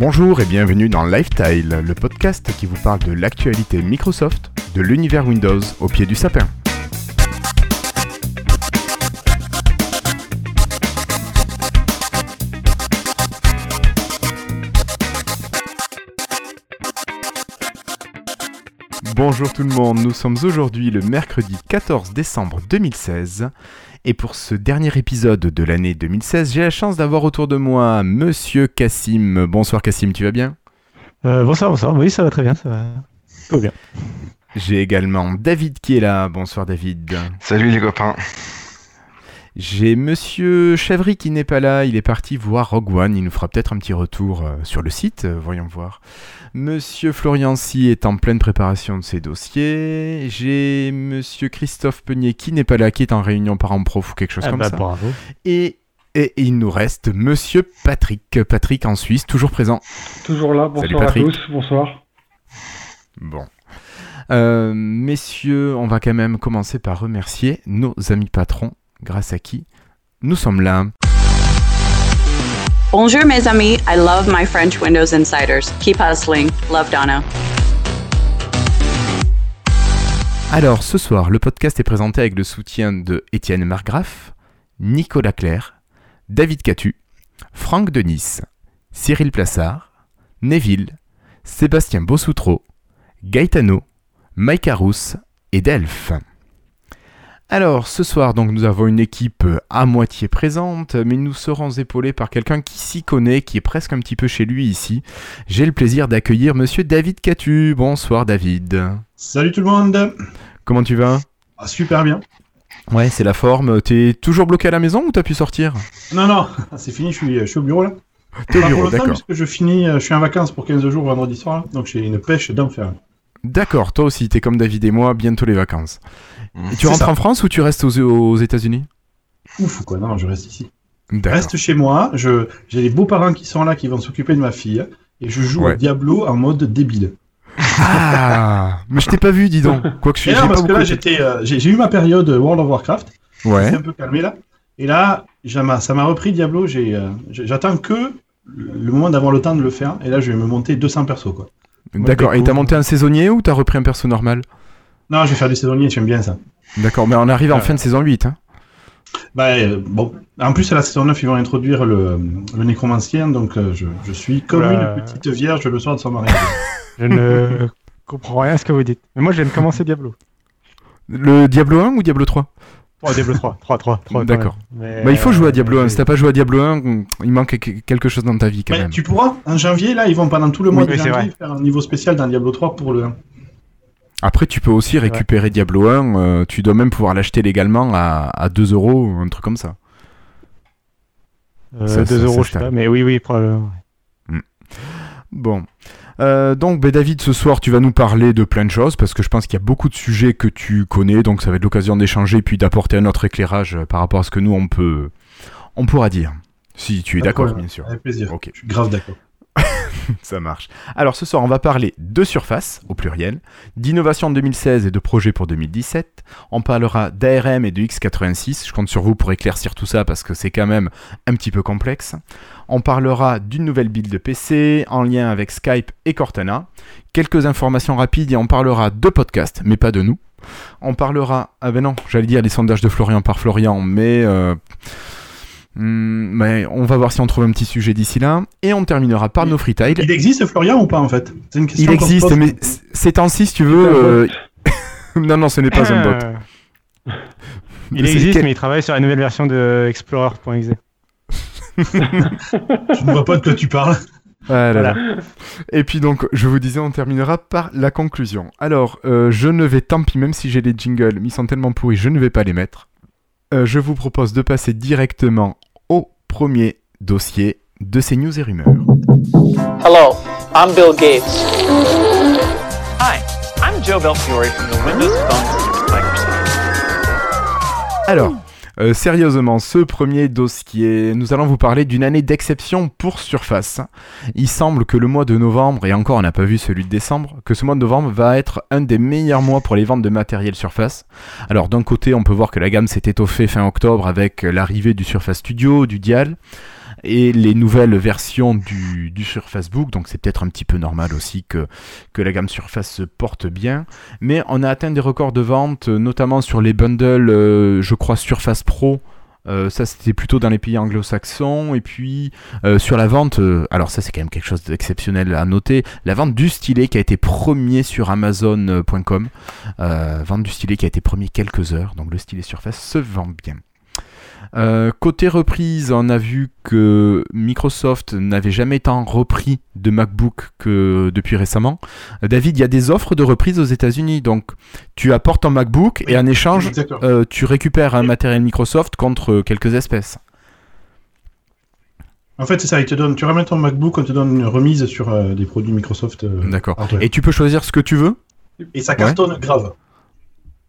Bonjour et bienvenue dans Lifestyle, le podcast qui vous parle de l'actualité Microsoft, de l'univers Windows au pied du sapin. Bonjour tout le monde, nous sommes aujourd'hui le mercredi 14 décembre 2016 et pour ce dernier épisode de l'année 2016, j'ai la chance d'avoir autour de moi Monsieur Cassim. Bonsoir Cassim, tu vas bien? Euh, Bonsoir, bonsoir, oui ça va très bien, ça va tout va bien. J'ai également David qui est là, bonsoir David. Salut les copains. J'ai Monsieur Chavry qui n'est pas là, il est parti voir Rogue One, il nous fera peut-être un petit retour euh, sur le site, euh, voyons voir. Monsieur Florian Si est en pleine préparation de ses dossiers. J'ai Monsieur Christophe Peunier qui n'est pas là, qui est en réunion parents prof ou quelque chose Ah comme bah, ça. bravo. Et, et il nous reste Monsieur Patrick, Patrick en Suisse, toujours présent. Toujours là, Salut, bonsoir à Patrick. tous, bonsoir. Bon. Euh, messieurs, on va quand même commencer par remercier nos amis patrons, grâce à qui nous sommes là. Bonjour mes amis, I love my French Windows Insiders. Keep hustling. Love Donna. Alors, ce soir, le podcast est présenté avec le soutien de Étienne Margraff, Nicolas Claire, David Catu, Franck Denis, Cyril Plassard, Neville, Sébastien Bossoutreau, Gaetano, Mike Arous et Delphes. Alors, ce soir, donc, nous avons une équipe à moitié présente, mais nous serons épaulés par quelqu'un qui s'y connaît, qui est presque un petit peu chez lui ici. J'ai le plaisir d'accueillir monsieur David Catu. Bonsoir, David. Salut tout le monde Comment tu vas? Ah, Super bien. Ouais, c'est la forme. T'es toujours bloqué à la maison ou t'as pu sortir? Non, non, c'est fini, je suis, je suis au bureau là. T'es au bureau, d'accord. je finis, euh, je suis en vacances pour 15 jours vendredi soir, là, donc j'ai une pêche d'enfer. D'accord, toi aussi, t'es comme David et moi, bientôt les vacances. Et tu rentres ça. en France ou tu restes aux, aux États-Unis? Ouf quoi, non, je reste ici. Je reste chez moi, je, j'ai des beaux-parents qui sont là, qui vont s'occuper de ma fille, et je joue Ouais. à Diablo en mode débile. Ah Mais je t'ai pas vu, dis donc. Quoique je Et j'ai non, pas parce que là, j'étais, euh, j'ai, eu ma période World of Warcraft, c'est Ouais. un peu calmé là, et là, ça m'a, ça m'a repris Diablo, j'ai, euh, j'attends que le moment d'avoir le temps de le faire, et là, je vais me monter 200 persos quoi. D'accord. Et t'as monté un saisonnier ou t'as repris un perso normal? Non, je vais faire du saisonnier, j'aime bien ça. D'accord, mais on arrive en Ouais. fin de saison 8. Hein. Bah, euh, bon. En plus, à la saison 9, ils vont introduire le, le nécromancien, donc euh, je, je suis comme Oula. une petite vierge le soir de son mariage. Je ne comprends rien à ce que vous dites. Mais moi, je viens de commencer Diablo. Le Diablo 1 ou Diablo 3 Oh, Diablo 3, 3, 3, 3. D'accord. Mais, Bah, il faut jouer à Diablo 1. euh, Si t'as pas joué à Diablo 1, il manque que- quelque chose dans ta vie quand Mais même. tu pourras, en janvier, là, ils vont pendant tout le mois Oui, de janvier faire un niveau spécial dans Diablo 3 pour le 1. Après, tu peux aussi récupérer Diablo 1. euh, tu dois même pouvoir l'acheter légalement à, à 2 euros, un truc comme ça. euh, Ça, 2 ça, euros, ça, je sais pas. Mais oui, oui, probablement. Bon. Euh, donc, ben, David, ce soir, tu vas nous parler de plein de choses parce que je pense qu'il y a beaucoup de sujets que tu connais, donc ça va être l'occasion d'échanger puis d'apporter un autre éclairage euh, par rapport à ce que nous on peut, on pourra dire. Si tu es d'accord, bien sûr. Avec plaisir. Ok, Je suis grave d'accord. ça marche. Alors, ce soir, on va parler de Surface au pluriel, d'innovation en 2016 et de projets pour 2017. On parlera d'ARM et de x86. Je compte sur vous pour éclaircir tout ça parce que c'est quand même un petit peu complexe. On parlera d'une nouvelle build de PC en lien avec Skype et Cortana. Quelques informations rapides et on parlera de podcast, mais pas de nous. On parlera, ah ben non, j'allais dire les sondages de Florian par Florian, mais, euh, hmm, mais on va voir si on trouve un petit sujet d'ici là. Et on terminera par nos freetiles. Il existe Florian ou pas en fait? C'est une question Il existe, mais ces temps-ci, si tu veux. Euh, non, non, ce n'est pas un bot. Il existe, quel- mais il travaille sur la nouvelle version de Explorer.exe. Je ne vois pas de quoi tu parles. Ah là Voilà. là. Et puis donc, je vous disais, on terminera par la conclusion. Alors, euh, je ne vais, tant pis, même si j'ai les jingles, mais ils sont tellement pourris, je ne vais pas les mettre. Euh, je vous propose de passer directement premier dossier de ces news et rumeurs. Hello, I'm Bill Gates. Hi, I'm Joe Belfiore from the Windows Phone Microsoft. Alors, euh, sérieusement, ce premier dossier, nous allons vous parler d'une année d'exception pour Surface. Il semble que le mois de novembre, et encore on n'a pas vu celui de décembre, que ce mois de novembre va être un des meilleurs mois pour les ventes de matériel Surface. Alors d'un côté, on peut voir que la gamme s'est étoffée fin octobre avec l'arrivée du Surface Studio, du Dial. Et les nouvelles versions du, du Surface Book. Donc c'est peut-être un petit peu normal aussi que, que la gamme Surface se porte bien. Mais on a atteint des records de vente, euh, notamment sur les bundles, euh, je crois, Surface Pro. Euh, ça c'était plutôt dans les pays anglo-saxons et puis sur la vente alors ça c'est quand même quelque chose d'exceptionnel à noter la vente du stylet qui a été premier sur amazon.com vente du stylet qui a été premier quelques heures donc le stylet surface se vend bien Euh, côté reprise, on a vu que Microsoft n'avait jamais tant repris de MacBook que depuis récemment. Euh, David, il y a des offres de reprise aux États-Unis, donc tu apportes ton MacBook et en échange, euh, tu récupères un matériel Microsoft contre quelques espèces. En fait, c'est ça, ils te donnent, tu ramènes ton MacBook, on te donne une remise sur des produits Microsoft. D'accord. Et tu peux choisir ce que tu veux Et ça cartonne grave.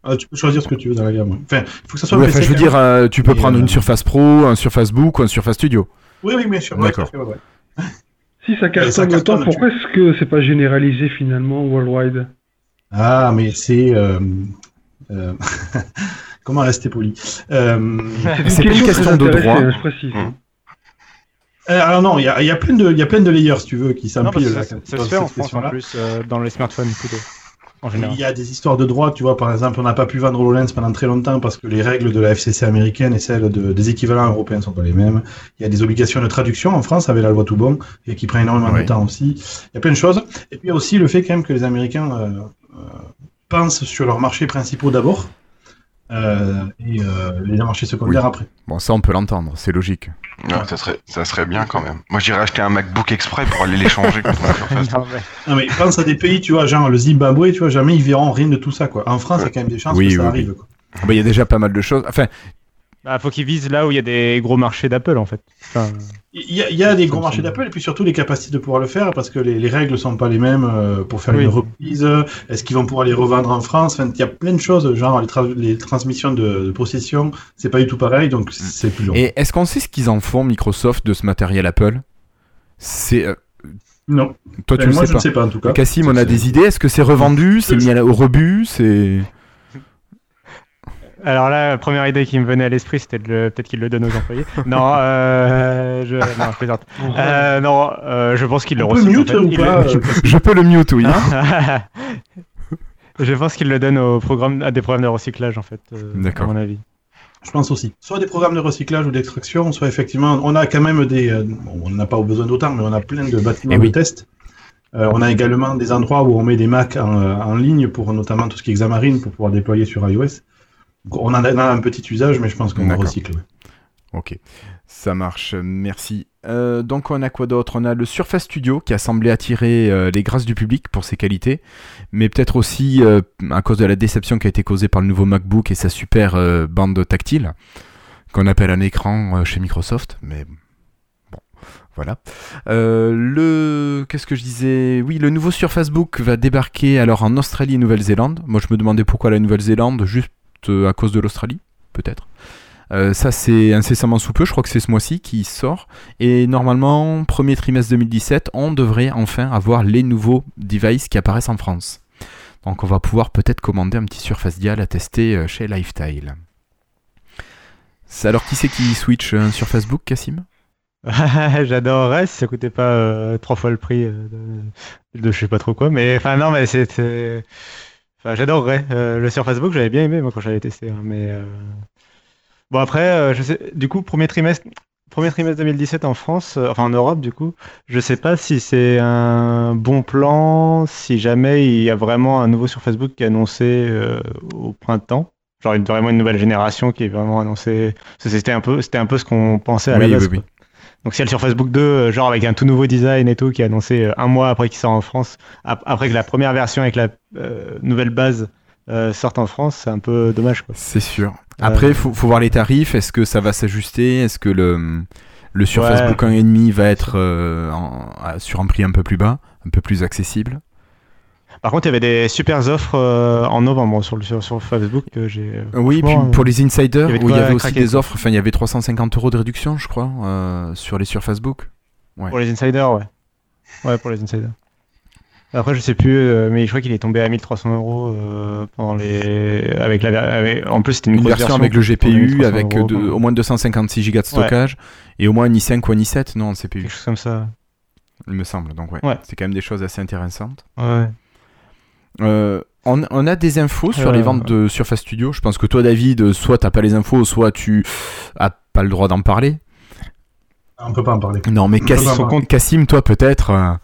Ah, tu peux choisir ce que tu veux dans la gamme. ouais. Enfin, il faut que ça soit Ouais, enfin, PC je veux dire, même. euh, tu peux Et, prendre euh, une Surface Pro, un Surface Book ou un Surface Studio. Oui, oui, bien sûr. D'accord. ouais. Si ça cartonne autant, pourquoi est-ce que c'est pas généralisé finalement worldwide? Ah, mais c'est. euh, euh, Comment rester poli? Euh, C'est une question de droit. hein, je précise. Mmh. euh, Alors non, il y a, il y a plein de, il y a plein de layers, si tu veux, qui là, ça, ça dans se fait en France en plus, euh, dans les smartphones plutôt. Il y a des histoires de droit, tu vois, par exemple, on n'a pas pu vendre HoloLens pendant très longtemps parce que les règles de la FCC américaine et celles de- des équivalents européens sont pas les mêmes. Il y a des obligations de traduction en France avec la loi tout bon et qui prend énormément Ouais. de temps aussi. Il y a plein de choses. Et puis il y a aussi le fait quand même que les Américains euh, euh, pensent sur leurs marchés principaux d'abord euh, et euh, les marchés secondaires après. Bon, ça, on peut l'entendre, c'est logique. Ouais, ça, serait, ça serait bien quand même. Moi, j'irais acheter un MacBook exprès pour aller l'échanger contre ma Surface. Non, mais- Non mais pense à des pays, tu vois, genre le Zimbabwe, tu vois, jamais ils verront rien de tout ça quoi. En France, il y a quand même des chances Oui, que ça oui, arrive. Quoi. Ah bah, Il y a déjà pas mal de choses. Enfin, Bah, faut qu'ils visent là où il y a des gros marchés d'Apple en fait. Enfin, Il y a, il y a des gros marchés d'Apple et puis surtout les capacités de pouvoir le faire parce que les, les règles sont pas les mêmes euh, pour faire Oui. une reprise. Est-ce qu'ils vont pouvoir les revendre en France? Enfin, il y a plein de choses, genre les, tra- les transmissions de, de possession, c'est pas du tout pareil, donc c'est plus long. et est-ce qu'on sait ce qu'ils en font, Microsoft, de ce matériel Apple? C'est. euh, Non, toi, tu le sais je pas. ne sais pas en tout cas. Cassim, on a des idées. Est-ce que c'est revendu? C'est mis à la- au rebut? C'est. Alors là, la première idée qui me venait à l'esprit, c'était de le... peut-être qu'il le donne aux employés. non, euh, je... non, je plaisante. Euh, non, euh, je pense qu'il le reçoit. mute ou pas euh, Je peux le mute, oui. Hein Je pense qu'il le donne au programme, à des programmes de recyclage en fait, euh, D'accord. à mon avis. Je pense aussi. Soit des programmes de recyclage ou d'extraction, soit effectivement, on a quand même des. bon, on n'a pas besoin d'autant, mais on a plein de bâtiments Eh de oui. test. Euh, on a également des endroits où on met des Macs en, en ligne pour notamment tout ce qui est Xamarin pour pouvoir déployer sur iOS. On en a, un petit usage, mais je pense qu'on recycle. Ok, ça marche, merci. Euh, donc on a quoi d'autre? On a le Surface Studio qui a semblé attirer euh, les grâces du public pour ses qualités, mais peut-être aussi euh, à cause de la déception qui a été causée par le nouveau MacBook et sa super bande tactile, qu'on appelle un écran chez Microsoft, mais bon, voilà. Le... Qu'est-ce que je disais? Oui, le nouveau Surface Book va débarquer alors en Australie et Nouvelle-Zélande. Moi je me demandais pourquoi la Nouvelle-Zélande, juste à cause de l'Australie, peut-être. Euh, ça, c'est incessamment sous peu, je crois que c'est ce mois-ci qui sort. Et normalement, premier trimestre 2017, on devrait enfin avoir les nouveaux devices qui apparaissent en France. Donc on va pouvoir peut-être commander un petit Surface Dial à tester euh, chez Lifestyle. C'est alors qui c'est qui switch un Surface Book, Cassim? J'adorerais si ça coûtait pas euh, trois fois le prix euh, de, de je sais pas trop quoi, mais enfin non, mais c'était. Enfin, j'adorerais. Euh, le Surface Book, j'avais bien aimé moi quand j'avais testé, hein, mais euh, bon après, euh, je sais. Du coup, premier trimestre, premier trimestre 2017 en France, enfin en Europe du coup, je sais pas si c'est un bon plan, si jamais il y a vraiment un nouveau Surface Book qui est annoncé au printemps. Genre une- vraiment une nouvelle génération qui est vraiment annoncée. C'était un peu, c'était un peu ce qu'on pensait à la Oui, base. oui, oui. Donc si y a le Surface Book 2, euh, genre avec un tout nouveau design et tout, qui est annoncé euh, un mois après qu'il sort en France, ap- après que la première version avec la euh, nouvelle base euh, sorte en France, c'est un peu dommage. Quoi. C'est sûr. Après, il faut, faut voir les tarifs. Est-ce que ça va s'ajuster? Est-ce que le, le Surface Ouais. Book 1,5 va être en- sur un prix un peu plus bas, un peu plus accessible? Par contre, il y avait des super offres euh, en novembre sur sur, sur Facebook que j'ai. euh, Oui, puis pour les insiders, il y avait de où il y avait aussi des offres, enfin il y avait 350 euros de réduction, je crois, euh, sur les Surface Book. Pour les insiders, ouais. Ouais, pour les insiders. Après, je sais plus, euh, mais je crois qu'il est tombé à 1300 euros euh, pendant les. Avec la. avec- En plus, c'était une, Une grosse version avec le GPU, 1300 avec de- au moins 256 Go de stockage, et au moins un i5 ou un i7, non, en CPU, quelque chose comme ça. il me semble. Donc ouais, Ouais. c'est quand même des choses assez intéressantes. Ouais. Euh, on, on a des infos sur les Euh, ventes de Surface Studio. Je pense que toi, David, soit t'as pas les infos, soit tu as pas le droit d'en parler. On peut pas en parler. Non, mais Cassim, toi peut-être.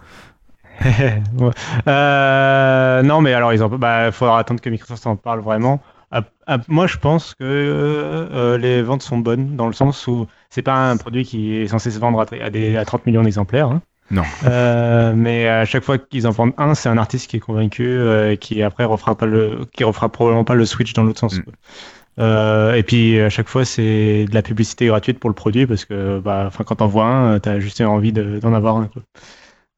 euh, non, mais alors, il bah, faudra attendre que Microsoft en parle vraiment. Ah, ah, moi, je pense que euh, les ventes sont bonnes dans le sens où c'est pas un produit qui est censé se vendre à, à des, à 30 millions d'exemplaires. hein. Non. Euh, mais à chaque fois qu'ils en vendent un, c'est un artiste qui est convaincu, euh, qui après refera pas le, qui refera probablement pas le switch dans l'autre sens. Mm. Euh, et puis à chaque fois, c'est de la publicité gratuite pour le produit parce que, bah, enfin, quand t'en vois un, t'as juste envie de- d'en avoir un. Quoi.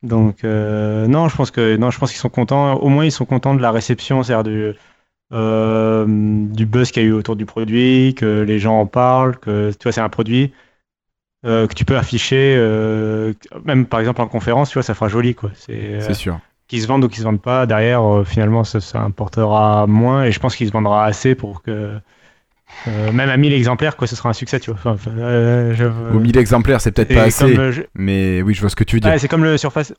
Donc euh, non, je pense que non, je pense qu'ils sont contents. Au moins, ils sont contents de la réception, c'est-à-dire du du buzz qu'il y a eu autour du produit, que les gens en parlent, que tu vois, c'est un produit euh, que tu peux afficher, euh, même par exemple en conférence, tu vois, ça fera joli, quoi. C'est euh, sûr. qu'ils se vendent ou qu'ils se vendent pas. Derrière, finalement, ça, ça importera moins, et je pense qu'il se vendra assez pour que même à 1000 exemplaires, quoi, ce sera un succès, tu vois. Enfin, enfin, je- Au 1000 exemplaires, c'est peut-être pas assez, je- mais oui, je vois ce que tu veux dire. C'est comme le Surface.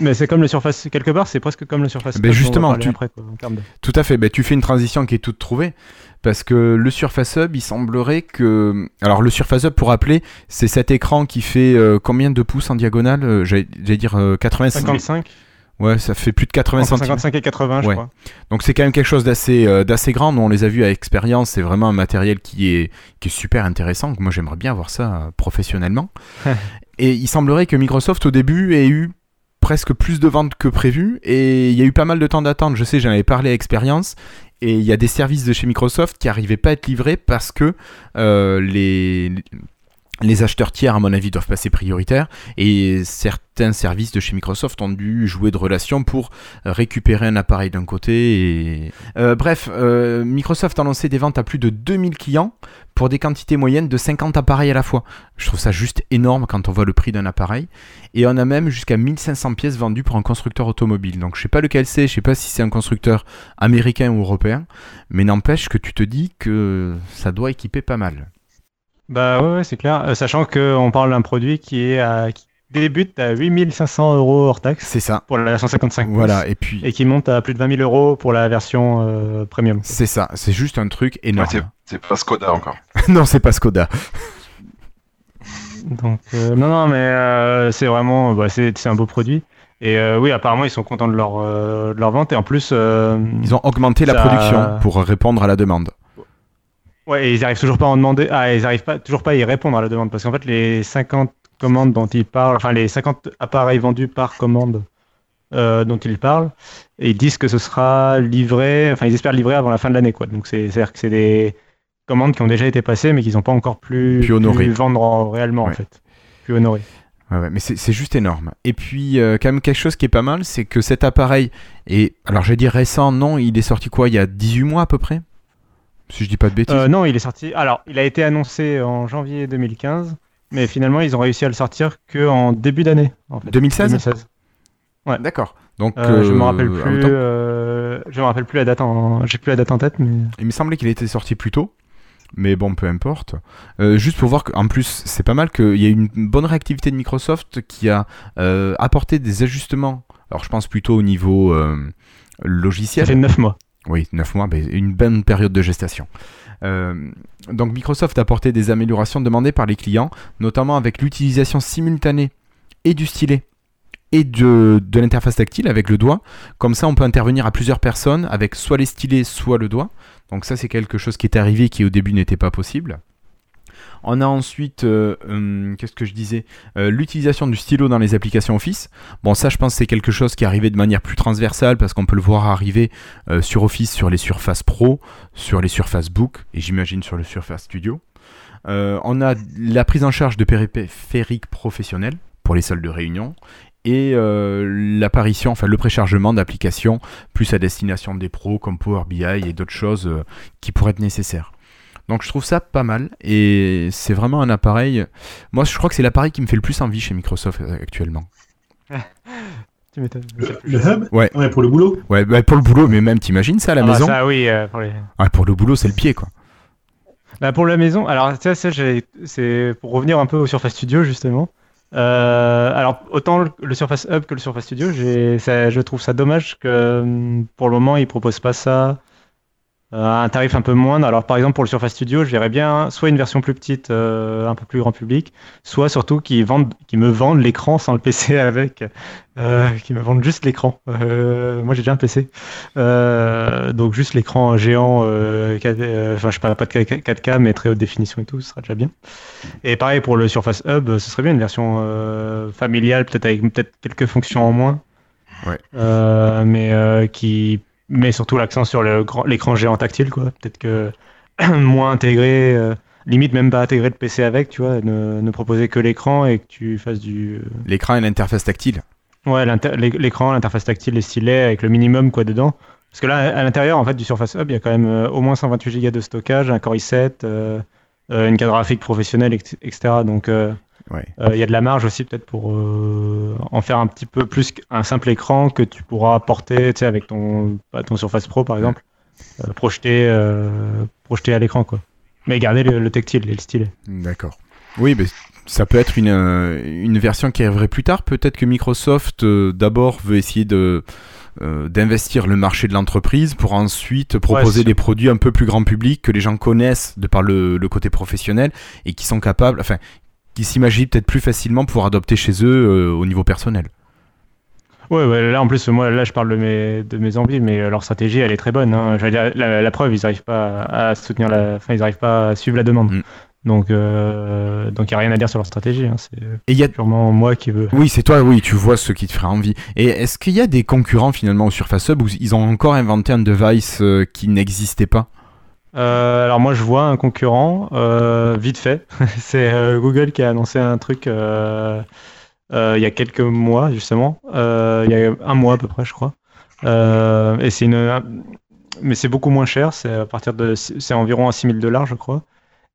Mais c'est comme le Surface, quelque part, c'est presque comme le Surface. Ben on va justement, tu- après, quoi, en termes de- Tout à fait, ben, tu fais une transition qui est toute trouvée. Parce que le Surface Hub, il semblerait que. Alors, le Surface Hub, pour rappeler, c'est cet écran qui fait euh, combien de pouces en diagonale Euh, J'allais dire euh, 85. 55, Ouais, ça fait plus de 80 entre cm. 55 et 80, je crois. Donc, c'est quand même quelque chose d'assez euh, d'assez grand. Nous, on les a vus à expérience. C'est vraiment un matériel qui est, qui est super intéressant. Moi, j'aimerais bien voir ça professionnellement. et il semblerait que Microsoft, au début, ait eu presque plus de ventes que prévu. Et il y a eu pas mal de temps d'attente. Je sais, j'en avais parlé à expérience. Et il y a des services de chez Microsoft qui n'arrivaient pas à être livrés parce que euh, les, les acheteurs tiers, à mon avis, doivent passer prioritaire. Et certains services de chez Microsoft ont dû jouer de relation pour récupérer un appareil d'un côté. Et... Euh, bref, euh, Microsoft a lancé des ventes à plus de 2000 clients pour des quantités moyennes de 50 appareils à la fois. Je trouve ça juste énorme quand on voit le prix d'un appareil. Et on a même jusqu'à 1500 pièces vendues pour un constructeur automobile. Donc je sais pas lequel c'est, je sais pas si c'est un constructeur américain ou européen, mais n'empêche que tu te dis que ça doit équiper pas mal. Bah ouais, ouais, c'est clair. Euh, sachant qu'on parle d'un produit qui, est à, qui débute à 8500 euros hors taxe C'est ça. pour la 155 pouces, Voilà, et puis et qui monte à plus de 20 000 euros pour la version euh, premium. c'est ça, c'est juste un truc énorme. c'est- c'est pas Skoda encore. non, c'est pas Skoda. Donc euh, non, non, mais euh, c'est vraiment, bah, c'est c'est un beau produit. Et euh, oui, apparemment, ils sont contents de leur, euh, de leur vente. Et en plus, euh, Ils ont augmenté la production pour répondre à la demande. Ouais, et ils arrivent toujours pas à en demander. Ah, ils arrivent pas, toujours pas à y répondre à la demande. Parce qu'en fait, les 50 commandes dont ils parlent, enfin, les 50 appareils vendus par commande euh, dont ils parlent, et ils disent que ce sera livré, enfin, ils espèrent livrer avant la fin de l'année, quoi. Donc, c'est- c'est-à-dire que c'est des commandes qui ont déjà été passées, mais qu'ils n'ont pas encore honorées. pu vendre en- réellement, en fait. Ouais, ouais, mais c'est c'est juste énorme. Et puis, euh, quand même, quelque chose qui est pas mal, c'est que cet appareil est. Alors, je vais dire récent, non, il est sorti quoi Il y a 18 mois à peu près? Si je dis pas de bêtises. Euh, non, il est sorti. Alors, il a été annoncé en janvier 2015, mais finalement, ils ont réussi à le sortir que en début d'année. En fait. 2016 2016. D'accord. Donc, Euh, je euh, me rappelle en plus. euh, je me rappelle plus la date. En... J'ai plus la date en tête, mais. il me semblait qu'il était sorti plus tôt. Mais bon, peu importe. Euh, juste pour voir qu'en plus, c'est pas mal qu'il y a une bonne réactivité de Microsoft qui a euh, apporté des ajustements. Alors, je pense plutôt au niveau euh, Ça logiciel. fait 9 mois. Oui, 9 mois, une bonne période de gestation. Euh, donc Microsoft a apporté des améliorations demandées par les clients, notamment avec l'utilisation simultanée et du stylet et de, de l'interface tactile avec le doigt. Comme ça, on peut intervenir à plusieurs personnes avec soit les stylets, soit le doigt. Donc ça, c'est quelque chose qui est arrivé qui au début n'était pas possible. On a ensuite, euh, hum, qu'est-ce que je disais, Euh, l'utilisation du stylo dans les applications Office. Bon, ça, je pense que c'est quelque chose qui est arrivé de manière plus transversale parce qu'on peut le voir arriver euh, sur Office, sur les Surface Pro, sur les Surface Book et j'imagine sur le Surface Studio. Euh, on a la prise en charge de périphériques professionnels pour les salles de réunion et euh, l'apparition, enfin le préchargement d'applications plus à destination des pros comme Power BI et d'autres choses euh, qui pourraient être nécessaires. Donc je trouve ça pas mal et c'est vraiment un appareil. Moi je crois que c'est l'appareil qui me fait le plus envie chez Microsoft euh, actuellement. Tu m'étonnes. Le, le hub? Ouais. pour le boulot? Ouais, bah, pour le boulot, mais même, t'imagines ça à la Ah bah maison? ça, oui, euh, pour les- Ouais, Pour le boulot, c'est le pied, quoi. Bah, pour la maison, alors ça, ça, j'ai- c'est pour revenir un peu au Surface Studio justement. Euh, alors autant le, Surface Hub que le Surface Studio, ça- je trouve ça dommage que hum, pour le moment ils proposent pas ça euh, à un tarif un peu moindre. Alors par exemple pour le Surface Studio, je verrais bien soit une version plus petite, euh, un peu plus grand public, soit surtout qu'ils vendent, me vendent l'écran sans le PC avec, euh, qu'ils me vendent juste l'écran. Euh, moi j'ai déjà un PC, euh, donc juste l'écran géant, euh, 4 euh, enfin je sais pas, pas de 4K mais très haute définition et tout, ce sera déjà bien. Et pareil pour le Surface Hub, ce serait bien une version euh, familiale, peut-être avec peut-être quelques fonctions en moins, Ouais. Euh, mais euh, qui met surtout l'accent sur l'écran géant tactile, quoi. Peut-être que moins intégré, euh, limite même pas intégrer le PC avec, tu vois, ne, ne proposer que l'écran et que tu fasses du L'écran et l'interface tactile. Ouais, l'écran, l'interface tactile, les stylets avec le minimum quoi dedans. Parce que là, à l'intérieur en fait du Surface Hub, il y a quand même euh, au moins 128 Go de stockage, un Core i7, euh, euh, une carte graphique professionnelle, etc. Donc euh, Ouais. euh, il y a de la marge aussi peut-être pour euh, en faire un petit peu plus qu'un simple écran que tu pourras porter, avec ton, bah, ton Surface Pro par exemple, euh, projeter, euh, projeter à l'écran quoi. Mais garder le, le tactile et le stylet. D'accord. Oui, mais ça peut être une, une version qui arriverait plus tard. Peut-être que Microsoft, d'abord, veut essayer de euh, d'investir le marché de l'entreprise pour ensuite proposer des produits un peu plus grand public que les gens connaissent de par le, le côté professionnel et qui sont capables, enfin, qui s'imaginent peut-être plus facilement pouvoir adopter chez eux euh, au niveau personnel. Ouais, ouais, là en plus, moi là je parle de mes, de mes envies, mais euh, leur stratégie elle est très bonne. Hein. Dire, la, la preuve, ils n'arrivent pas à soutenir la. Enfin, ils n'arrivent pas à suivre la demande. Mm. Donc, euh, donc il n'y a rien à dire sur leur stratégie. Hein. C'est Et il y a purement moi qui veux. Oui, c'est toi, oui, tu vois ce qui te fera envie. Et est-ce qu'il y a des concurrents finalement au Surface Hub où ils ont encore inventé un device qui n'existait pas? Euh, alors moi je vois un concurrent, euh, vite fait. C'est euh, Google qui a annoncé un truc il y a quelques mois justement. Il y a un mois à peu près, je crois. Mais c'est beaucoup moins cher. C'est à partir de, c'est environ à 6000 dollars, je crois.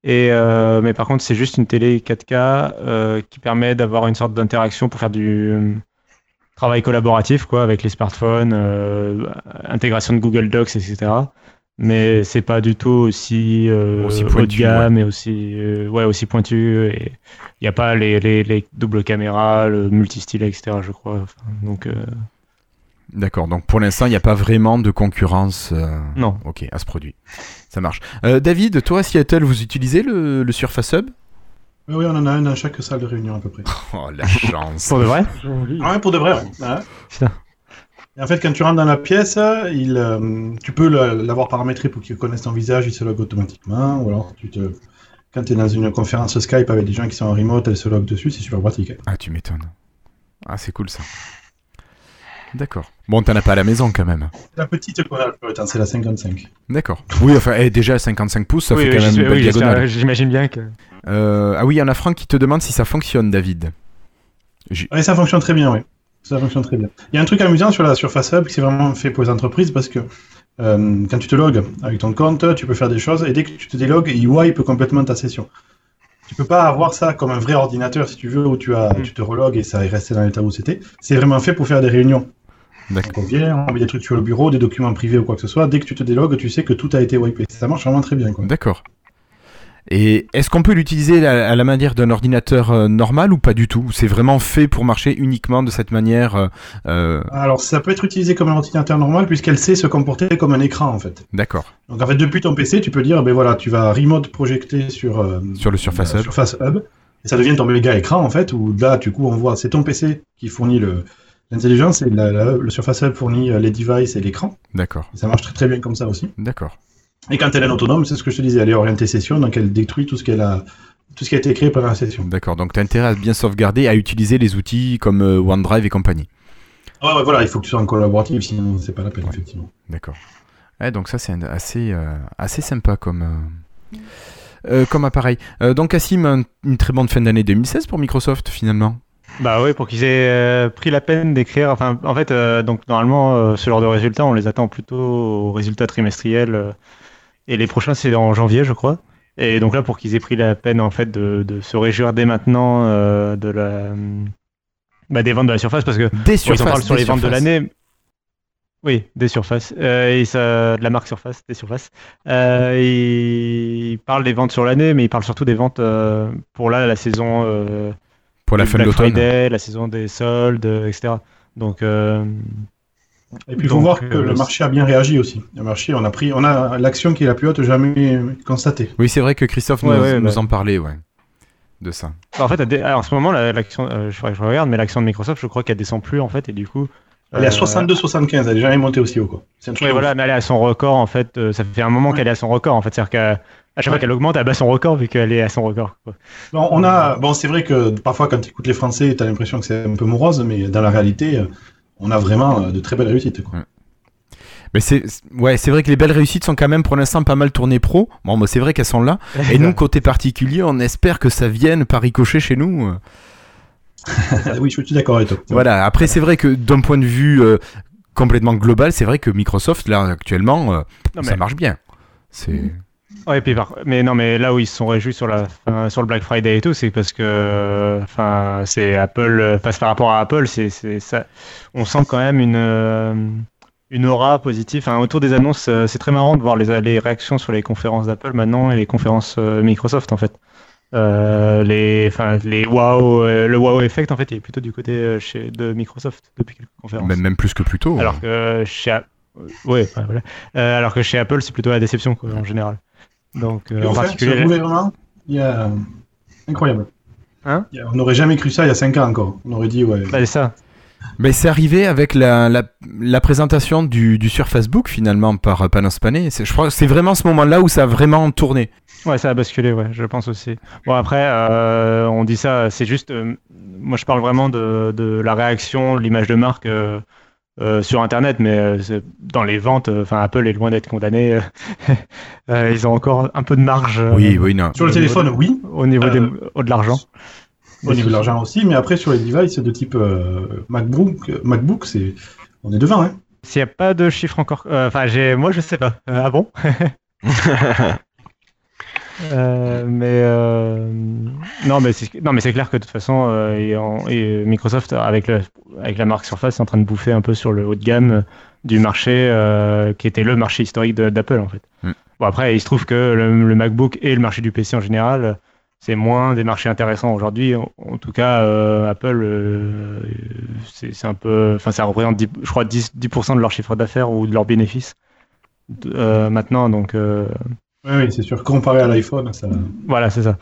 Mais par contre, c'est juste une télé 4K euh, qui permet d'avoir une sorte d'interaction pour faire du travail collaboratif, quoi, avec les smartphones, intégration de Google Docs, etc. Mais c'est pas du tout aussi, euh, Aussi haut pointu, de gamme et aussi, euh, ouais, aussi pointu. Et il n'y a pas les, les, les doubles caméras, le multi-stylet, etc. Je crois. Enfin, donc euh, D'accord, donc pour l'instant, il n'y a pas vraiment de concurrence euh, non. ok, à ce produit. Ça marche. Euh, David, toi à Seattle, vous utilisez le, le Surface Hub? Oui, oui, on en a un dans chaque salle de réunion à peu près. Oh, la chance Pour de vrai? Ah ouais, pour de vrai. ouais. Putain. Et en fait, quand tu rentres dans la pièce, il, euh, tu peux l'avoir paramétré pour qu'il connaisse ton visage, il se log automatiquement. Ou alors, tu te... quand tu es dans une conférence Skype avec des gens qui sont en remote, elle se log dessus, c'est super pratique. Ah, tu m'étonnes. Ah, c'est cool ça. D'accord. Bon, t'en as pas à la maison quand même. La petite qu'on a, c'est la 55. D'accord. Oui, enfin, eh, déjà 55 pouces, ça Oui, fait oui, quand même une belle oui, diagonale. J'imagine bien que. Euh, ah oui, il y en a Franck qui te demande si ça fonctionne, David. Oui, ça fonctionne très bien, oui. Ça fonctionne très bien. Il y a un truc amusant sur la Surface Hub qui c'est vraiment fait pour les entreprises parce que euh, quand tu te logs avec ton compte, tu peux faire des choses et dès que tu te délogues, il wipe complètement ta session. Tu peux pas avoir ça comme un vrai ordinateur si tu veux où tu as, Mm. tu te relogues et ça est resté dans l'état où c'était. C'est vraiment fait pour faire des réunions. On vient, on met des trucs sur le bureau, des documents privés ou quoi que ce soit. Dès que tu te délogues, tu sais que tout a été wipé. Ça marche vraiment très bien. D'accord. Et est-ce qu'on peut l'utiliser à, la manière d'un ordinateur euh, normal ou pas du tout? C'est vraiment fait pour marcher uniquement de cette manière euh, euh, Alors ça peut être utilisé comme un ordinateur normal puisqu'elle sait se comporter comme un écran en fait. D'accord. Donc en fait, depuis ton PC, tu peux dire, ben voilà, tu vas remote projeter sur, euh, Sur le Surface euh, Hub. Surface Hub. Et ça devient ton méga écran, en fait, où là, du coup, on voit, c'est ton PC qui fournit le, l'intelligence et la- la- le Surface Hub fournit les devices et l'écran. D'accord. Ça marche très très bien comme ça aussi. D'accord. Et quand elle est autonome, c'est ce que je te disais, elle est orientée session, donc elle détruit tout ce qu'elle a, tout ce qui a été créé pendant la session. D'accord. Donc tu as intérêt à bien sauvegarder, à utiliser les outils comme euh, OneDrive et compagnie. Ouais, ouais, voilà, il faut que tu sois en collaboratif, sinon c'est pas la peine, Ouais. effectivement. D'accord. Ouais, donc ça c'est un- assez, euh, assez sympa comme, euh, euh, comme appareil. Euh, donc Cassim, un- une très bonne fin d'année 2016 pour Microsoft finalement. Bah oui, pour qu'ils aient euh, pris la peine d'écrire. Enfin, en fait, euh, donc normalement, euh, ce genre de résultats, on les attend plutôt aux résultats trimestriels. Euh, et les prochains, c'est en janvier, je crois. Et donc là, pour qu'ils aient pris la peine, en fait, de, de se réjouir dès maintenant euh, de la Bah, des ventes de la surface parce que Des bon, ils en surfaces. parlent sur les ventes de surfaces. l'année. Oui, des surfaces. Euh, et ça, de la marque Surface, des surfaces. Euh, ils parlent des ventes sur l'année, mais ils parlent surtout des ventes euh, pour là, la saison. euh, Pour la fin de l'automne. La saison des soldes, euh, etc. Donc, euh, Et puis il faut voir que euh, le marché a bien réagi aussi. Le marché, on a pris, on a l'action qui est la plus haute jamais constatée. Oui, c'est vrai que Christophe Ouais, nous, ouais, nous en parlait, ouais. De ça. en fait, en ce moment, la- l'action, euh, je, faudrait que je regarde, mais l'action de Microsoft, je crois qu'elle descend plus en fait, et du coup. Elle est à euh, 62-75, elle est jamais montée aussi haut. Quoi. C'est un truc Ouais, de voilà, mais elle est à son record en fait. euh, ça fait un moment Ouais. qu'elle est à son record en fait. C'est-à-dire qu'à à chaque fois qu'elle augmente, elle bat son record vu qu'elle est à son record. quoi. Bon, on a, bon, c'est vrai que parfois quand tu écoutes les Français, tu as l'impression que c'est un peu morose, mais dans la réalité, euh, on a vraiment euh, de très belles réussites. Quoi. Mais c'est ouais, c'est vrai que les belles réussites sont quand même pour l'instant pas mal tournées pro. Bon, bah, c'est vrai qu'elles sont là. Et nous, côté particulier, on espère que ça vienne par ricochet chez nous. Oui, je suis d'accord avec toi. Voilà. Après, c'est vrai que d'un point de vue euh, complètement global, c'est vrai que Microsoft, là, actuellement, euh, Non, ça marche bien. C'est. Ouais, puis par- mais non, mais là où ils se sont réjouis sur la fin- sur le Black Friday et tout, c'est parce que, enfin, c'est Apple. Face par rapport à Apple, c'est ça. On sent quand même une euh, une aura positive. Enfin, autour des annonces, euh, c'est très marrant de voir les, les réactions sur les conférences d'Apple maintenant et les conférences euh, Microsoft en fait. Euh, les, enfin, les wow, le wow effect en fait, il est plutôt du côté chez, de Microsoft depuis quelques conférences. Même, même plus que plus tôt. Alors que chez, ouais, ouais, voilà. Euh, alors que chez Apple, c'est plutôt la déception quoi, en général. Donc, euh, Et en fait, particulier, ce gouvernement, il y a... incroyable. Hein Il y a- on n'aurait jamais cru ça il y a 5 ans encore. On aurait dit, ouais. bah, c'est ça. Mais c'est arrivé avec la, la, la présentation du, du Surface Book finalement par Panos Panay. C'est- Je crois que c'est vraiment ce moment-là où ça a vraiment tourné. Ouais, ça a basculé, ouais, je pense aussi. Bon, après, euh, on dit ça, c'est juste. euh, moi, je parle vraiment de, de la réaction, de l'image de marque euh, euh, sur Internet, mais euh, dans les ventes, euh, enfin, Apple est loin d'être condamné. euh, euh, ils ont encore un peu de marge. euh, Oui, oui, non. Sur le au téléphone, de- oui. Au niveau des- Euh, au- de l'argent. Au niveau de l'argent aussi, mais après sur les devices de type euh, MacBook, MacBook, c'est on est devant. Hein. S'il n'y a pas de chiffre encore. euh, Enfin, j'ai, moi, je sais pas. Euh, ah bon? Euh, mais euh, non, mais c'est non, mais c'est clair que de toute façon, euh, et en- et Microsoft avec le, avec la marque Surface est en train de bouffer un peu sur le haut de gamme du marché euh, qui était le marché historique d'Apple en fait. Mm. Bon après, il se trouve que le, le MacBook et le marché du PC en général, c'est moins des marchés intéressants aujourd'hui. En, en tout cas, euh, Apple, euh, c'est c'est un peu, enfin ça représente 10 je crois 10, 10% de leur chiffre d'affaires ou de leurs bénéfices euh, maintenant. Donc euh, Oui, oui, c'est sûr. Comparé à l'iPhone, ça. voilà, c'est ça.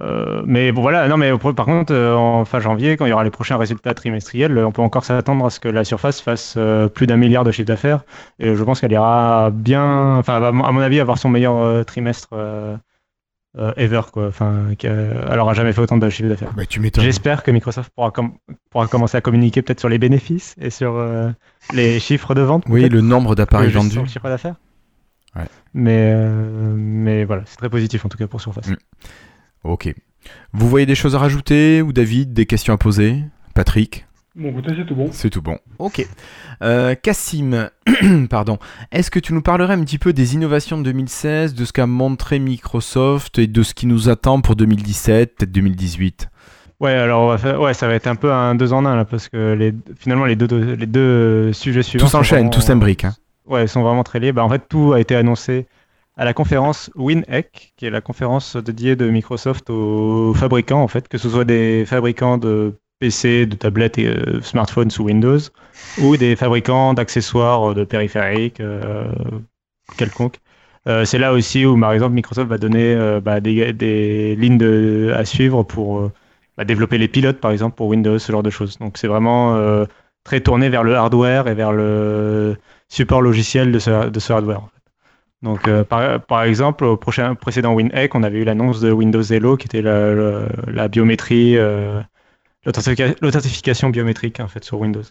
Euh, mais bon, voilà, non, mais par contre, euh, en fin janvier, quand il y aura les prochains résultats trimestriels, on peut encore s'attendre à ce que la surface fasse euh, plus d'un milliard de chiffre d'affaires. Et je pense qu'elle ira bien, enfin, à mon avis, avoir son meilleur euh, trimestre euh, euh, ever, quoi. Enfin, qu'elle aura jamais fait autant de chiffre d'affaires. Bah, tu m'étonnes. J'espère que Microsoft pourra, com- pourra commencer à communiquer peut-être sur les bénéfices et sur euh, les chiffres de vente. Oui, le nombre d'appareils vendus. sur le chiffre d'affaires. Mais, euh, mais voilà, c'est très positif en tout cas pour Surface. Mm. Ok. Vous voyez des choses à rajouter ou David, des questions à poser? Patrick? Bon, écoutez, c'est tout bon. C'est tout bon. Ok. Euh, Cassim, pardon. Est-ce que tu nous parlerais un petit peu des innovations de 2016, de ce qu'a montré Microsoft et de ce qui nous attend pour 2017, peut-être 2018 Ouais, alors on va faire- ouais, ça va être un peu un deux en un là parce que les, finalement les deux les deux sujets suivants Tout s'enchaîne, vraiment- tout s'imbrique. Hein. Ouais, ils sont vraiment très liés. Bah, en fait, tout a été annoncé à la conférence WinEck, qui est la conférence dédiée de Microsoft aux fabricants, en fait, que ce soit des fabricants de PC, de tablettes et euh, smartphones sous Windows, ou des fabricants d'accessoires, euh, de périphériques, euh, quelconques. Euh, c'est là aussi où, par exemple, Microsoft va donner euh, bah, des, lignes à suivre pour bah, développer les pilotes, par exemple, pour Windows, ce genre de choses. Donc, c'est vraiment très tourné vers le hardware et vers le support logiciel de ce, de ce hardware. en fait. Donc, euh, par, par exemple, au prochain, précédent WinEck, on avait eu l'annonce de Windows Hello, qui était la, la, la biométrie, euh, l'authentifica- l'authentification biométrique en fait sur Windows.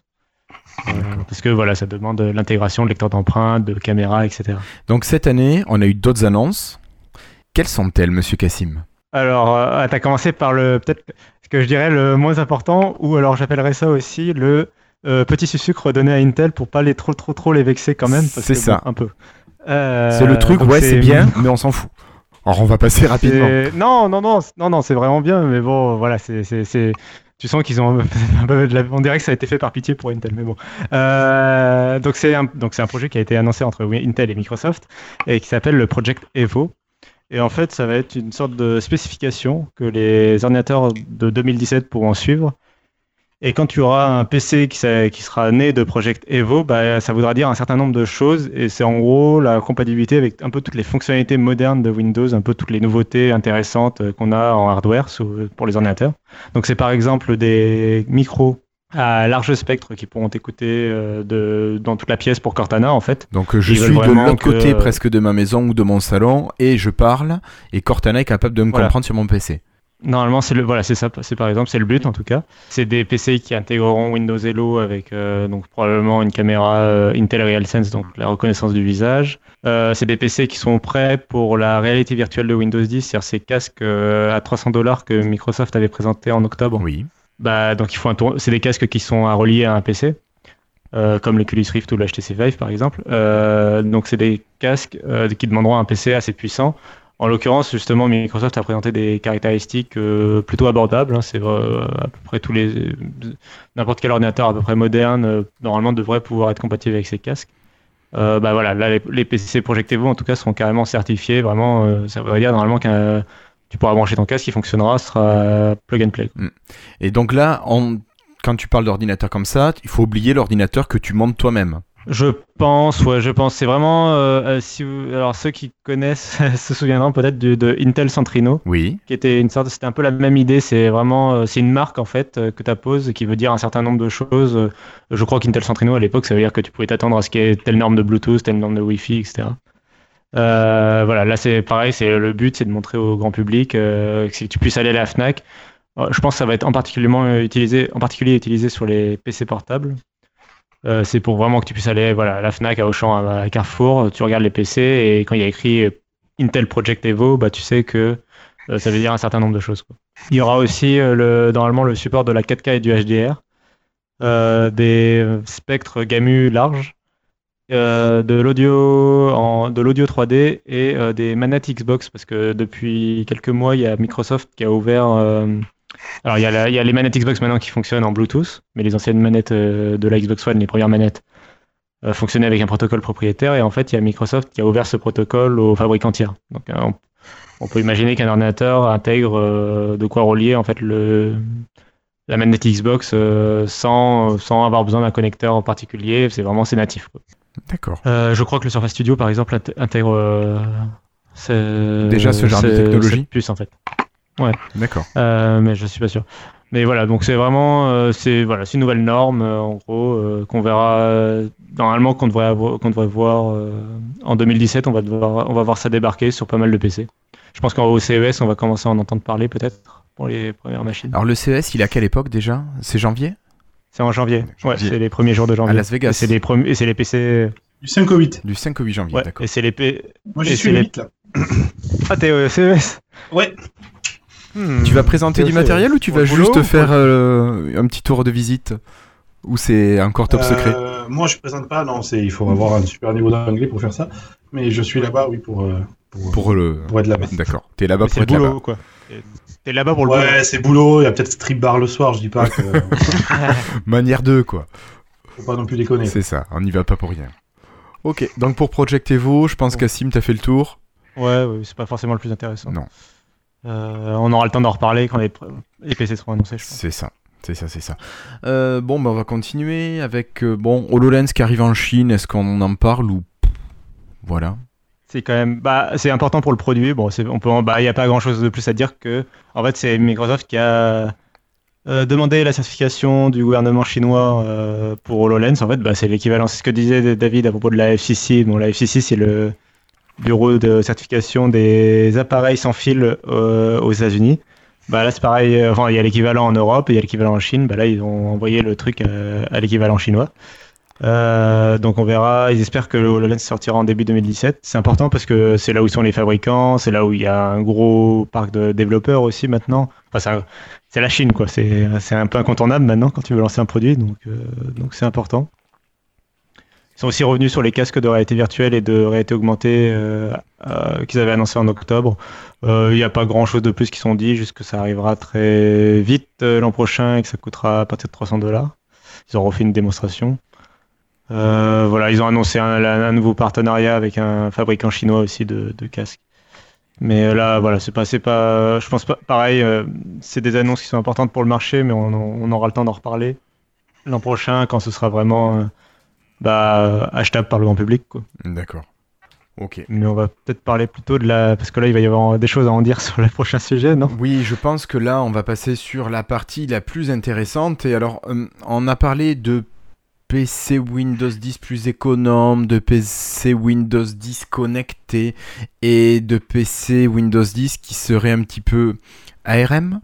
Euh, parce que voilà, ça demande l'intégration de lecteur d'empreintes, de caméras, etc. Donc cette année, on a eu d'autres annonces. Quelles sont-elles, monsieur Cassim Alors, tu as commencé par le peut-être ce que je dirais le moins important, ou alors j'appellerais ça aussi le euh, petit sucre donné à Intel pour pas les trop trop trop les vexer quand même. C'est ça. bon, un peu. Euh, C'est le truc, donc ouais, c'est bien, mais on s'en fout. Alors on va passer rapidement. Non, non, non, non, non, c'est vraiment bien, mais bon, voilà, c'est, tu sens qu'ils ont un peu de la- on dirait que ça a été fait par pitié pour Intel, mais bon. Euh, donc c'est un, donc un projet qui a été annoncé entre Intel et Microsoft et qui s'appelle le Project Evo. Et en fait, ça va être une sorte de spécification que les ordinateurs de 2017 pourront suivre. Et quand tu auras un PC qui, sera né de Project Evo, bah, ça voudra dire un certain nombre de choses. Et c'est en gros la compatibilité avec un peu toutes les fonctionnalités modernes de Windows, un peu toutes les nouveautés intéressantes euh, qu'on a en hardware pour les ordinateurs. Donc c'est par exemple des micros à large spectre qui pourront écouter euh, de, dans toute la pièce pour Cortana en fait. Donc je Ils suis de l'autre que- côté presque de ma maison ou de mon salon et je parle et Cortana est capable de me Voilà. comprendre sur mon PC. Normalement, c'est le voilà, c'est ça, c'est par exemple, c'est le but en tout cas. C'est des PC qui intégreront Windows Hello avec euh, donc probablement une caméra euh, Intel RealSense, donc la reconnaissance du visage. Euh, c'est des PC qui sont prêts pour la réalité virtuelle de Windows 10, c'est-à-dire ces casques à 300 dollars que Microsoft avait présenté en octobre. Oui. Bah donc il faut un tour... c'est des casques qui sont à relier à un PC. comme l'Oculus Rift ou l'HTC Vive par exemple. Donc c'est des casques qui demanderont un PC assez puissant. En l'occurrence, justement, Microsoft a présenté des caractéristiques euh, plutôt abordables. hein. C'est euh, à peu près tous les n'importe quel ordinateur à peu près moderne euh, normalement devrait pouvoir être compatible avec ces casques. Bah voilà, là les, les PC Project Evo en tout cas seront carrément certifiés. Vraiment, ça veut dire normalement qu'un tu pourras brancher ton casque, il fonctionnera, sera plug and play. Et donc là, quand tu parles d'ordinateur comme ça, il faut oublier l'ordinateur que tu montes toi-même. Je pense, ouais, je pense. C'est vraiment. euh, euh, si vous- alors, ceux qui connaissent se souviendront peut-être de, de Intel Centrino, Oui. qui était une sorte. C'était un peu la même idée. C'est vraiment. euh, c'est une marque, en fait, euh, que tu apposes qui veut dire un certain nombre de choses. Je crois qu'Intel Centrino, à l'époque, ça veut dire que tu pouvais t'attendre à ce qu'il y ait telle norme de Bluetooth, telle norme de Wi-Fi, etc. Euh, voilà, là, c'est pareil. C'est le but, c'est de montrer au grand public euh, que tu puisses aller à la Fnac. Je pense que ça va être en particulièrement utilisé, en particulier utilisé sur les PC portables. Euh, c'est pour vraiment que tu puisses aller voilà, à la Fnac, à Auchan, à, Carrefour, tu regardes les PC et quand il y a écrit euh, Intel Project Evo, bah, tu sais que euh, ça veut dire un certain nombre de choses. Il y aura aussi le, normalement le support de la 4K et du HDR, des spectres GAMU larges, de l'audio en de l'audio 3D et des manettes Xbox parce que depuis quelques mois il y a Microsoft qui a ouvert alors il y, a la- il y a les manettes Xbox maintenant qui fonctionnent en Bluetooth mais les anciennes manettes euh, de la Xbox One les premières manettes euh, fonctionnaient avec un protocole propriétaire et en fait il y a Microsoft qui a ouvert ce protocole aux fabricants tiers donc euh, on, on peut imaginer qu'un ordinateur intègre euh, de quoi relier en fait le la manette Xbox euh, sans, sans avoir besoin d'un connecteur en particulier c'est vraiment c'est natif. D'accord. Euh, je crois que le Surface Studio, par exemple, int- intègre euh, ce- Déjà ce genre de technologie cette puce en fait. D'accord. Euh, mais je suis pas sûr. Mais voilà, donc c'est vraiment euh, c'est voilà, c'est une nouvelle norme euh, en gros euh, qu'on verra euh, normalement qu'on devrait avoir- qu'on devrait voir euh, en 2017. On va devoir, on va voir ça débarquer sur pas mal de PC. Je pense qu'au CES, on va commencer à en entendre parler peut-être pour les premières machines. Alors le CES, il est à quelle époque déjà? C'est janvier? C'est en janvier. Ouais, c'est les premiers jours de janvier. À Las Vegas. Et c'est les premiers et c'est les PC. Du 5 au 8. Du 5 au 8 janvier, Ouais, d'accord. et c'est les P... Moi, Et j'y suis les- 8 là. Ah, t'es au CES Ouais. Hmm. Tu vas présenter du matériel ou tu vas boulot juste faire euh, un petit tour de visite Ou c'est encore top secret? Euh, moi, je présente pas. Non, c'est il faut avoir un super niveau d'anglais pour faire ça. Mais je suis là-bas, oui, pour euh, pour, Pour le. pour être là-bas. D'accord. T'es là-bas pour le être là-bas. boulot, quoi. T'es là-bas pour le boulot. Ouais, c'est boulot. Il y a peut-être strip bar le soir. Je dis pas que Manière 2, quoi. faut pas non plus déconner. C'est ça, on n'y va pas pour rien. Ok, donc pour Project Evo, je pense qu'Assim, t'as fait le tour. Ouais, ouais, c'est pas forcément le plus intéressant. Non. Euh, on aura le temps d'en reparler quand les, les PC seront annoncés, je pense. C'est ça. C'est ça, c'est ça. Euh, bon, bah, on va continuer avec euh, bon HoloLens qui arrive en Chine. Est-ce qu'on en parle ou voilà. C'est quand même, bah, c'est important pour le produit. Bon, on peut, bah, il y a pas grand chose de plus à dire que, en fait, c'est Microsoft qui a euh, demandé la certification du gouvernement chinois pour HoloLens. En fait, bah, c'est l'équivalent. C'est ce que disait David à propos de la FCC. Bon, la FCC, c'est le bureau de certification des appareils sans fil euh, aux États-Unis. Bah là, c'est pareil. euh, Enfin, il y a l'équivalent en Europe et il y a l'équivalent en Chine. Bah là, ils ont envoyé le truc euh, à l'équivalent chinois. Donc on verra, ils espèrent que le HoloLens sortira en début 2017. C'est important parce que c'est là où sont les fabricants, c'est là où il y a un gros parc de développeurs aussi maintenant. Enfin, c'est la Chine quoi, c'est un peu incontournable maintenant quand tu veux lancer un produit, donc donc c'est important. Sont aussi revenus sur les casques de réalité virtuelle et de réalité augmentée euh, euh, qu'ils avaient annoncé en octobre. Euh, Il n'y a pas grand chose de plus qui sont dit, juste que ça arrivera très vite l'an prochain et que ça coûtera à partir de 300 dollars. Ils ont refait une démonstration. Voilà, ils ont annoncé un, nouveau partenariat avec un fabricant chinois aussi de, de casques. Mais là, voilà, c'est pas, pas, je pense pas, pareil, c'est des annonces qui sont importantes pour le marché, mais on, aura le temps d'en reparler l'an prochain quand ce sera vraiment bah, achetable par le grand public. Quoi. D'accord. Ok. Mais on va peut-être parler plutôt de la. Parce que là, il va y avoir des choses à en dire sur le prochain sujet, non? Oui, je pense que là, on va passer sur la partie la plus intéressante. Et alors, euh, on a parlé de PC Windows 10 plus économe, de PC Windows 10 connecté et de PC Windows 10 qui serait un petit peu ARM.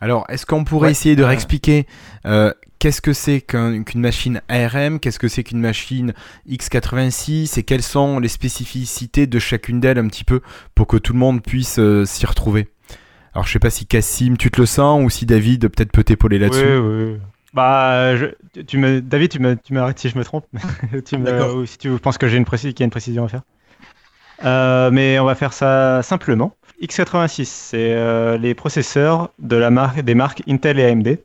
Alors, est-ce qu'on pourrait Ouais, essayer de euh, réexpliquer euh, qu'est-ce que c'est qu'un- qu'une machine ARM, qu'est-ce que c'est qu'une machine x86 et quelles sont les spécificités de chacune d'elles un petit peu pour que tout le monde puisse euh, s'y retrouver? Alors, je sais pas si Cassim, tu te le sens ou si David peut-être peut t'épauler là-dessus. Oui, oui. Bah, je, tu- me, David, tu m'arrêtes si je me trompe. tu me, D'accord. ou si tu penses que j'ai une précision, qu'il y a une précision à faire. Euh, mais on va faire ça simplement. x86, c'est euh, les processeurs de la marque, des marques Intel et AMD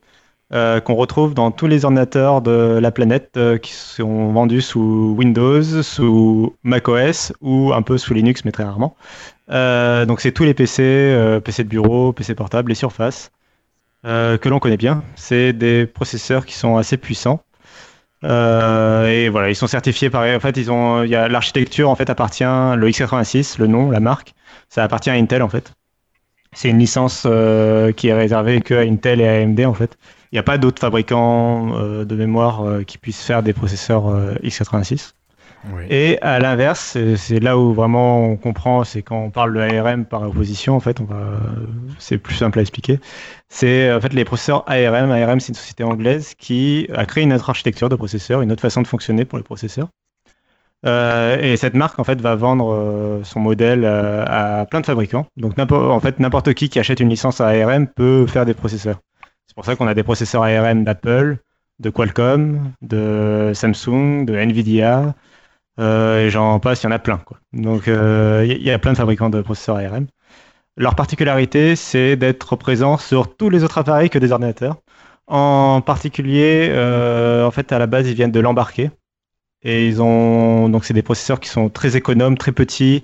euh, qu'on retrouve dans tous les ordinateurs de la planète euh, qui sont vendus sous Windows, sous macOS ou un peu sous Linux, mais très rarement. Euh, donc c'est tous les PC, PC de bureau, PC portable, les surfaces que l'on connaît bien. C'est des processeurs qui sont assez puissants. Et voilà, ils sont certifiés par. En fait, l'architecture en fait appartient le x86, le nom, la marque, ça appartient à Intel en fait. C'est une licence euh, qui est réservée que à Intel et à AMD en fait. Il n'y a pas d'autres fabricants euh, de mémoire euh, qui puissent faire des processeurs euh, x86. Oui. Et à l'inverse, c'est- c'est là où vraiment on comprend, c'est quand on parle de ARM par opposition, en fait, on va, c'est plus simple à expliquer. C'est en fait les processeurs ARM. ARM, c'est une société anglaise qui a créé une autre architecture de processeurs, une autre façon de fonctionner pour les processeurs. Euh, et cette marque, en fait, va vendre euh, son modèle euh, à plein de fabricants. Donc, en fait, n'importe qui qui achète une licence à ARM peut faire des processeurs. C'est pour ça qu'on a des processeurs ARM d'Apple, de Qualcomm, de Samsung, de Nvidia, et j'en passe, il y en a plein. Quoi. Donc il y, y a plein de fabricants de processeurs ARM. Leur particularité, c'est d'être présent sur tous les autres appareils que des ordinateurs. En particulier, en fait, à la base, ils viennent de l'embarqué. Et ils ont donc c'est des processeurs qui sont très économes, très petits,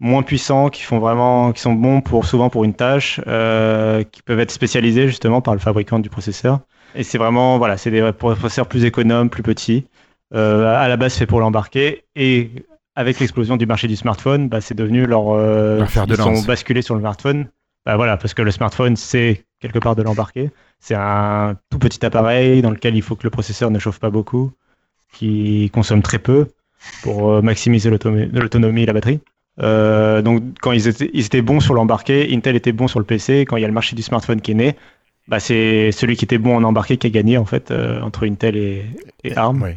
moins puissants, qui font vraiment, qui sont bons pour souvent pour une tâche, euh, qui peuvent être spécialisés justement par le fabricant du processeur. Et c'est vraiment voilà, c'est des processeurs plus économes, plus petits euh, à la base fait pour l'embarquer et avec l'explosion du marché du smartphone, bah, c'est devenu leur, euh, Leur de ils sont lance. basculés sur le smartphone. Bah, voilà, parce que le smartphone c'est quelque part de l'embarquer. C'est un tout petit appareil dans lequel il faut que le processeur ne chauffe pas beaucoup, qui consomme très peu pour euh, maximiser l'autonomie et la batterie. Euh, donc quand ils étaient, ils étaient bons sur l'embarqué, Intel était bon sur le PC. Quand il y a le marché du smartphone qui est né, bah, c'est celui qui était bon en embarqué qui a gagné en fait euh, entre Intel et, et ARM. Oui.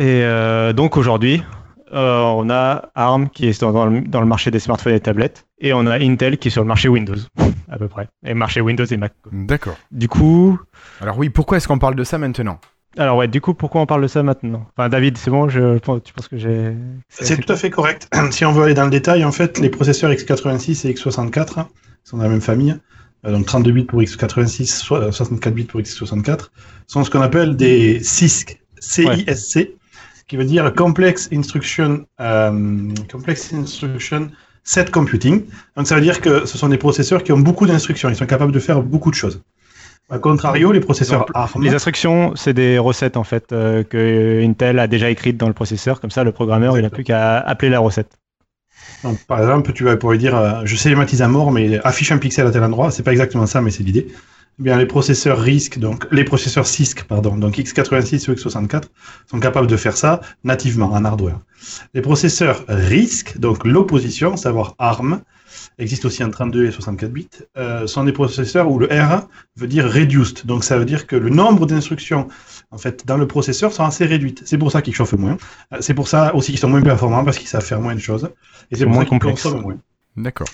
Et euh, donc aujourd'hui, on a ARM qui est dans, le, dans le marché des smartphones et tablettes, et on a Intel qui est sur le marché Windows, à peu près, et marché Windows et Mac. D'accord. Du coup, Alors oui, pourquoi est-ce qu'on parle de ça maintenant? Alors ouais, du coup, pourquoi on parle de ça maintenant? Enfin, David, c'est bon, je, tu penses que j'ai. C'est tout à fait correct. Si on veut aller dans le détail, en fait, les processeurs x86 et x64 hein, sont dans la même famille. euh, Donc 32 bits pour x86, so- euh, 64 bits pour x64, sont ce qu'on appelle des CISC, CISC, qui veut dire Complex Instruction, euh, Complex Instruction Set Computing. Donc ça veut dire que ce sont des processeurs qui ont beaucoup d'instructions, ils sont capables de faire beaucoup de choses. A contrario, les processeurs ARM, Les instructions, c'est des recettes en fait euh, que Intel a déjà écrites dans le processeur. Comme ça, le programmeur, il n'a plus qu'à appeler la recette. Donc, par exemple, tu vas pouvoir dire, euh, je schématise à mort, mais affiche un pixel à tel endroit. C'est pas exactement ça, mais c'est l'idée. Eh bien, les processeurs RISC, donc les processeurs CISC, pardon, donc x86 ou x64, sont capables de faire ça nativement en hardware. Les processeurs RISC, donc l'opposition, savoir ARM, existe aussi en 32 et 64 bits, euh, sont des processeurs où le R veut dire reduced. Donc ça veut dire que le nombre d'instructions en fait dans le processeur sont assez réduites. C'est pour ça qu'ils chauffent moins. Euh, C'est pour ça aussi qu'ils sont moins performants parce qu'ils savent faire moins de choses. Et c'est moins ça qu'ils complexes. consomment moins. D'accord.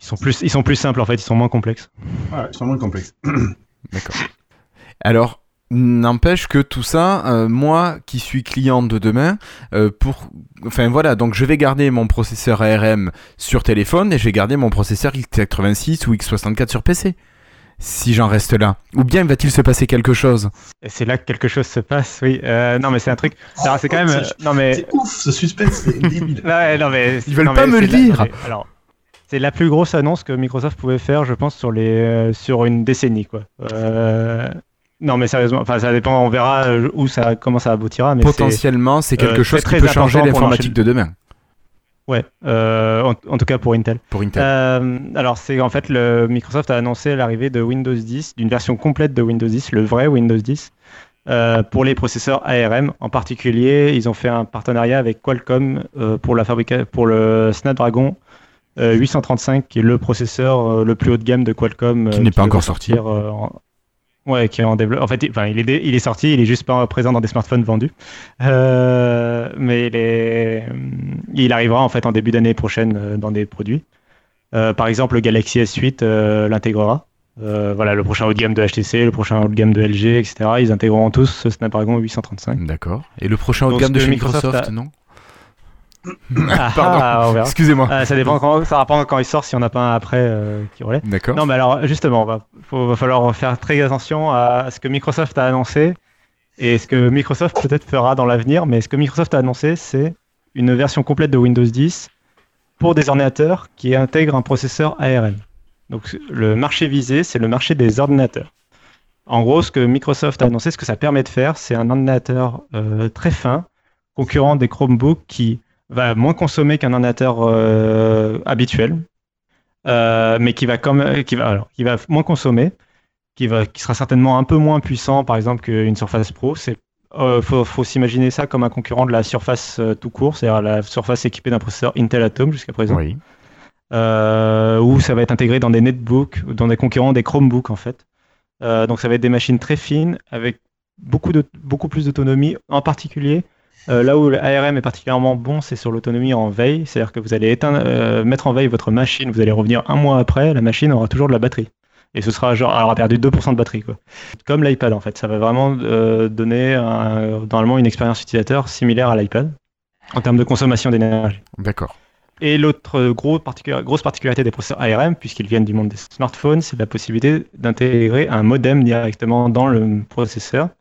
Ils sont plus, ils sont plus simples en fait, ils sont moins complexes. Ouais, ils sont moins complexes. D'accord. Alors, N'empêche que tout ça, euh, moi qui suis client de demain, euh, pour, enfin voilà, donc je vais garder mon processeur ARM sur téléphone et je vais garder mon processeur x86 ou x64 sur PC. Si j'en reste là. Ou bien va-t-il se passer quelque chose? C'est là que quelque chose se passe, oui. Euh, non, mais c'est un truc. Alors, c'est quand même. non, mais. C'est ouf, ce suspense, c'est débile. Ouais, non, mais. Ils veulent non, pas me le la- dire. mais Alors, c'est la plus grosse annonce que Microsoft pouvait faire, je pense, sur, les, sur une décennie, quoi. Euh, Non, mais sérieusement, enfin, ça dépend, on verra euh, où ça, comment ça aboutira. Mais Potentiellement, c'est quelque euh, chose très, qui peut changer l'informatique de demain. Ouais, euh, en, en tout cas pour Intel. Pour Intel. Euh, alors, c'est en fait, le, Microsoft a annoncé l'arrivée de Windows 10, d'une version complète de Windows 10, le vrai Windows 10, euh, pour les processeurs ARM. En particulier, ils ont fait un partenariat avec Qualcomm pour, la fabrica- pour le Snapdragon euh, 835, qui est le processeur le plus haut de gamme de Qualcomm. Qui n'est pas encore sorti. en- Ouais, qui est en développement. En fait, il, enfin, il, est, dé- il est sorti, il est juste pas présent dans des smartphones vendus. Euh, mais il, est- il arrivera en fait en début d'année prochaine euh, dans des produits. Euh, par exemple, le Galaxy S8 euh, l'intégrera. Euh, voilà, le prochain haut de gamme de HTC, le prochain haut de gamme de LG, etc. Ils intégreront tous ce Snapdragon 835. D'accord. Et le prochain haut de gamme de chez Microsoft Microsoft, a- non? Pardon. ah, on verra. Excusez-moi. Ah, ça dépend quand, ça dépend quand il sort, si on n'a pas un après euh, qui relaie. D'accord. Non, mais alors, justement, va, faut- va falloir faire très attention à ce que Microsoft a annoncé et ce que Microsoft peut-être fera dans l'avenir. Mais ce que Microsoft a annoncé, c'est une version complète de Windows 10 pour des ordinateurs qui intègrent un processeur ARM. Donc, le marché visé, c'est le marché des ordinateurs. En gros, ce que Microsoft a annoncé, ce que ça permet de faire, c'est un ordinateur euh, très fin, concurrent des Chromebooks qui va moins consommer qu'un ordinateur euh, habituel, euh, mais qui va, comme, qui, va, alors, qui va moins consommer, qui, va, qui sera certainement un peu moins puissant, par exemple, qu'une Surface Pro. Il faut, faut s'imaginer ça comme un concurrent de la Surface euh, tout court, c'est-à-dire la Surface équipée d'un processeur Intel Atom jusqu'à présent, Oui. euh, où ça va être intégré dans des netbooks, dans des concurrents des Chromebooks en fait. Euh, donc ça va être des machines très fines, avec beaucoup, de, beaucoup plus d'autonomie, en particulier euh, là où l'ARM est particulièrement bon, c'est sur l'autonomie en veille. C'est-à-dire que vous allez éteindre, euh, mettre en veille votre machine, vous allez revenir un mois après, la machine aura toujours de la batterie. Et ce sera genre, elle aura perdu 2% de batterie. Quoi. Comme l'iPad en fait. Ça va vraiment euh, donner un- normalement une expérience utilisateur similaire à l'iPad en termes de consommation d'énergie. D'accord. Et l'autre gros grosse particularité des processeurs ARM, puisqu'ils viennent du monde des smartphones, c'est la possibilité d'intégrer un modem directement dans le processeur, ce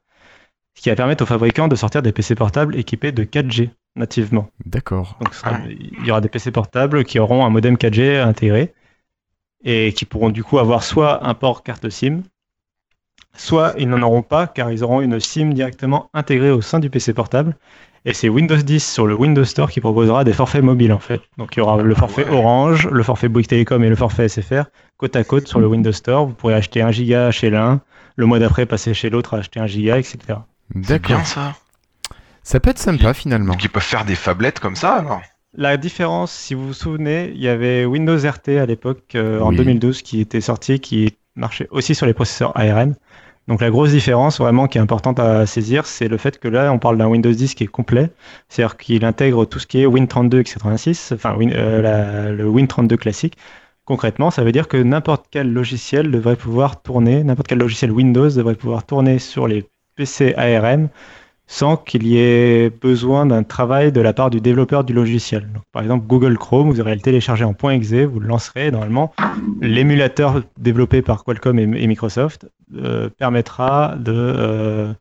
qui va permettre aux fabricants de sortir des PC portables équipés de 4G nativement. D'accord. Donc sera- il y aura des PC portables qui auront un modem 4G intégré et qui pourront du coup avoir soit un port carte SIM, soit ils n'en auront pas car ils auront une SIM directement intégrée au sein du PC portable. Et c'est Windows 10 sur le Windows Store qui proposera des forfaits mobiles en fait. Donc il y aura le forfait Orange, le forfait Bouygues Telecom et le forfait SFR côte à côte sur le Windows Store. Vous pourrez acheter 1 giga chez l'un, le mois d'après passer chez l'autre acheter 1 giga, etc. C'est D'accord. bien ça. Ça peut être sympa finalement. Donc ils peuvent faire des phablettes comme ça alors. La différence, si vous vous souvenez, il y avait Windows RT à l'époque, euh, en Oui. 2012, qui était sorti, qui marchait aussi sur les processeurs ARM. Donc la grosse différence vraiment qui est importante à saisir, c'est le fait que là, on parle d'un Windows 10 qui est complet, c'est-à-dire qu'il intègre tout ce qui est Win32 x86, enfin Win- euh, la- le Win32 classique. Concrètement, ça veut dire que n'importe quel logiciel devrait pouvoir tourner, n'importe quel logiciel Windows devrait pouvoir tourner sur les PC ARM sans qu'il y ait besoin d'un travail de la part du développeur du logiciel. Donc, par exemple, Google Chrome, vous aurez le télécharger en .exe, vous le lancerez, normalement, l'émulateur développé par Qualcomm et, et Microsoft euh, permettra de, euh,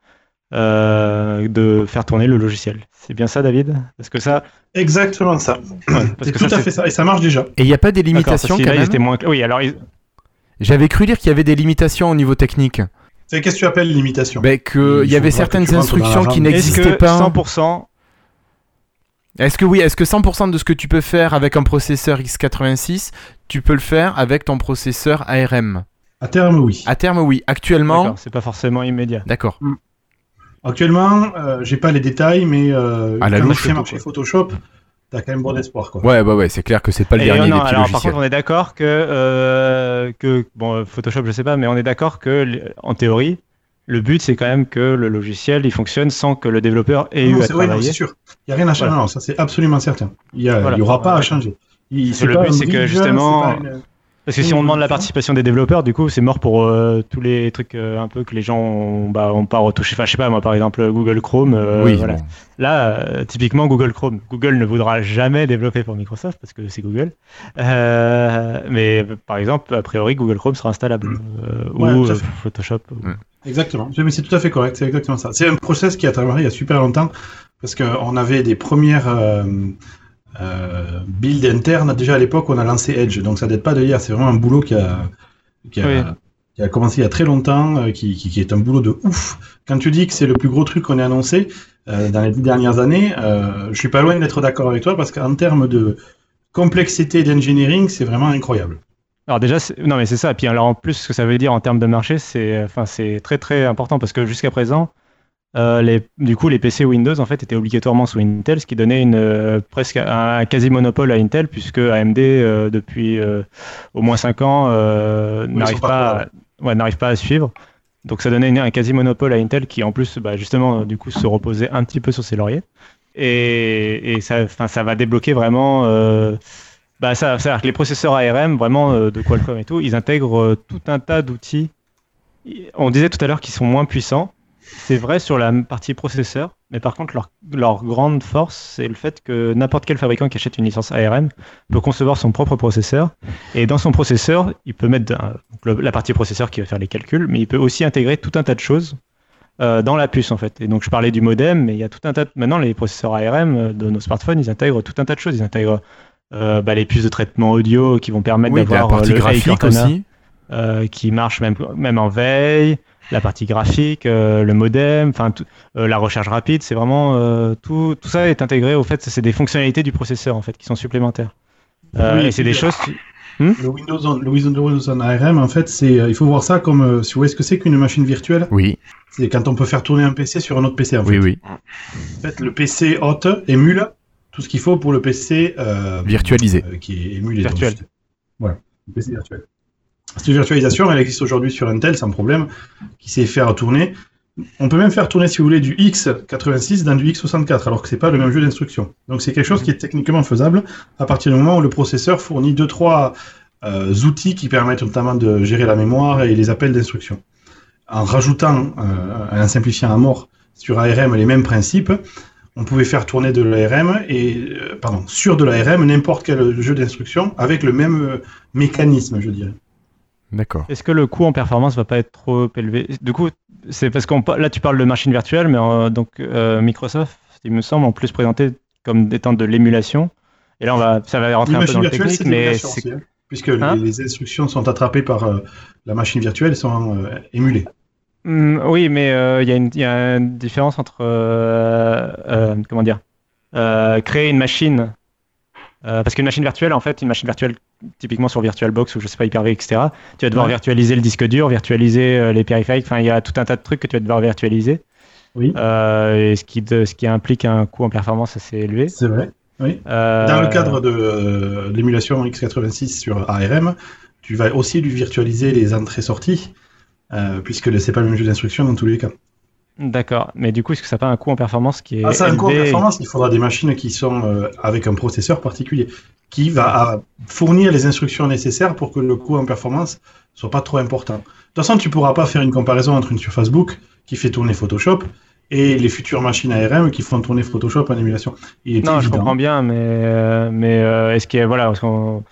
euh, de faire tourner le logiciel. C'est bien ça, David? Parce que ça, Exactement ça. parce C'est que tout ça, à fait ça. Et ça marche déjà. Et il n'y a pas des limitations parce quand même? moins... Oui, alors ils- J'avais cru lire qu'il y avait des limitations au niveau technique. C'est qu'est-ce que tu appelles limitation Ben, Il y avait certaines instructions qui n'existaient que pas. 100% Est-ce que oui, est-ce que 100% de ce que tu peux faire avec un processeur x86, tu peux le faire avec ton processeur ARM À terme, oui. À terme, oui. Actuellement, D'accord, c'est pas forcément immédiat. d'accord. Actuellement, euh, j'ai pas les détails, mais euh, À la quand louche, tu fais marcher Photoshop, t'as quand même bon espoir. Quoi. Ouais, ouais, ouais, c'est clair que c'est pas le Et dernier non, des petits alors, par contre, on est d'accord que, euh, que bon, Photoshop, je sais pas, mais on est d'accord que, en théorie, le but, c'est quand même que le logiciel, il fonctionne sans que le développeur ait Non, eu à c'est ouais, non, travailler. c'est sûr. Il n'y a rien à changer. Voilà. Non, ça c'est absolument certain. Il n'y Voilà. aura pas à changer. Il- Le pas but, c'est que, justement, c'est pas une- Parce que si on demande la participation des développeurs, du coup, c'est mort pour euh, tous les trucs euh, un peu que les gens ont, bah, ont pas retouché. Enfin, je sais pas, moi, par exemple, Google Chrome. euh, oui, voilà. bon. Là, euh, typiquement Google Chrome. Google ne voudra jamais développer pour Microsoft parce que c'est Google. Euh, mais par exemple, a priori, Google Chrome sera installable. euh, Ouais, ou euh. Photoshop. ou-. Exactement. Mais c'est tout à fait correct. C'est exactement ça. C'est un process qui a démarré il y a super longtemps parce qu'on avait des premières euh, builds internes. Déjà à l'époque, on a lancé Edge. Donc ça date pas de hier. C'est vraiment un boulot qui a, qui a, Oui. qui a commencé il y a très longtemps, euh, qui, qui, qui est un boulot de ouf. Quand tu dis que c'est le plus gros truc qu'on ait annoncé euh, dans les dix dernières années, euh, je suis pas loin d'être d'accord avec toi parce qu'en termes de complexité d'engineering, c'est vraiment incroyable. Alors déjà, non mais c'est ça. Puis alors en plus, ce que ça veut dire en termes de marché, c'est, enfin, c'est très très important parce que jusqu'à présent, euh, les, du coup, les PC Windows en fait étaient obligatoirement sous Intel, ce qui donnait une euh, presque un, un quasi monopole à Intel, puisque AMD euh, depuis au moins 5 ans n'arrive pas à, ouais, n'arrive pas à suivre. Donc ça donnait une- un quasi monopole à Intel qui en plus, bah, justement, du coup, se reposait un petit peu sur ses lauriers. Et, et ça, enfin, ça va débloquer vraiment. bah, ça, c'est-à-dire que les processeurs ARM, vraiment de Qualcomm et tout, ils intègrent tout un tas d'outils. On disait tout à l'heure qu'ils sont moins puissants. C'est vrai sur la partie processeur, mais par contre, leur, leur grande force, c'est le fait que n'importe quel fabricant qui achète une licence ARM peut concevoir son propre processeur. Et dans son processeur, il peut mettre un- donc le- la partie processeur qui va faire les calculs, mais il peut aussi intégrer tout un tas de choses euh, dans la puce en fait. Et donc je parlais du modem, mais il y a tout un tas de... Maintenant, les processeurs ARM euh, de nos smartphones, ils intègrent tout un tas de choses. Ils intègrent euh, bah, les puces de traitement audio qui vont permettre Oui, d'avoir euh, le graphique Cortana, aussi. euh, qui marche même, même en veille, la partie graphique, euh, le modem, enfin tout- euh, la recharge rapide, c'est vraiment euh, tout, tout ça est intégré au fait, c'est des fonctionnalités du processeur en fait qui sont supplémentaires. Euh, Oui, et c'est des choses. qui- Le Windows, on, le Windows on ARM, en fait, c'est, euh, il faut voir ça comme, euh, si vous voyez ce que c'est qu'une machine virtuelle, Oui, c'est quand on peut faire tourner un PC sur un autre PC. En oui, fait. oui. En fait, le PC hôte émule tout ce qu'il faut pour le PC euh, Virtualisé. euh, qui est émulé. Virtuel. voilà, le PC virtuel. Cette virtualisation, elle existe aujourd'hui sur Intel sans problème, qui sait faire tourner. On peut même faire tourner, si vous voulez, du X86 dans du X64, alors que c'est pas le même jeu d'instruction. Donc c'est quelque chose qui est techniquement faisable à partir du moment où le processeur fournit deux trois euh, outils qui permettent notamment de gérer la mémoire et les appels d'instruction. En rajoutant, euh, en simplifiant à mort sur ARM les mêmes principes, on pouvait faire tourner de l'ARM et euh, pardon sur de l'ARM n'importe quel jeu d'instruction avec le même euh, mécanisme, je dirais. D'accord. Est-ce que le coût en performance va pas être trop élevé? Du coup, c'est parce qu'on là tu parles de machine virtuelle, mais euh, donc euh, Microsoft, il me semble, en plus présenté comme étant de l'émulation. Et là, on va, ça va rentrer un peu dans le technique, mais c'est hein, puisque les- Hein? les, instructions sont attrapées par euh, la machine virtuelle et sont euh, émulées. Hmm, oui, mais euh, il y, a une- il y a une différence entre euh, euh, comment dire euh, créer une machine euh, parce qu'une machine virtuelle, en fait, une machine virtuelle typiquement sur VirtualBox ou je sais pas Hyper-V, etc. Tu vas devoir Ouais. virtualiser le disque dur, virtualiser euh, les périphériques. Enfin, il y a tout un tas de trucs que tu vas devoir virtualiser. Oui. Euh, et ce qui, de- ce qui implique un coût en performance assez élevé. C'est vrai. Oui. Dans le cadre de l'émulation x86 sur ARM, tu vas aussi lui virtualiser les entrées-sorties, puisque c'est pas le même jeu d'instruction dans tous les cas. D'accord. Mais du coup, est-ce que ça n'a pas un coût en performance qui est Ah, ça a un coût en performance, il faudra des machines qui sont euh, avec un processeur particulier, qui va à fournir les instructions nécessaires pour que le coût en performance soit pas trop important. De toute façon, tu pourras pas faire une comparaison entre une Surface Book qui fait tourner Photoshop et les futures machines ARM qui font tourner Photoshop en émulation. Il est Non, je comprends bien, mais, euh, mais euh, est-ce qu'il y a, voilà, parce qu'on-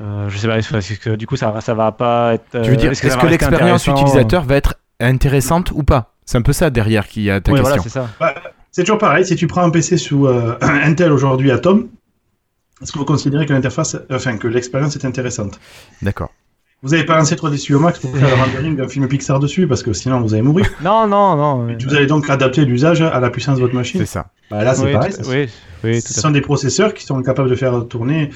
euh, je sais pas, est-ce que du coup ça, ça va pas être. Tu veux dire, est-ce que, l'expérience utilisateur va être intéressante ou pas? C'est un peu ça derrière qui a ta question. voilà, c'est ça. C'est toujours pareil, si tu prends un PC sous euh, Intel aujourd'hui Atom, est-ce que vous considérez que l'interface, enfin que l'expérience est intéressante? D'accord. Vous n'avez pas lancé 3D Studio Max pour faire le rendering d'un film Pixar dessus, parce que sinon vous allez mourir. Non, non, non. euh, Vous allez donc adapter l'usage à la puissance de votre machine. C'est ça. Bah, là, c'est oui, pareil. oui, oui, tout ce sont des processeurs qui sont capables de faire tourner.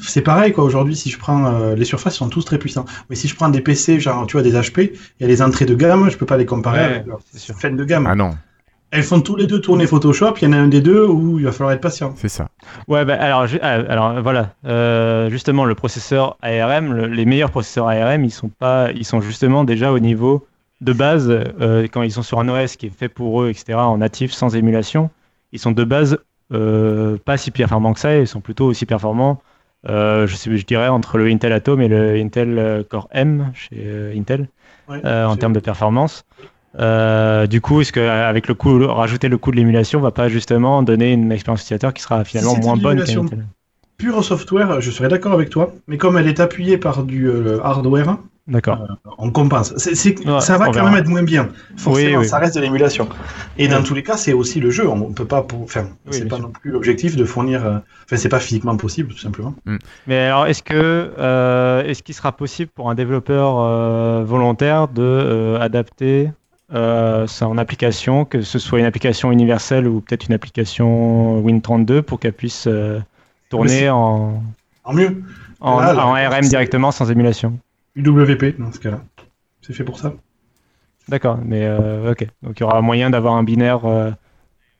C'est pareil, quoi. Aujourd'hui, si je prends euh, les surfaces, sont tous très puissants. Mais si je prends des PC, genre, tu vois, des HP, il y a les entrées de gamme, je peux pas les comparer Ouais, avec leur c'est sûr. fin de gamme. Ah non, Elles font tous les deux tourner Photoshop. Il y en a un des deux où il va falloir être patient. c'est ça. Ouais, bah, alors, ah, alors voilà, Euh, justement, le processeur ARM, le- les meilleurs processeurs ARM, ils sont pas, ils sont justement déjà au niveau de base euh, quand ils sont sur un OS qui est fait pour eux, etc., en natif, sans émulation, ils sont de base euh, pas si performants que ça, ils sont plutôt aussi performants Euh, je, sais, je dirais entre le Intel Atom et le Intel Core M chez euh, Intel Ouais, euh, en termes de performance. Euh, du coup, est-ce qu'avec le coût, rajouter le coût de l'émulation va pas justement donner une expérience utilisateur qui sera finalement moins bonne Pure software, je serais d'accord avec toi, mais comme elle est appuyée par du euh, hardware, D'accord. on compense. Ouais, ça va on quand verra. même être moins bien. Forcément, Oui, oui. ça reste de l'émulation. Et dans tous les cas, c'est aussi le jeu. On peut pas, pour... enfin, Oui, c'est pas sûr. non plus l'objectif de fournir. euh, Enfin, c'est pas physiquement possible, tout simplement. Mais alors, est-ce que euh, est-ce qu'il sera possible pour un développeur euh, volontaire de euh, adapter euh, son application, que ce soit une application universelle ou peut-être une application Win32 pour qu'elle puisse euh, tourner c'est- en, En mieux, en, Là, là, en RM directement sans émulation UWP dans ce cas-là. C'est fait pour ça. D'accord, mais euh, ok. Donc il y aura moyen d'avoir un binaire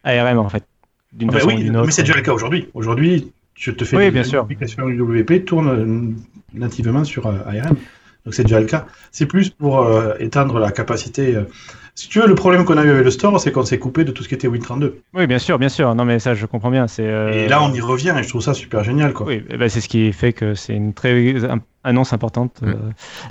ARM en fait, d'une Ah bah oui, autre. mais c'est déjà le cas aujourd'hui. Aujourd'hui, tu te fais Oui, bien sûr. applications UWP tourne nativement sur ARM. Donc c'est déjà le cas. C'est plus pour euh, étendre la capacité. Si tu veux, le problème qu'on a eu avec le store, c'est qu'on s'est coupé de tout ce qui était Win32. Oui, bien sûr, bien sûr. Non, mais ça, je comprends bien. C'est. euh, Et là, on y revient et je trouve ça super génial. Quoi. Oui, eh ben, c'est ce qui fait que c'est une très annonce importante. Mm. euh.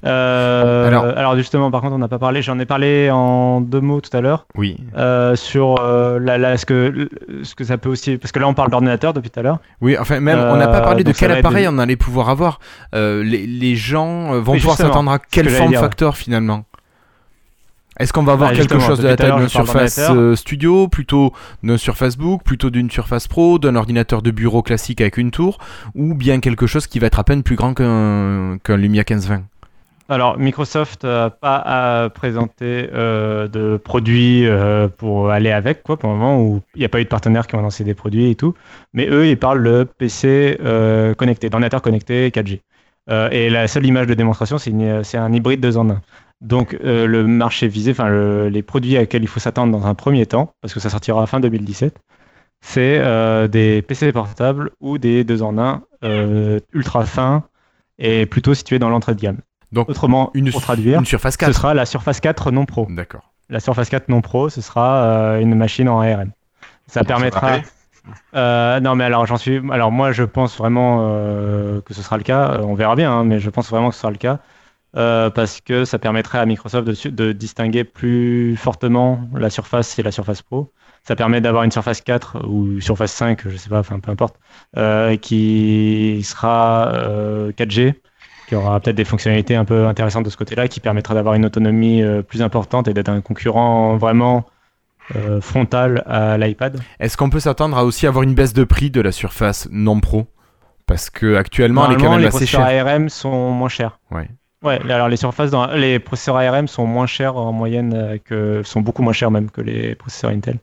Euh, Alors- alors... justement, par contre, on n'a pas parlé. J'en ai parlé en deux mots tout à l'heure Oui, euh, sur euh, la, la- ce que ce que ça peut aussi parce que là on parle d'ordinateur depuis tout à l'heure. oui. Enfin, même on n'a pas parlé de quel appareil des- on allait pouvoir avoir. Euh, les, les gens vont Oui, pouvoir s'attendre à que quel form factor finalement Est-ce qu'on va avoir Bah, quelque chose de la taille d'une surface euh, studio, plutôt d'une surface book, plutôt d'une surface pro, d'un ordinateur de bureau classique avec une tour, ou bien quelque chose qui va être à peine plus grand qu'un Lumia 1520 Alors Microsoft n'a pas à présenter euh, de produits euh, pour aller avec quoi pour le moment où il n'y a pas eu de partenaires qui ont lancé des produits et tout. Mais eux ils parlent de PC euh, connecté, d'ordinateur connecté 4G. Euh, et la seule image de démonstration c'est un hybride 2 en 1. Donc euh, le marché visé, enfin le- les produits à lesquels il faut s'attendre dans un premier temps, parce que ça sortira fin 2017, c'est euh, des PC portables ou des 2 en 1 euh, ultra fins et plutôt situés dans l'entrée de gamme. Donc Autrement, une, pour traduire, une surface ce 4. sera la Surface 4 non pro. D'accord. La Surface 4 non pro, ce sera euh, une machine en ARM. Ça permettra. Euh, non, mais alors j'en suis. Alors moi, je pense vraiment euh, que ce sera le cas. On verra bien, hein, mais je pense vraiment que ce sera le cas euh, parce que ça permettrait à Microsoft de, distinguer plus fortement la Surface et la Surface Pro. Ça permet d'avoir une Surface 4 ou Surface 5, je sais pas, enfin peu importe, euh, qui sera euh, 4G, qui aura peut-être des fonctionnalités un peu intéressantes de ce côté-là, qui permettra d'avoir une autonomie euh, plus importante et d'être un concurrent vraiment euh, frontal à l'iPad. Est-ce qu'on peut s'attendre à aussi avoir une baisse de prix de la surface non pro? Parce que actuellement, elle est quand même les assez processeurs chère. ARM sont moins chers. Ouais. Ouais, alors les surfaces dans les processeurs ARM sont moins chers en moyenne euh, que sont beaucoup moins chers même que les processeurs Intel.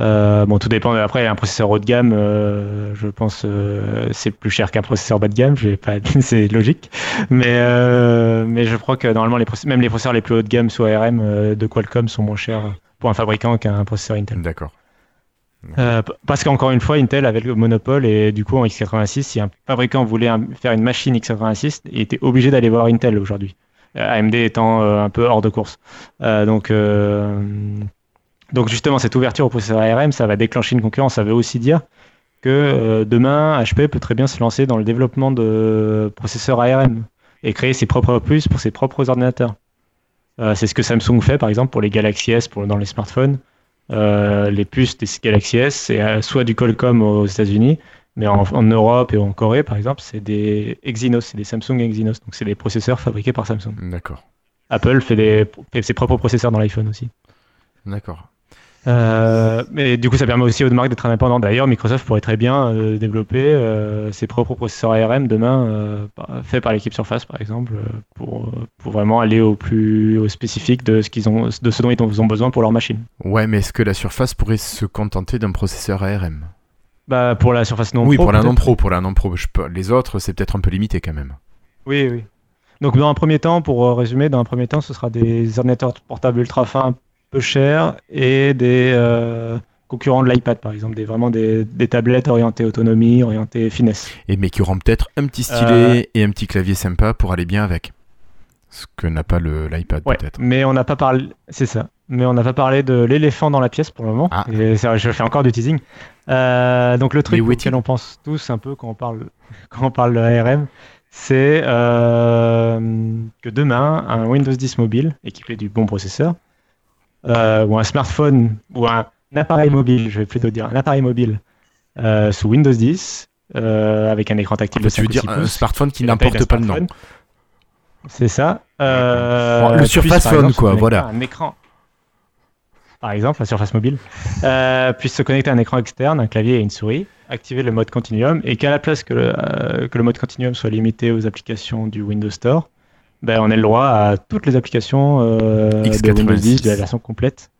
Euh, bon, tout dépend. Après, un processeur haut de gamme, euh, je pense, euh, c'est plus cher qu'un processeur bas de gamme. Je vais pas, c'est logique. Mais euh, mais je crois que normalement, les même les processeurs les plus haut de gamme sous ARM euh, de Qualcomm sont moins chers pour un fabricant qu'un processeur Intel. D'accord. Euh, parce qu'encore une fois, Intel avait le monopole et du coup, en x86, si un fabricant voulait faire une machine x86, il était obligé d'aller voir Intel aujourd'hui. Euh, AMD étant euh, un peu hors de course. Donc, justement, cette ouverture au processeur ARM, ça va déclencher une concurrence. Ça veut aussi dire que demain, HP peut très bien se lancer dans le développement de processeurs ARM et créer ses propres puces pour ses propres ordinateurs. C'est ce que Samsung fait, par exemple, pour les Galaxy S dans les smartphones. Euh, les puces des Galaxy S, c'est euh, soit du Qualcomm aux États-Unis, mais en, en Europe et en Corée, par exemple, c'est des Exynos, c'est des Samsung Exynos. Donc, c'est des processeurs fabriqués par Samsung. D'accord. Apple fait, des, fait ses propres processeurs dans l'iPhone aussi. D'accord. Euh, mais du coup, ça permet aussi aux marques d'être indépendantes. D'ailleurs, Microsoft pourrait très bien euh, développer euh, ses propres processeurs ARM demain, faits par l'équipe Surface, par exemple, pour, pour vraiment aller au plus au spécifique de ce qu'ils ont, de ce dont ils ont besoin pour leur machine. Ouais, mais est-ce que la surface pourrait se contenter d'un processeur ARM Bah, pour la Surface non Oui, pour la non peut-être. pro, pour la non pro. Je peux- Les autres, c'est peut-être un peu limité quand même. Oui, oui. Donc, dans un premier temps, pour résumer, dans un premier temps, ce sera des ordinateurs portables ultra fins, peu chers, et des euh, concurrents de l'iPad, par exemple, des, vraiment des, des tablettes orientées autonomie, orientées finesse. Et mais qui auront peut-être un petit stylet Euh. et un petit clavier sympa pour aller bien avec. Ce que n'a pas l'iPad Ouais, peut-être. mais on n'a pas parlé, c'est ça. Mais on n'a pas parlé de l'éléphant dans la pièce pour le moment. Ah. Et ça, je fais encore du teasing. Euh, donc le truc auquel on pense tous un peu quand on parle, quand on parle de ARM, c'est euh, que demain, un Windows 10 mobile équipé du bon processeur, euh, ou un smartphone, ou un appareil mobile, je vais plutôt dire un appareil mobile euh, sous Windows 10, euh, avec un écran tactile de tu veux 5 ou dire 6 un smartphone qui n'importe pas le nom. C'est ça. Bon, le Surface Phone, exemple, quoi, voilà. Un écran. Par exemple, la Surface Mobile, puisse se connecter à un écran externe, un clavier et une souris, activer le mode Continuum, et qu'à la place que le, que le mode Continuum soit limité aux applications du Windows Store, ben, on ait le droit à toutes les applications euh, de X86. Windows 10 de la version complète.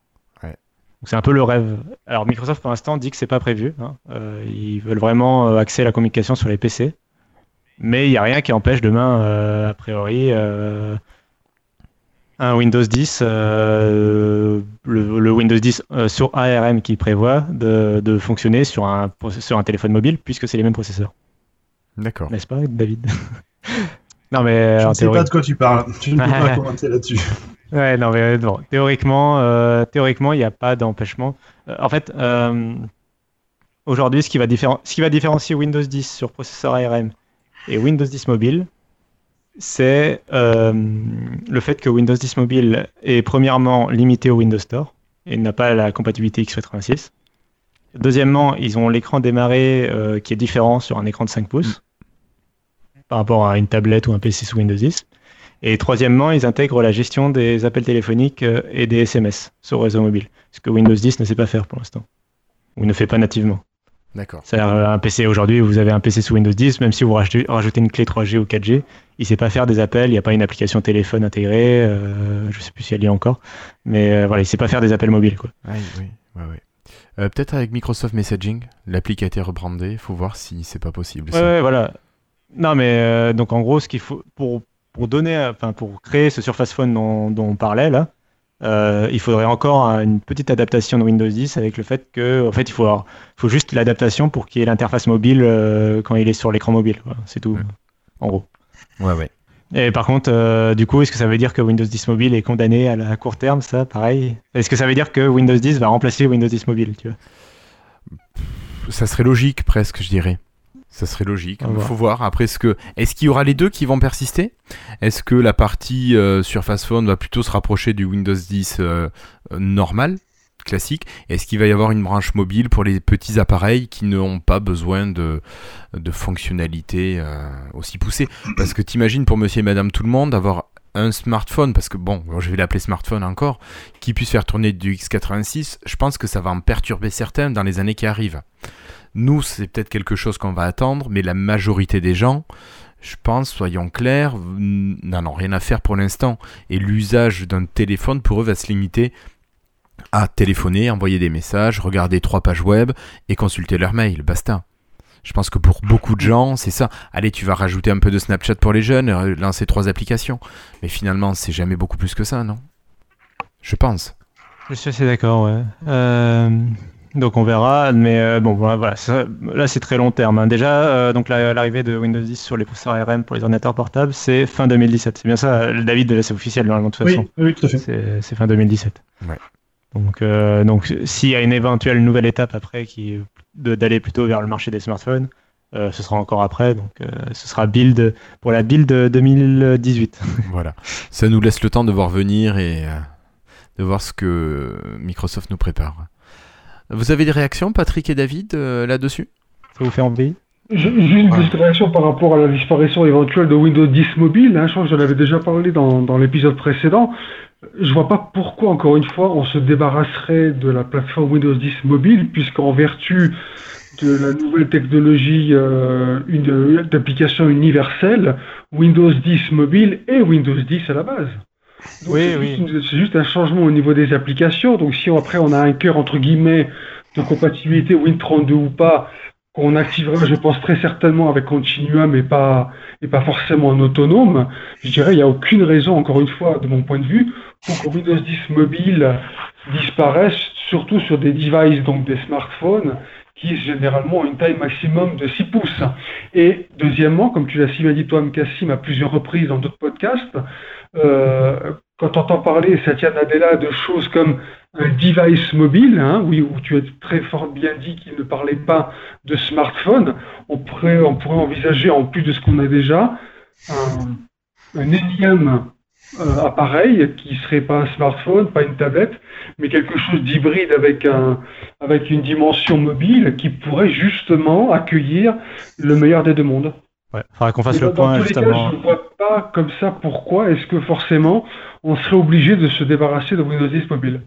Ouais. Donc c'est un peu le rêve. Alors Microsoft pour l'instant dit que c'est pas prévu. hein. Euh, ils veulent vraiment euh, axer la communication sur les PC. Mais il n'y a rien qui empêche demain, euh, a priori, un Windows 10, euh, le, le Windows 10 euh, sur ARM qui prévoit de, de fonctionner sur un, sur un téléphone mobile puisque c'est les mêmes processeurs. D'accord. N'est-ce pas, David? Non, mais Je en ne sais théorie. pas de quoi tu parles. Je ne peux pas commenter là-dessus. Ouais, non, mais bon, théoriquement, euh, théoriquement, il n'y a pas d'empêchement. Euh, en fait, euh, aujourd'hui, ce qui va ce qui va différencier Windows 10 sur processeur ARM et Windows 10 mobile, c'est euh, le fait que Windows 10 mobile est premièrement limité au Windows Store et n'a pas la compatibilité x86. Deuxièmement, ils ont l'écran démarré euh, qui est différent sur un écran de 5 pouces par rapport à une tablette ou un PC sous Windows 10. Et troisièmement, ils intègrent la gestion des appels téléphoniques euh, et des SMS sur le réseau mobile, ce que Windows 10 ne sait pas faire pour l'instant, ou ne fait pas nativement. D'accord. C'est-à-dire euh, un PC aujourd'hui, vous avez un PC sous Windows 10, même si vous rajoutez, une clé 3G ou 4G, il sait pas faire des appels, il n'y a pas une application téléphone intégrée, euh, je sais plus si elle y est encore, mais euh, voilà, il sait pas faire des appels mobiles. Quoi. Oui, oui, ouais. Euh, Peut-être avec Microsoft Messaging, l'appli a été rebrandée, faut voir si c'est pas possible. Ouais, ça. ouais, voilà. Non, mais euh, donc en gros, ce qu'il faut pour pour donner, enfin pour créer ce Surface Phone dont, dont on parlait là, euh, il faudrait encore un- une petite adaptation de Windows 10 avec le fait que, en fait, il faut avoir- faut juste l'adaptation pour qu'il y ait l'interface mobile euh, quand il est sur l'écran mobile. C'est tout, Ouais. en gros. Ouais, ouais. Et par contre, euh, du coup, est-ce que ça veut dire que Windows 10 mobile est condamné à la à court terme, ça, pareil? Est-ce que ça veut dire que Windows 10 va remplacer Windows 10 mobile, tu vois? Ça serait logique presque, je dirais. Ça serait logique. Il faut voir. Après, est-ce que est-ce qu'il y aura les deux qui vont persister? Est-ce que la partie euh, Surface Phone va plutôt se rapprocher du Windows 10 euh, euh, normal, classique? Est-ce qu'il va y avoir une branche mobile pour les petits appareils qui n'ont pas besoin de, de fonctionnalités euh, aussi poussées? Parce que t'imagines pour Monsieur et Madame tout le monde avoir un smartphone, parce que bon, je vais l'appeler smartphone encore, qui puisse faire tourner du x86, je pense que ça va en perturber certains dans les années qui arrivent. Nous, c'est peut-être quelque chose qu'on va attendre, mais la majorité des gens, je pense, soyons clairs, n'en ont rien à faire pour l'instant. Et l'usage d'un téléphone, pour eux, va se limiter à téléphoner, envoyer des messages, regarder trois pages web et consulter leur mail. Basta. Je pense que pour beaucoup de gens, c'est ça. Allez, tu vas rajouter un peu de Snapchat pour les jeunes, euh, lancer trois applications. Mais finalement, c'est jamais beaucoup plus que ça, non? Je pense. Je suis assez d'accord, ouais. Euh, donc on verra, mais euh, bon, voilà, voilà, ça- là c'est très long terme. hein. Déjà, euh, donc la- l'arrivée de Windows 10 sur les processeurs ARM pour les ordinateurs portables, c'est fin 2017. C'est bien ça, David, c'est officiel normalement de toute Oui, façon. oui, tout à fait. C'est fin 2017. Ouais. Donc, euh, donc s'il y a une éventuelle nouvelle étape après qui est d'aller plutôt vers le marché des smartphones, euh, ce sera encore après. Donc euh, ce sera build pour la build 2018. Voilà. Ça nous laisse le temps de voir venir et euh, de voir ce que Microsoft nous prépare. Vous avez des réactions, Patrick et David, euh, là-dessus? Ça vous fait envie? Juste une petite réaction par rapport à la disparition éventuelle de Windows 10 mobile. hein, je crois que j'en avais déjà parlé dans, dans l'épisode précédent. Je vois pas pourquoi, encore une fois, on se débarrasserait de la plateforme Windows 10 mobile, puisqu'en vertu de la nouvelle technologie euh, une- d'application universelle, Windows 10 mobile et Windows 10 à la base. Donc, Oui, c'est oui. juste C'est juste un changement au niveau des applications. Donc si on- après on a un cœur entre guillemets de compatibilité Win32 ou pas, qu'on activera, je pense très certainement avec Continuum et pas et pas forcément en autonome. Je dirais il n'y a aucune raison, encore une fois, de mon point de vue, pour que Windows 10 mobile disparaisse, surtout sur des devices, donc des smartphones, qui généralement ont une taille maximum de 6 pouces. Et deuxièmement, comme tu l'as si bien dit toi, Cassim, à plusieurs reprises dans d'autres podcasts, euh, quand on entend parler, Satya Nadella, de choses comme device mobile, hein, oui, où tu as très fort bien dit qu'il ne parlait pas de smartphone, on pourrait, on pourrait envisager, en plus de ce qu'on a déjà, un, un énième euh, appareil qui serait pas un smartphone, pas une tablette, mais quelque chose d'hybride avec, un, avec une dimension mobile qui pourrait justement accueillir le meilleur des deux mondes. Ouais, faudrait qu'on fasse Et le point tous les cas, justement. je ne vois pas comme ça pourquoi est-ce que forcément on serait obligé de se débarrasser de Windows 10 mobile.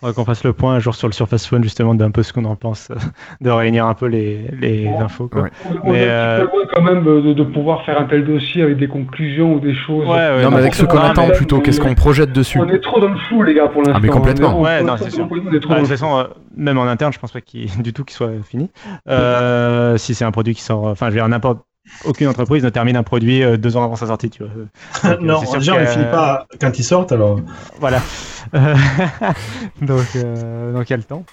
Faudrait qu'on fasse le point un jour sur le Surface Phone justement d'un peu ce qu'on en pense, de réunir un peu les, les Ouais. infos. Quoi. Ouais. On, on Mais, est un euh, quand même de, de pouvoir faire un tel dossier avec des conclusions ou des choses. Ouais, ouais, non, mais avec ce qu'on attend plutôt, qu'est-ce qu'on projette dessus On est trop dans le flou, les gars, pour l'instant. Ah, mais complètement. On est- on- non, c'est sûr. on est trop dans de le toute façon, euh, même en interne, je pense pas qu'il du tout qu'il soit fini. Euh, si c'est un produit qui sort, enfin, je veux dire, n'importe aucune entreprise ne termine un produit euh, deux ans avant sa sortie, tu vois. Donc, euh, non, déjà, on ne finit pas quand ils sortent, alors. Voilà. Euh, donc, euh, donc il y a le temps.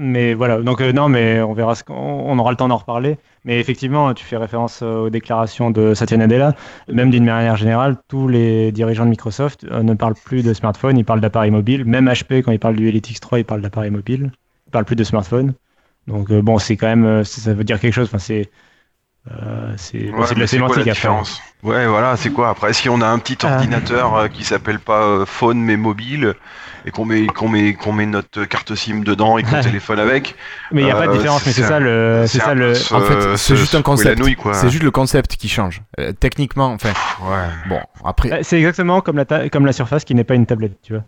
Mais voilà. Donc euh, non, mais on verra ce qu'on on aura le temps d'en reparler. Mais effectivement, tu fais référence aux déclarations de Satya Nadella. Même d'une manière générale, tous les dirigeants de Microsoft euh, ne parlent plus de smartphone, ils parlent d'appareils mobiles. Même HP, quand il parle du Elite X3, il parle d'appareils mobiles. Ils parlent plus de smartphone. Donc bon, c'est quand même, ça veut dire quelque chose. Enfin, c'est, euh, c'est, Ouais, c'est de la sémantique la après. différence Ouais, voilà, c'est quoi Après, si on a un petit Ah. ordinateur euh, qui s'appelle pas euh, phone mais mobile et qu'on met qu'on met qu'on met notre carte SIM dedans et qu'on téléphone avec, Mais il n'y a pas de Euh, différence. Mais c'est ça le, c'est ça le. En fait, c'est juste un concept. C'est juste le concept qui change. Euh, techniquement, enfin, Ouais. bon, après, C'est exactement comme la, ta- comme la Surface qui n'est pas une tablette, tu vois.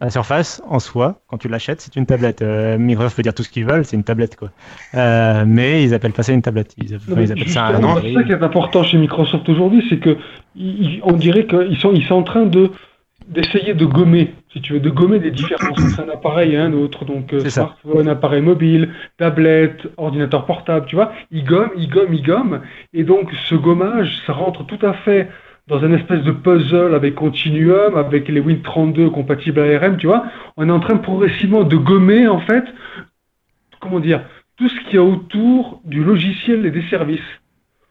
La Surface, en soi, quand tu l'achètes, c'est une tablette. Euh, Microsoft peut dire tout ce qu'ils veulent, c'est une tablette, quoi. Euh, mais ils appellent pas ça une tablette. Ils, appellent- Non, mais ils appellent ça un Android. c'est ça qui est important chez Microsoft aujourd'hui, c'est que ils- on dirait qu'ils sont, ils sont en train de d'essayer de gommer, si tu veux, de gommer des différences entre un appareil et un autre, donc euh, smartphone, appareil mobile, tablette, ordinateur portable, tu vois, ils gomment, ils gomment, ils gomment, et donc ce gommage, ça rentre tout à fait dans un espèce de puzzle avec Continuum, avec les Win32 compatibles ARM, tu vois, on est en train progressivement de gommer, en fait, comment dire, tout ce qu'il y a autour du logiciel et des services.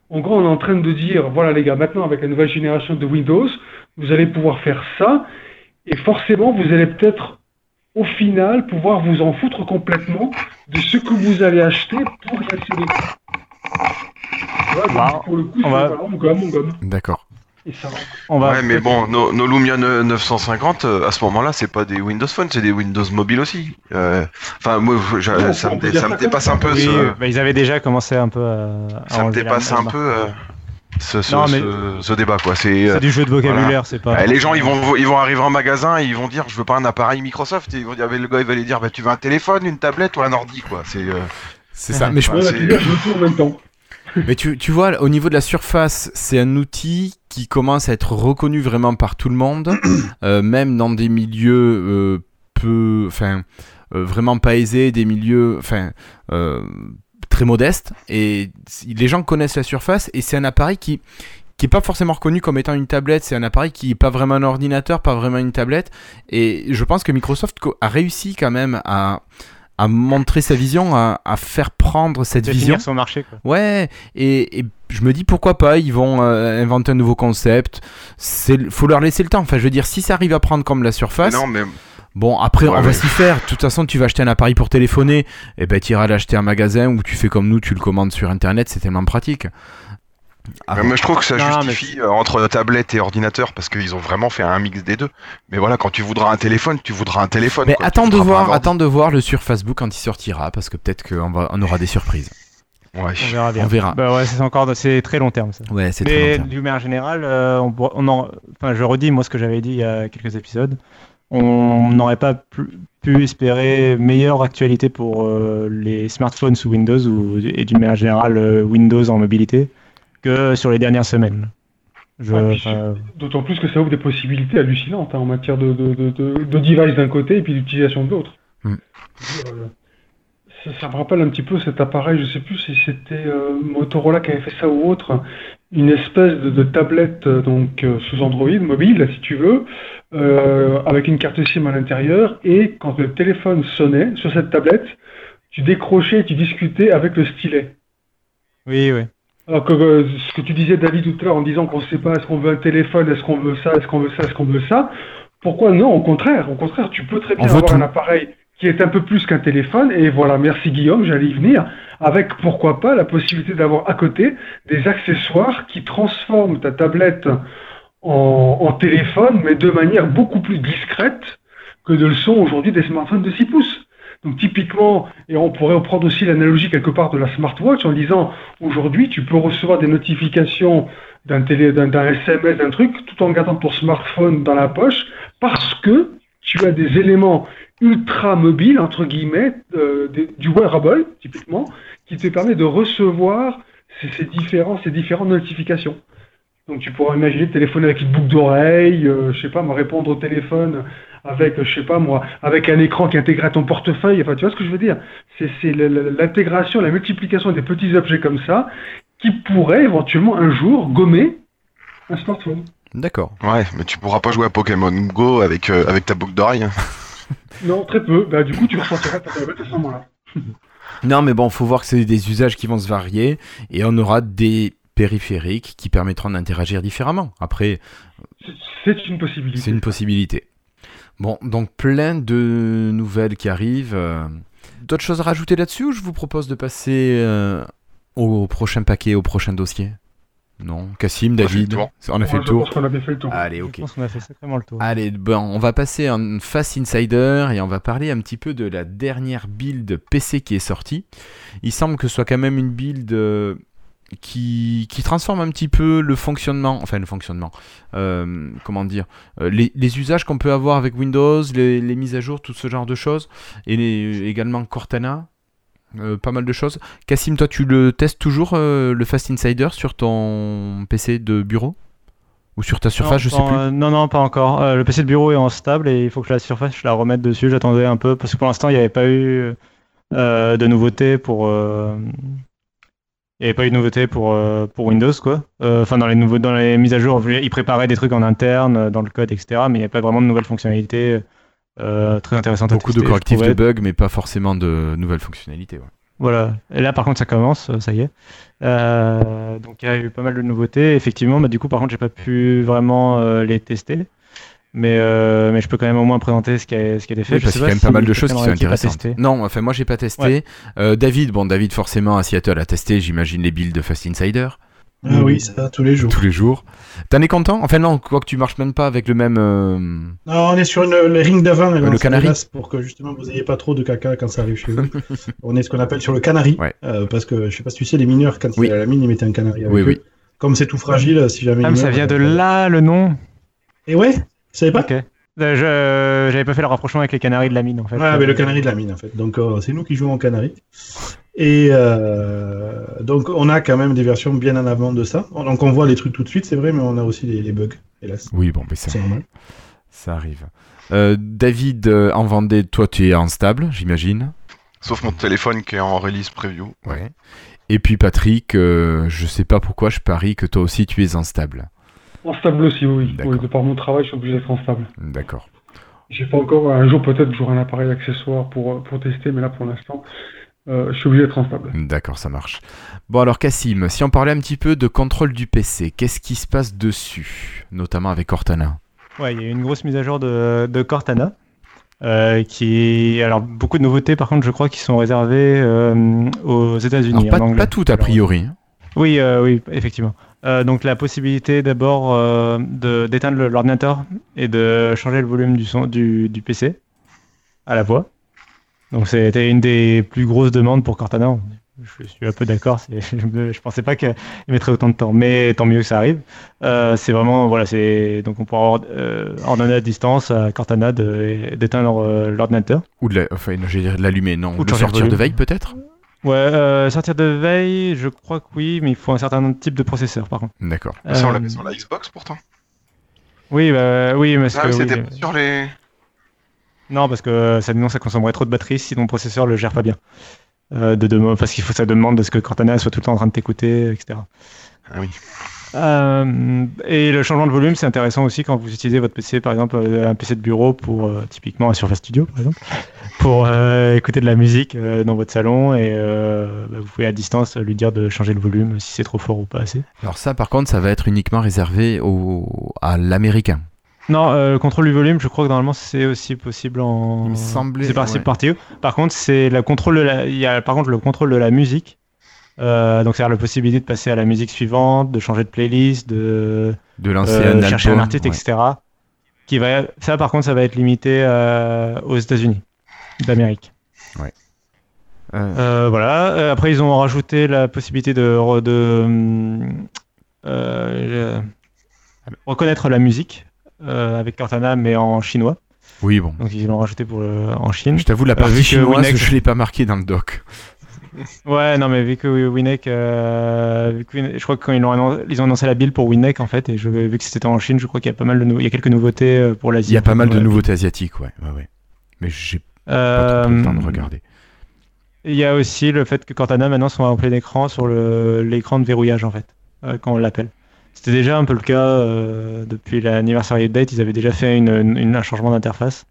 En gros, on est en train de dire, voilà les gars, maintenant avec la nouvelle génération de Windows, vous allez pouvoir faire ça, et forcément, vous allez peut-être, au final, pouvoir vous en foutre complètement de ce que vous allez acheter pour y accéder. Voilà, Bah, pour le coup, on c'est- va- voilà, on gomme, on gomme. d'accord. Ça. On va Ouais, mais bon, nos, nos Lumia 950, euh, à ce moment-là, c'est pas des Windows Phone, c'est des Windows Mobile aussi. Euh, Enfin, moi, je- Non, ça, me, dé- ça ça me dépasse un peu Oui, ce, bah, ils avaient déjà commencé un peu à. à ça me dépasse un peu euh, ce, ce, Non, mais- ce- ce débat, quoi. C'est, euh, C'est du jeu de vocabulaire, c'est pas. euh, les gens, ils vont, ils vont arriver en magasin et ils vont dire, je veux pas un appareil Microsoft. Et ils vont dire, le gars, il va aller dire, bah, tu veux un téléphone, une tablette ou un ordi, quoi. C'est, euh, C'est ça. Mais je en même temps. Mais tu, tu vois, au niveau de la surface, c'est un outil qui commence à être reconnu vraiment par tout le monde, euh, même dans des milieux euh, peu, enfin, euh, vraiment pas aisés, des milieux, enfin, très modestes. Et les gens connaissent la surface et c'est un appareil qui qui est pas forcément reconnu comme étant une tablette, c'est un appareil qui est pas vraiment un ordinateur, pas vraiment une tablette. Et je pense que Microsoft a réussi quand même à à montrer sa vision, à, à faire prendre cette vision. définir son marché, quoi. Ouais, et, et je me dis pourquoi pas, ils vont euh, inventer un nouveau concept. C'est, faut leur laisser le temps. Enfin, je veux dire, si ça arrive à prendre comme la surface, non, mais bon, après, Ouais, on va mais- s'y faire. De toute façon, tu vas acheter un appareil pour téléphoner, et ben, tu iras l'acheter en magasin ou tu fais comme nous, tu le commandes sur internet, c'est tellement pratique. Ah, Mais moi, je trouve que ça Non, justifie euh, entre tablette et ordinateur parce qu'ils ont vraiment fait un mix des deux. Mais voilà, quand tu voudras un téléphone, tu voudras un téléphone. mais quoi. attends Tu de voir, attends de voir le sur Facebook quand il sortira, parce que peut-être qu'on va, on aura des surprises. Ouais. On verra bien. On verra. Bah ouais, c'est encore, c'est très long terme, ça. Ouais, c'est très Mais long terme. d'une manière générale, euh, on, en- enfin, je redis moi ce que j'avais dit il y a quelques épisodes. On n'aurait pas pu, pu espérer meilleure actualité pour euh, les smartphones sous Windows ou, et d'une manière générale euh, Windows en mobilité que sur les dernières semaines. Je, Ah, D'autant plus que ça ouvre des possibilités hallucinantes hein, en matière de, de, de, de, de device d'un côté et puis d'utilisation de l'autre. Hmm. Euh, Ça, ça me rappelle un petit peu cet appareil, je sais plus si c'était euh, Motorola qui avait fait ça ou autre, une espèce de, de tablette euh, donc euh, sous Android mobile, si tu veux, euh, avec une carte SIM à l'intérieur, et quand le téléphone sonnait sur cette tablette, tu décrochais et tu discutais avec le stylet. oui, oui. Alors que euh, ce que tu disais David tout à l'heure en disant qu'on ne sait pas est-ce qu'on veut un téléphone, est-ce qu'on veut ça, est-ce qu'on veut ça, est-ce qu'on veut ça, Pourquoi non Au contraire, au contraire, tu peux très bien avoir tout. un appareil qui est un peu plus qu'un téléphone. Et voilà, merci Guillaume, j'allais y venir. Avec pourquoi pas la possibilité d'avoir à côté des accessoires qui transforment ta tablette en, en téléphone, mais de manière beaucoup plus discrète que ne le sont aujourd'hui des smartphones de 6 pouces. Donc typiquement, et on pourrait reprendre aussi l'analogie quelque part de la smartwatch en disant aujourd'hui tu peux recevoir des notifications d'un télé, d'un, SMS, d'un truc, tout en gardant ton smartphone dans la poche, parce que tu as des éléments ultra mobiles entre guillemets euh, du wearable typiquement qui te permet de recevoir ces, ces différents ces différentes notifications. Donc tu pourras imaginer téléphoner avec une boucle d'oreille, euh, je sais pas, me répondre au téléphone avec, je sais pas moi, avec un écran qui intègre à ton portefeuille. Enfin, tu vois ce que je veux dire? C'est l'intégration, la multiplication des petits objets comme ça qui pourraient éventuellement un jour gommer un smartphone. D'accord. Ouais, mais tu pourras pas jouer à Pokémon Go avec, euh, avec ta boucle d'oreille. Non, très peu. Bah, du coup, tu ressortiras ta tablette à ce moment-là. Non, mais bon, faut voir que c'est des usages qui vont se varier et on aura des périphériques qui permettront d'interagir différemment. Après, C'est une possibilité. c'est une possibilité. Bon, donc plein de nouvelles qui arrivent. euh. D'autres choses à rajouter là-dessus ou je vous propose de passer euh, au prochain paquet, au prochain dossier? Non? Cassim, On a fait le David? tour. On a fait le tour qu'on a fait le tour. Allez, Je ok. pense qu'on a fait sacrément le tour. Allez, bon, on va passer en Fast Insider et on va parler un petit peu de la dernière build PC qui est sortie. Il semble que ce soit quand même une build euh, qui, qui transforme un petit peu le fonctionnement, enfin le fonctionnement, euh, comment dire, euh, les, les usages qu'on peut avoir avec Windows, les, les mises à jour, tout ce genre de choses, et les- également Cortana. euh, pas mal de choses. Cassim, toi, tu le testes toujours euh, le Fast Insider sur ton PC de bureau? Ou sur ta surface, non, je sais plus. euh, non, non, pas encore. Euh, le PC de bureau est en stable et il faut que la surface, je la remette dessus. J'attendais un peu parce que pour l'instant, il n'y avait pas eu euh, de nouveautés pour. Il n'y avait pas eu de nouveautés pour, euh, pour Windows, quoi. Euh, Enfin, dans les nouveaux, dans les mises à jour, ils préparaient des trucs en interne, euh, dans le code, etc. Mais il n'y a pas vraiment de nouvelles fonctionnalités euh, très intéressantes à Beaucoup de tester, je correctifs de bugs, mais pas forcément de nouvelles fonctionnalités. ouais. Voilà. Et là, par contre, ça commence, ça y est. Donc, il y a eu pas mal de nouveautés. Effectivement, bah, du coup, par contre, j'ai pas pu vraiment les tester. Mais, euh, mais je peux quand même au moins présenter ce qui a, ce qui a été fait. Oui, parce qu'il y a quand même si pas mal de choses qui sont intéressantes. Non, enfin, moi, j'ai pas testé. Ouais. Euh, David, bon, David, forcément, à Seattle, a testé, j'imagine, les builds de Fast Insider Ah oui, ça, tous les jours. tous les jours. T'en es content? Enfin, non, quoi que tu marches même pas avec le même. euh, Non, on est sur une, le ring d'avant, mais Le canari. pour que justement vous ayez pas trop de caca quand ça arrive chez vous. on est ce qu'on appelle sur le canari, Ouais. euh, parce que je sais pas si tu sais, les mineurs, quand Oui. c'est à la mine, ils mettaient un canari. Avec Oui, eux. oui. Comme c'est tout fragile, si jamais. Ah, mais ça vient de euh, là le nom. Et ouais, tu savais pas Ok. Euh, je- J'avais pas fait le rapprochement avec les canaris de la mine en fait. Ouais, mais le canari de la mine, en fait. Donc, euh, c'est nous qui jouons au canari. Et euh, donc, on a quand même des versions bien en avant de ça. Donc, on voit les trucs tout de suite, c'est vrai, mais on a aussi les, les bugs, hélas. Oui, bon, mais ça, C'est normal. ça arrive. Euh, David, euh, en Vendée, toi, tu es en stable, j'imagine. Sauf mon téléphone qui est en release preview. Ouais. Et puis, Patrick, euh, je sais pas pourquoi, je parie que toi aussi, tu es en stable. En stable aussi, oui. D'accord. oui. De par mon travail, je suis obligé d'être en stable. D'accord. J'ai pas encore, un jour peut-être, j'aurai un appareil accessoire pour, pour tester, mais là pour l'instant, euh, je suis obligé d'être en stable. D'accord, ça marche. Bon, alors, Cassim, si on parlait un petit peu de contrôle du PC, qu'est-ce qui se passe dessus Notamment avec Cortana? Ouais, il y a eu une grosse mise à jour de, de Cortana. euh, qui alors beaucoup de nouveautés par contre je crois qui sont réservées euh, aux États-Unis pas, pas tout, a priori. hein. Oui, euh, oui, effectivement. Euh, donc la possibilité d'abord euh, de- d'éteindre l'ordinateur et de changer le volume du son du, du PC à la voix. Donc c'était une des plus grosses demandes pour Cortana. Je suis un peu d'accord. c'est- Je, je pensais pas qu'il mettrait autant de temps, mais tant mieux que ça arrive. Euh, c'est vraiment voilà, c'est donc on pourra or- ordonner à distance à Cortana de- d'éteindre l'ordinateur. Ou de la, enfin, je vais dire de l'allumer, non. Ou de sortir de veille, peut-être? Ouais, euh, sortir de veille, je crois que oui, mais il faut un certain type de processeur par contre. D'accord. Ça, on Euh, l'avait sur la Xbox pourtant. Oui, bah, oui, parce Ah, que oui, c'était euh, pas sur les. non, parce que ça, non, ça consommerait trop de batterie si ton processeur le gère pas bien. Euh, de parce qu'il faut ça demande de ce que Cortana soit tout le temps en train de t'écouter, etc. Ah oui. Euh, et le changement de volume, c'est intéressant aussi quand vous utilisez votre PC, par exemple, euh, un PC de bureau pour euh, typiquement un Surface Studio, par exemple, pour euh, écouter de la musique euh, dans votre salon et euh, bah, vous pouvez à distance lui dire de changer le volume si c'est trop fort ou pas assez. Alors ça, par contre, ça va être uniquement réservé au... à l'américain. Non, euh, le contrôle du volume, je crois que normalement c'est aussi possible en. Il me semblait, C'est par, ouais. par TO. Par contre, c'est le contrôle de la. Il y a par contre le contrôle de la musique. Euh, donc, c'est la possibilité de passer à la musique suivante, de changer de playlist, de De lancer euh, un chercher album, un artiste, ouais. etc. Qui va, ça, par contre, ça va être limité euh, aux États-Unis d'Amérique. Euh, voilà. Après, ils ont rajouté la possibilité de, re- de reconnaître la musique avec Cortana, mais en chinois. oui, bon. Donc, ils l'ont rajouté pour le- en Chine. Je t'avoue, la partie chinoise, je l'ai pas marqué dans le doc. Ouais, non, mais vu que Winneck, euh, je crois que quand ils ont, annoncé, ils ont annoncé la build pour Winneck, en fait, et je, vu que c'était en Chine, je crois qu'il y a pas mal de nou- il y a quelques nouveautés euh, pour l'Asie. Il y a pas mal de nouveautés asiatiques, ouais. ouais, ouais. Mais j'ai pas Euh, trop le temps de regarder. Il y a aussi le fait que Cortana maintenant soit en plein écran sur le- l'écran de verrouillage en fait, euh, quand on l'appelle. C'était déjà un peu le cas euh, depuis l'anniversary update, ils avaient déjà fait une, une- un changement d'interface.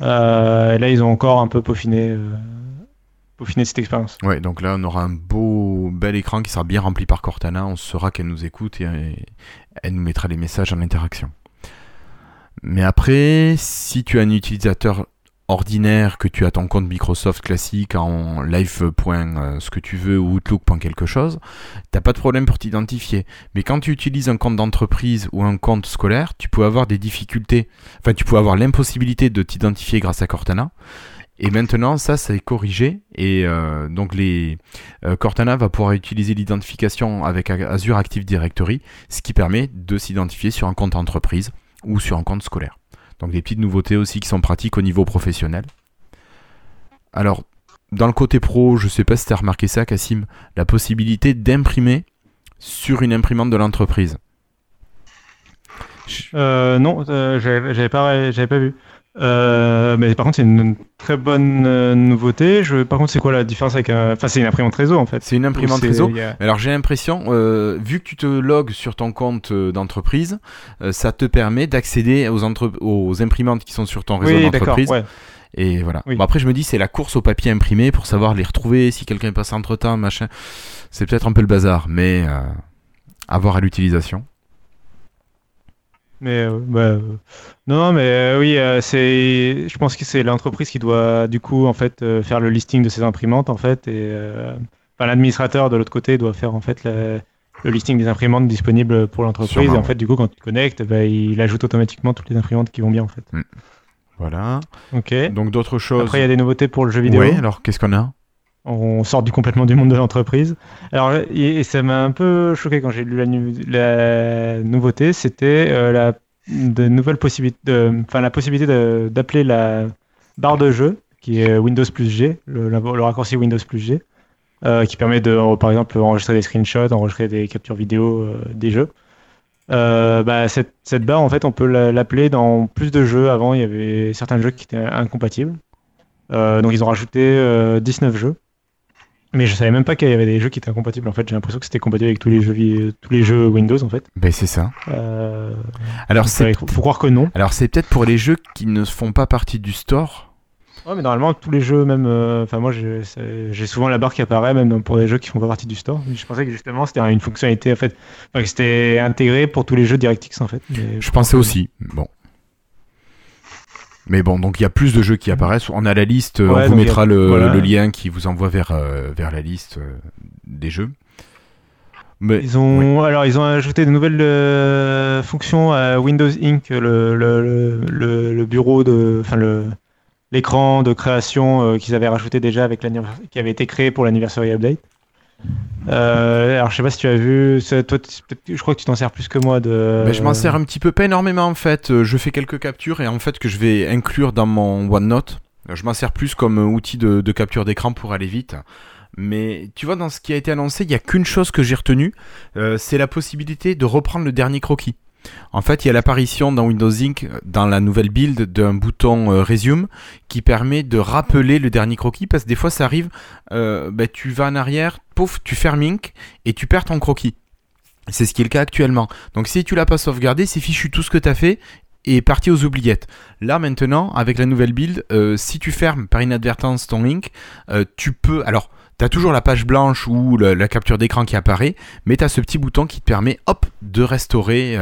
Euh, et là ils ont encore un peu peaufiné, peaufiné cette expérience. Ouais, donc là, on aura un beau, bel écran qui sera bien rempli par Cortana. On saura qu'elle nous écoute et, elle nous mettra les messages en interaction. Mais après, si tu es un utilisateur ordinaire, que tu as ton compte Microsoft classique en live. euh, ce que tu veux ou Outlook. quelque chose, t'as pas de problème pour t'identifier. Mais quand tu utilises un compte d'entreprise ou un compte scolaire, tu peux avoir des difficultés. Enfin, tu peux avoir l'impossibilité de t'identifier grâce à Cortana. Et maintenant, ça, ça est corrigé. Et euh, donc, les, euh, Cortana va pouvoir utiliser l'identification avec Azure Active Directory, ce qui permet de s'identifier sur un compte entreprise ou sur un compte scolaire. Donc, des petites nouveautés aussi qui sont pratiques au niveau professionnel. Alors, dans le côté pro, je sais pas si tu as remarqué ça, Cassim, la possibilité d'imprimer sur une imprimante de l'entreprise. Euh, non, j'avais pas, pas vu. Euh, mais par contre, c'est une très bonne euh, nouveauté. Je, par contre, c'est quoi la différence avec un. Enfin, c'est une imprimante réseau en fait. C'est une imprimante réseau. Alors j'ai l'impression, euh, vu que tu te logs sur ton compte euh, d'entreprise, euh, ça te permet d'accéder aux, entre- aux imprimantes qui sont sur ton réseau Oui, d'entreprise. Ouais. Et voilà. Oui. Bon, après je me dis c'est la course au papier imprimé pour savoir les retrouver si quelqu'un est passé entre temps, machin. C'est peut-être un peu le bazar, mais euh, à voir à l'utilisation. Mais euh, bah, euh, non, mais euh, oui, c'est. Je pense que c'est l'entreprise qui doit du coup en fait faire le listing de ses imprimantes en fait et enfin, l'administrateur de l'autre côté doit faire en fait la- le listing des imprimantes disponibles pour l'entreprise et en fait du coup quand tu te connectes, bah, il ajoute automatiquement toutes les imprimantes qui vont bien en fait. Voilà. Ok. Donc d'autres choses. Après il y a des nouveautés pour le jeu vidéo. Ouais, alors qu'est-ce qu'on a? On sort du complètement du monde de l'entreprise. Alors, et, ça m'a un peu choqué quand j'ai lu la, nouveauté, c'était euh, la enfin la possibilité d'appeler la barre de jeu, qui est Windows plus G, le, raccourci Windows plus G, euh, qui permet de, euh, par exemple, enregistrer des screenshots, enregistrer des captures vidéo des jeux. Bah, cette, cette barre, en fait, on peut la- l'appeler dans plus de jeux. Avant, il y avait certains jeux qui étaient incompatibles. Donc, ils ont rajouté euh, 19 jeux. Mais je savais même pas qu'il y avait des jeux qui étaient incompatibles. En fait, j'ai l'impression que c'était compatible avec tous les jeux, tous les jeux Windows, en fait. Ben c'est ça. Euh, Alors c'est- faut, faut croire que non. alors c'est peut-être pour les jeux qui ne font pas partie du store. Ouais, mais normalement, tous les jeux, même. euh, Enfin, moi, j'ai souvent la barre qui apparaît, même pour des jeux qui font pas partie du store. Je pensais que justement, c'était une fonctionnalité, en fait. Enfin, que c'était intégré pour tous les jeux DirectX, en fait. Mais Je pensais aussi. Bon. Mais bon, donc il y a plus de jeux qui apparaissent. On a la liste, Ouais, on vous a- mettra le, voilà. le lien qui vous envoie vers, euh, vers la liste euh, des jeux. Mais Ils ont, alors, ils ont ajouté de nouvelles euh, fonctions à Windows Inc., le, le, le, bureau de, enfin le, l'écran de création euh, qu'ils avaient rajouté déjà avec qui avait été créé pour l'anniversary update. Euh, alors, je sais pas si tu as vu, toi, je crois que tu t'en sers plus que moi de. je m'en sers un petit peu, pas énormément en fait. Euh, Je fais quelques captures et en fait que je vais inclure dans mon OneNote. Euh, Je m'en sers plus comme outil de, capture d'écran pour aller vite. Mais tu vois, dans ce qui a été annoncé, il n'y a qu'une chose que j'ai retenue, c'est la possibilité de reprendre le dernier croquis. En fait, il y a l'apparition dans Windows Inc., dans la nouvelle build, d'un bouton euh, Resume qui permet de rappeler le dernier croquis parce que des fois ça arrive, bah, tu vas en arrière, tu fermes Inc. et tu perds ton croquis. C'est ce qui est le cas actuellement. Donc si tu l'as pas sauvegardé, c'est fichu tout ce que tu as fait et parti aux oubliettes. Là maintenant, avec la nouvelle build, euh, si tu fermes par inadvertance ton link, euh, tu peux. Alors, T'as toujours la page blanche ou la capture d'écran qui apparaît, mais t'as ce petit bouton qui te permet, hop, de restaurer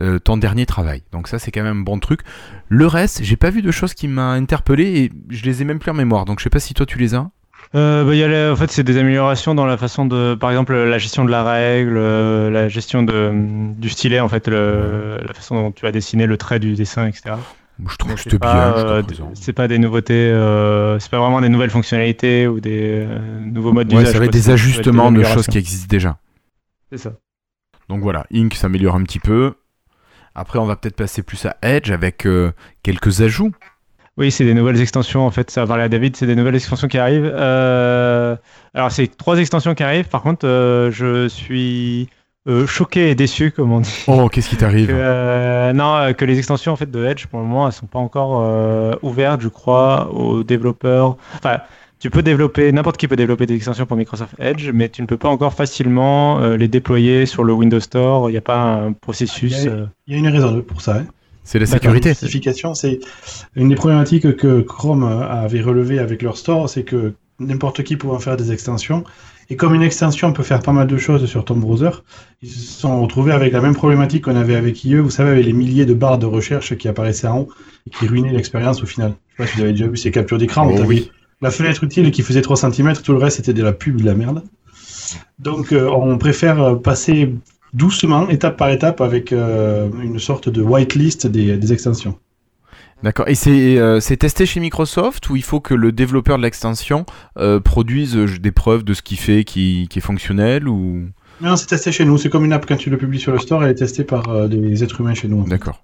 euh, ton dernier travail. Donc ça, c'est quand même un bon truc. Le reste, j'ai pas vu de choses qui m'a interpellé et je les ai même plus en mémoire. Donc je sais pas si toi tu les as. Euh, bah, il y a les- en fait, c'est des améliorations dans la façon de, par exemple, la gestion de la règle, euh, la gestion de, du stylet, en fait, le- la façon dont tu vas dessiner le trait du dessin, etc. Je trouve que c'est c'était pas, bien. euh, c'est pas des nouveautés, euh, c'est pas vraiment des nouvelles fonctionnalités ou des euh, nouveaux modes Ouais, d'usage. ça va être quoi, des c'est- ça être ajustements de choses qui existent déjà. C'est ça. Donc voilà, Ink s'améliore un petit peu. Après, on va peut-être passer plus à Edge avec quelques ajouts. Oui, c'est des nouvelles extensions. En fait, ça va parler à David. C'est des nouvelles extensions qui arrivent. Euh, Alors, c'est trois extensions qui arrivent. Par contre, euh, je suis euh, choqué et déçu, comme on dit. Oh, qu'est-ce qui Que, t'arrive euh, non, euh, que les extensions en fait de Edge pour le moment elles sont pas encore euh, ouvertes, je crois, aux développeurs. Enfin, tu peux développer, n'importe qui peut développer des extensions pour Microsoft Edge, mais tu ne peux pas encore facilement euh, les déployer sur le Windows Store. Il n'y a pas un processus. Il y a- Il y a une raison pour ça. hein. C'est la sécurité. La c'est une des problématiques que Chrome avait relevé avec leur store, c'est que n'importe qui pouvait en faire des extensions. Et comme une extension peut faire pas mal de choses sur ton browser, ils se sont retrouvés avec la même problématique qu'on avait avec IE, vous savez, avec les milliers de barres de recherche qui apparaissaient en haut et qui ruinaient l'expérience au final. Je sais pas si vous avez déjà vu ces captures d'écran. Oh oui. La fenêtre utile qui faisait 3 cm, tout le reste c'était de la pub, de la merde. Donc euh, on préfère passer doucement, étape par étape, avec euh, une sorte de whitelist des, des extensions. D'accord. Et c'est euh, c'est testé chez Microsoft ou il faut que le développeur de l'extension euh, produise euh, des preuves de ce qu'il fait qui, qui est fonctionnel ou? Non, c'est testé chez nous. C'est comme une app quand tu le publies sur le store, elle est testée par euh, des êtres humains chez nous. D'accord.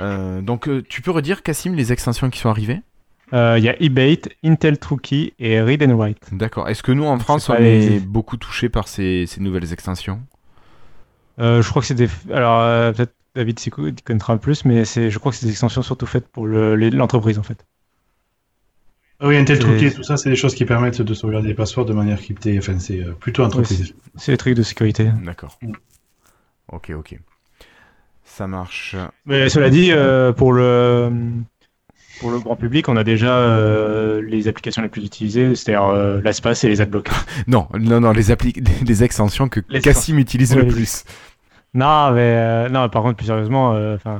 Euh, donc tu peux redire Cassim les extensions qui sont arrivées? Euh, Il y a eBate, Intel TrueKey et Read and Write. D'accord. Est-ce que nous en France on les- est beaucoup touché par ces, ces nouvelles extensions? Euh, je crois que c'est des. Alors euh, peut-être David connaîtra plus, mais c'est. Je crois que c'est des extensions surtout faites pour le- les- l'entreprise en fait. Ah oui, Intel C'est- Truquet, tout ça, c'est des choses qui permettent de sauvegarder les passeports de manière cryptée. Enfin, c'est euh, plutôt entreprise. C'est des trucs de sécurité. D'accord. Ok, ok. Ça marche. Mais cela dit, euh, pour le pour le grand public, on a déjà euh, les applications les plus utilisées, c'est-à-dire euh, l'espace et les adblockers. Non, non, non, les, appli- les extensions que Les Cassim utilise Ouais, le les- plus. Non, mais euh, non, par contre, plus sérieusement, euh, enfin,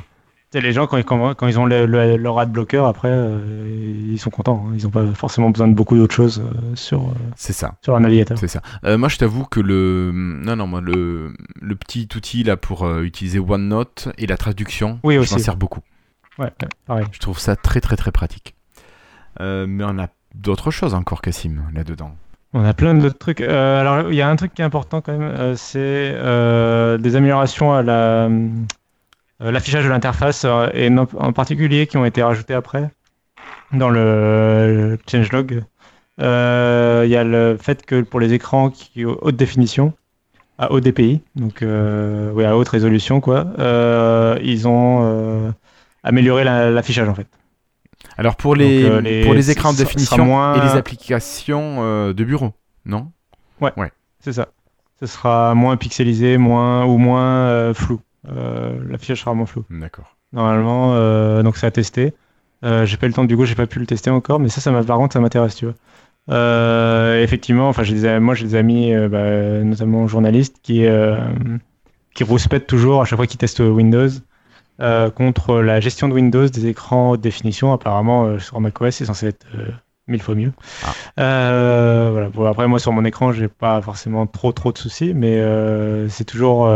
les gens quand ils quand, ils ont le- le- leur adblocker, après, euh, ils sont contents. hein. Ils n'ont pas forcément besoin de beaucoup d'autres choses euh, sur euh, C'est ça. sur leur navigateur. C'est ça. Moi, je t'avoue que le, non, non, moi, le, le petit outil là pour utiliser OneNote et la traduction, Oui, je m'en sers beaucoup. Ouais, pareil. Je trouve ça très, très, très pratique. Mais on a d'autres choses encore, Cassim, là-dedans. On a plein d'autres trucs. Euh, alors, il y a un truc qui est important quand même, euh, c'est euh, des améliorations à la, l'affichage de l'interface et en particulier qui ont été rajoutées après dans le changelog. Il y a le fait que pour les écrans qui haute définition, à haut DPI, donc oui, à haute résolution, quoi, ils ont amélioré la- l'affichage en fait. Alors, pour les, Donc, euh, les- pour les écrans de définition moins- et les applications euh, de bureau, non? C'est ça. Ce sera moins pixelisé, moins ou moins euh, flou. L'affichage sera moins flou. D'accord. Normalement, donc c'est à tester. J'ai pas eu le temps du coup, j'ai pas pu le tester encore, mais ça, ça par contre, ça m'intéresse, tu vois. Euh, effectivement, enfin, j'ai des, am- moi j'ai des amis, euh, bah, notamment journalistes, qui euh, qui rouspètent toujours à chaque fois qu'ils testent Windows euh, contre la gestion de Windows des écrans haute définition. Apparemment, euh, sur macOS, c'est censé être euh, mille fois mieux. Ah. Voilà. Bon, après, moi sur mon écran, j'ai pas forcément trop trop de soucis, mais c'est toujours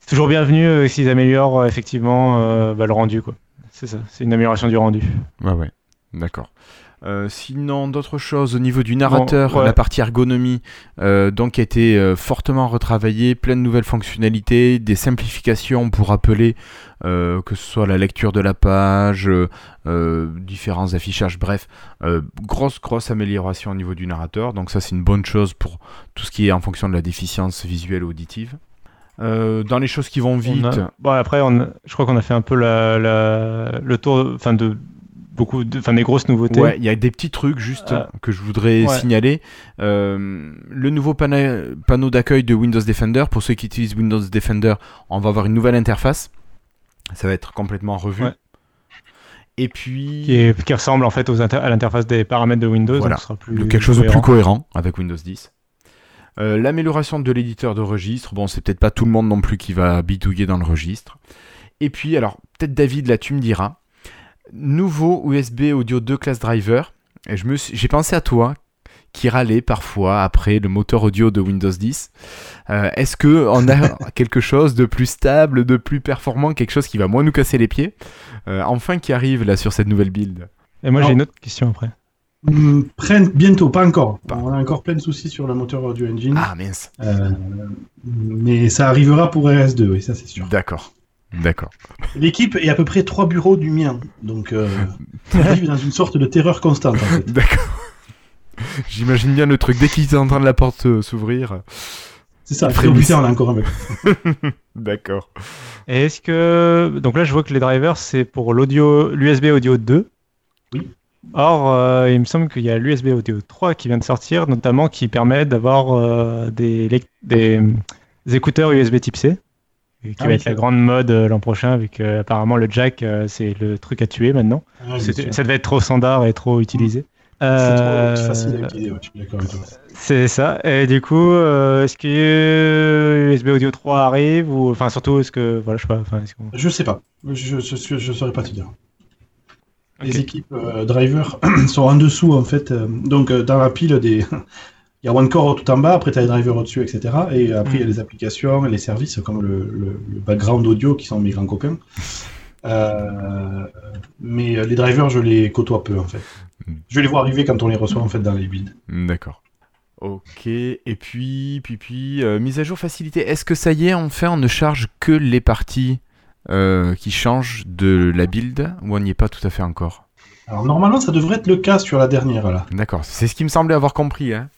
c'est toujours bienvenu s'ils améliorent effectivement bah, le rendu, quoi. C'est ça, c'est une amélioration du rendu. Ouais, ouais. D'accord. Euh, sinon, d'autres choses au niveau du narrateur, ouais. la partie ergonomie, euh, donc a été euh, fortement retravaillée, plein de nouvelles fonctionnalités, des simplifications pour rappeler euh, que ce soit la lecture de la page, différents affichages, bref, grosse grosse amélioration au niveau du narrateur. Donc ça, c'est une bonne chose pour tout ce qui est en fonction de la déficience visuelle ou auditive. Euh, dans les choses qui vont vite, On a- Bon, après, on a- je crois qu'on a fait un peu la, la- le tour, enfin de beaucoup, de, enfin des grosses nouveautés. Ouais, il y a des petits trucs juste Euh, que je voudrais ouais. signaler. Euh, le nouveau pana- panneau d'accueil de Windows Defender, pour ceux qui utilisent Windows Defender, on va avoir une nouvelle interface. Ça va être complètement revu. Ouais. Et puis. Qui, est- qui ressemble en fait aux à l'interface des paramètres de Windows. Voilà. donc ce sera plus de quelque chose de plus cohérent. cohérent avec Windows 10. Euh, L'amélioration de l'éditeur de registre, bon, c'est peut-être pas tout le monde non plus qui va bidouiller dans le registre. Et puis, alors, peut-être David, là, tu me diras, nouveau USB Audio 2 class driver. Et je me suis- j'ai pensé à toi, qui râlait parfois après le moteur audio de Windows 10. Euh, Est-ce que on a quelque chose de plus stable, de plus performant, quelque chose qui va moins nous casser les pieds, euh, enfin qui arrive là sur cette nouvelle build? Et moi j'ai une autre question après. Hum, prenne bientôt, pas encore. Pas. On a encore plein de soucis sur le moteur audio engine. Ah mince. Euh, mais ça arrivera pour RS2, oui, ça c'est sûr. D'accord. D'accord. L'équipe est à peu près trois bureaux du mien, donc euh, on vit dans une sorte de terreur constante. En fait. D'accord. J'imagine bien le truc. Dès qu'ils entendent la porte euh, s'ouvrir. C'est ça, Très on a encore un peu. D'accord. Et est-ce que donc là je vois que les drivers c'est pour l'audio l'USB audio 2. Oui. Or euh, il me semble qu'il y a l'USB audio 3 qui vient de sortir notamment qui permet d'avoir euh, des, lec- des, des écouteurs USB Type C. Qui Ah va oui, être la grande mode euh, l'an prochain, vu que apparemment le jack euh, c'est le truc à tuer maintenant. Ah, ça devait être trop standard et trop utilisé. C'est Euh, trop facile à utiliser, ouais, je suis d'accord avec toi. c'est ça. Et du coup, euh, est-ce que euh, USB Audio 3 arrive ou enfin surtout est-ce que voilà je sais pas. Je sais pas, je ne je, je, saurais pas te dire. Les équipes euh, drivers sont en dessous en fait. euh, donc euh, dans la pile des. Il y a OneCore tout en bas, après tu as les drivers au-dessus, etc. Et après il y a les applications, les services comme le, le- le background audio qui sont mes grands copains. Euh, mais euh, les drivers, je les côtoie peu en fait. Je les vois arriver quand on les reçoit en fait dans les builds. D'accord. Ok. Et puis, puis, puis, euh, mise à jour facilité. Est-ce que ça y est, enfin, on ne charge que les parties euh, qui changent de la build ou on n'y est pas tout à fait encore? Alors normalement, ça devrait être le cas sur la dernière là. D'accord. C'est ce qui me semblait avoir compris. Hein.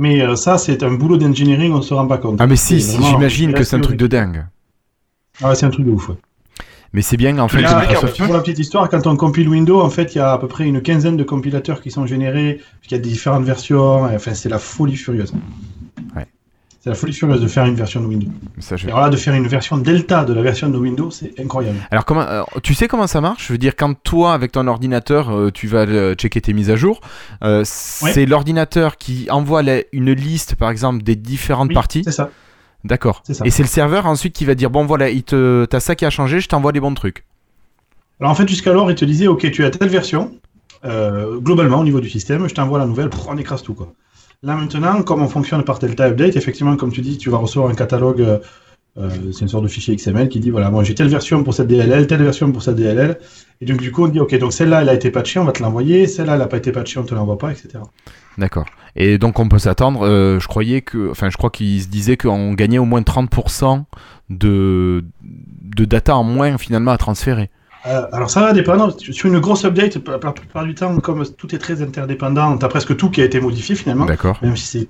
Mais euh, ça, c'est un boulot d'engineering, on se rend pas compte. Ah mais si, j'imagine que c'est un truc de dingue. Ah ouais, c'est un truc de ouf. ouais. Mais c'est bien en fait. Là, Microsoft- pour la petite histoire, quand on compile Windows, en fait, il y a à peu près une quinzaine de compilateurs qui sont générés, il y a des différentes versions, enfin, c'est la folie furieuse. C'est la folie furieuse de faire une version de Windows. Ça, je- Et alors là, de faire une version Delta de la version de Windows, c'est incroyable. Alors comment euh, tu sais comment ça marche? Je veux dire quand toi avec ton ordinateur euh, tu vas euh, checker tes mises à jour, euh, c'est l'ordinateur qui envoie la- une liste par exemple des différentes Oui, parties? C'est ça. D'accord. c'est ça. Et c'est le serveur ensuite qui va dire bon voilà, il te t'as ça qui a changé, je t'envoie les bons trucs. Alors en fait, jusqu'alors, il te disait, ok, tu as telle version, globalement au niveau du système, je t'envoie la nouvelle, on écrase tout quoi. Là maintenant, comme on fonctionne par Delta Update, effectivement, comme tu dis, tu vas recevoir un catalogue, euh, c'est une sorte de fichier XML qui dit, voilà, moi j'ai telle version pour cette DLL, telle version pour cette DLL, et donc du coup on dit, ok, donc celle-là elle a été patchée, on va te l'envoyer, celle-là elle n'a pas été patchée, on te l'envoie pas, etc. D'accord. Et donc on peut s'attendre, euh, je croyais que, enfin je crois qu'il se disait qu'on gagnait au moins 30% de, de data en moins finalement à transférer. Euh, alors ça va dépendre. Sur une grosse update, la plupart du temps, comme tout est très interdépendant, t'as presque tout qui a été modifié finalement, D'accord. même si c'est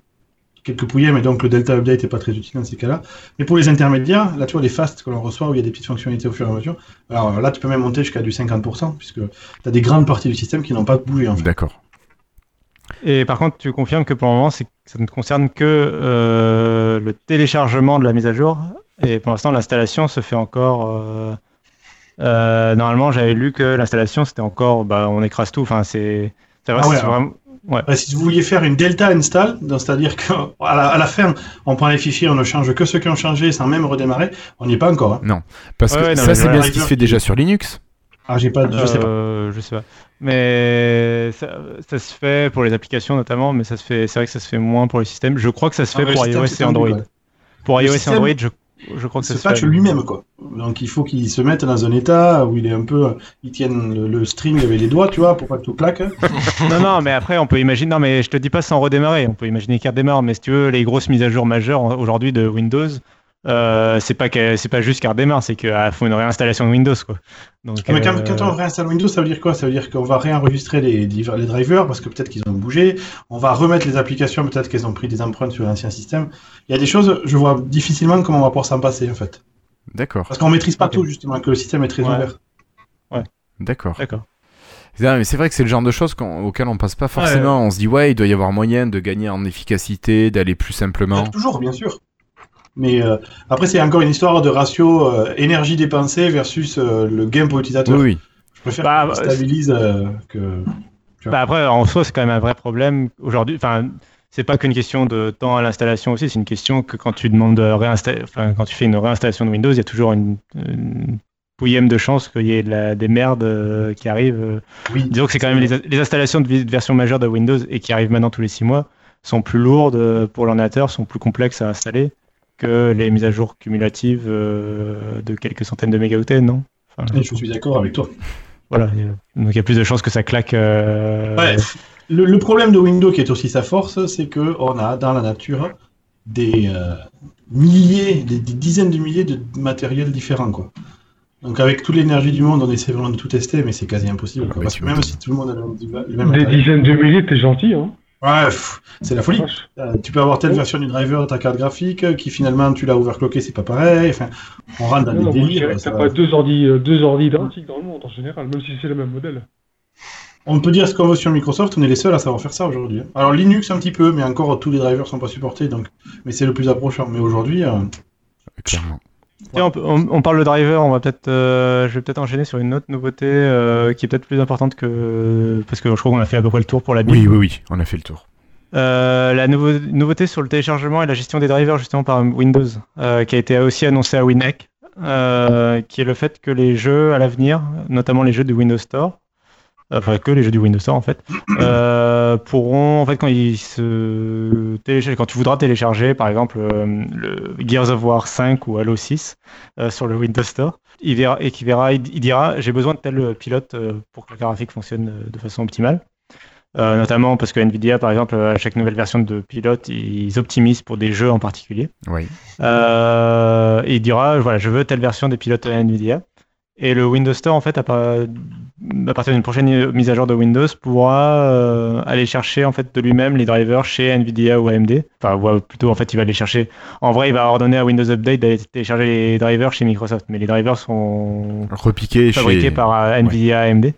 quelques pouillets, mais donc le Delta Update n'est pas très utile dans ces cas-là. Mais pour les intermédiaires, là tu vois les fast que l'on reçoit où il y a des petites fonctionnalités au fur et à mesure, alors là tu peux même monter jusqu'à du 50%, puisque tu as des grandes parties du système qui n'ont pas bougé en fait. D'accord. Et par contre, tu confirmes que pour le moment, ça ne concerne que euh, le téléchargement de la mise à jour. Et pour l'instant, l'installation se fait encore. euh, euh, normalement, j'avais lu que l'installation, c'était encore. Bah, on écrase tout. Enfin, c'est. C'est vrai, Ah ouais, c'est alors. vraiment. Euh, si vous vouliez faire une Delta install, donc c'est-à-dire qu'à la, à la fin, on prend les fichiers, on ne change que ceux qui ont changé sans même redémarrer, on n'y est pas encore. hein. Parce Ouais, que ouais, non, ça c'est bien ce qui se fait déjà sur Linux. Ah, j'ai pas, je sais pas. Euh, je sais pas. Mais ça, ça se fait pour les applications notamment, mais ça se fait. C'est vrai que ça se fait moins pour les systèmes. Je crois que ça se Ah, fait pour iOS et Android. Pour Le iOS et Android, je, je crois que se patch lui-même quoi. Donc il faut qu'il se mette dans un état où il est un peu, il tienne le, le string avec les doigts, tu vois, pour pas que tout claque. Non, non, mais après, on peut imaginer. Non, mais je te dis pas sans redémarrer. On peut imaginer qu'il redémarre. Mais si tu veux, les grosses mises à jour majeures aujourd'hui de Windows, euh, c'est pas que- c'est pas juste qu'elle redémarre, c'est qu'il faut une réinstallation de Windows, quoi. Donc, Mais quand, euh, quand on réinstalle Windows, ça veut dire quoi? Ça veut dire qu'on va réenregistrer les, drivers parce que peut-être qu'ils ont bougé. On va remettre les applications, peut-être qu'elles ont pris des empreintes sur l'ancien système. Il y a des choses, je vois difficilement comment on va pouvoir s'en passer en fait. D'accord. Parce qu'on maîtrise pas tout justement, que le système est très Ouais. ouvert. D'accord. D'accord. C'est mais c'est vrai que c'est le genre de choses auxquelles on passe pas forcément. On se dit ouais, il doit y avoir moyen de gagner en efficacité, d'aller plus simplement. Toujours, bien sûr. Mais euh, après, c'est encore une histoire de ratio euh, énergie dépensée versus euh, le gain pour Oui, utilisateur. oui. Je préfère Bah, que ça stabilise euh, que. Bah après, en soi, c'est quand même un vrai problème aujourd'hui. Enfin, c'est pas qu'une question de temps à l'installation aussi, c'est une question que quand tu demandes de réinstaller, enfin, quand tu fais une réinstallation de Windows, il y a toujours une, une pouillème de chance qu'il y ait de la- des merdes qui arrivent. Oui. Disons que c'est quand même les, les installations de, de versions majeures de Windows et qui arrivent maintenant tous les six mois sont plus lourdes pour l'ordinateur, sont plus complexes à installer que les mises à jour cumulatives euh, de quelques centaines de mégaoctets, non? Enfin, je suis d'accord avec toi. Voilà, il y a- donc il y a plus de chances que ça claque. euh, Ouais, le, le problème de Windows, qui est aussi sa force, c'est que on a dans la nature des euh, milliers, des, des dizaines de milliers de matériels différents, quoi. Donc avec toute l'énergie du monde, on essaie vraiment de tout tester, mais c'est quasi impossible. quoi. Ouais, Parce que même si tout le monde a le, le même Des matériel, dizaines de milliers, t'es gentil, hein. Ouais, c'est la folie. Euh, tu peux avoir telle version du driver de ta carte graphique euh, qui finalement tu l'as overclocké, c'est pas pareil. Enfin, on rentre dans Non, des délires. T'as va. pas deux ordi, euh, deux ordi identiques dans le monde en général, même si c'est le même modèle. On peut dire ce qu'on veut sur Microsoft, on est les seuls à savoir faire ça aujourd'hui. hein. Alors Linux un petit peu, mais encore tous les drivers sont pas supportés, donc mais c'est le plus approchant. Mais aujourd'hui, euh, Clairement. On, peut- on- on parle de driver, on va peut-être, euh, je vais peut-être enchaîner sur une autre nouveauté euh, qui est peut-être plus importante que parce que je crois qu'on a fait à peu près le tour pour la Oui, Bible. oui, oui, on a fait le tour. Euh, la nouveau- nouveauté sur le téléchargement et la gestion des drivers justement par Windows, qui a été aussi annoncée à WinEck, euh, qui est le fait que les jeux à l'avenir, notamment les jeux du Windows Store, enfin que les jeux du Windows Store en fait, euh, pourront en fait quand ils se téléchargent, quand tu voudras télécharger par exemple euh, le Gears of War 5 ou Halo 6 euh, sur le Windows Store, il verra et qui verra, il, il dira j'ai besoin de tel pilote pour que la graphique fonctionne de façon optimale. Notamment parce que Nvidia, par exemple, à chaque nouvelle version de pilote, ils optimisent pour des jeux en particulier. Oui. Et il dira, voilà, je veux telle version des pilotes Nvidia. Et le Windows Store, en fait, à, par- à partir d'une prochaine mise à jour de Windows, pourra euh, aller chercher en fait de lui-même les drivers chez Nvidia ou AMD. Enfin, ou plutôt, en fait, il va les chercher. En vrai, il va ordonner à Windows Update d'aller télécharger les drivers chez Microsoft, mais les drivers sont Repiqué fabriqués chez... par euh, Nvidia AMD.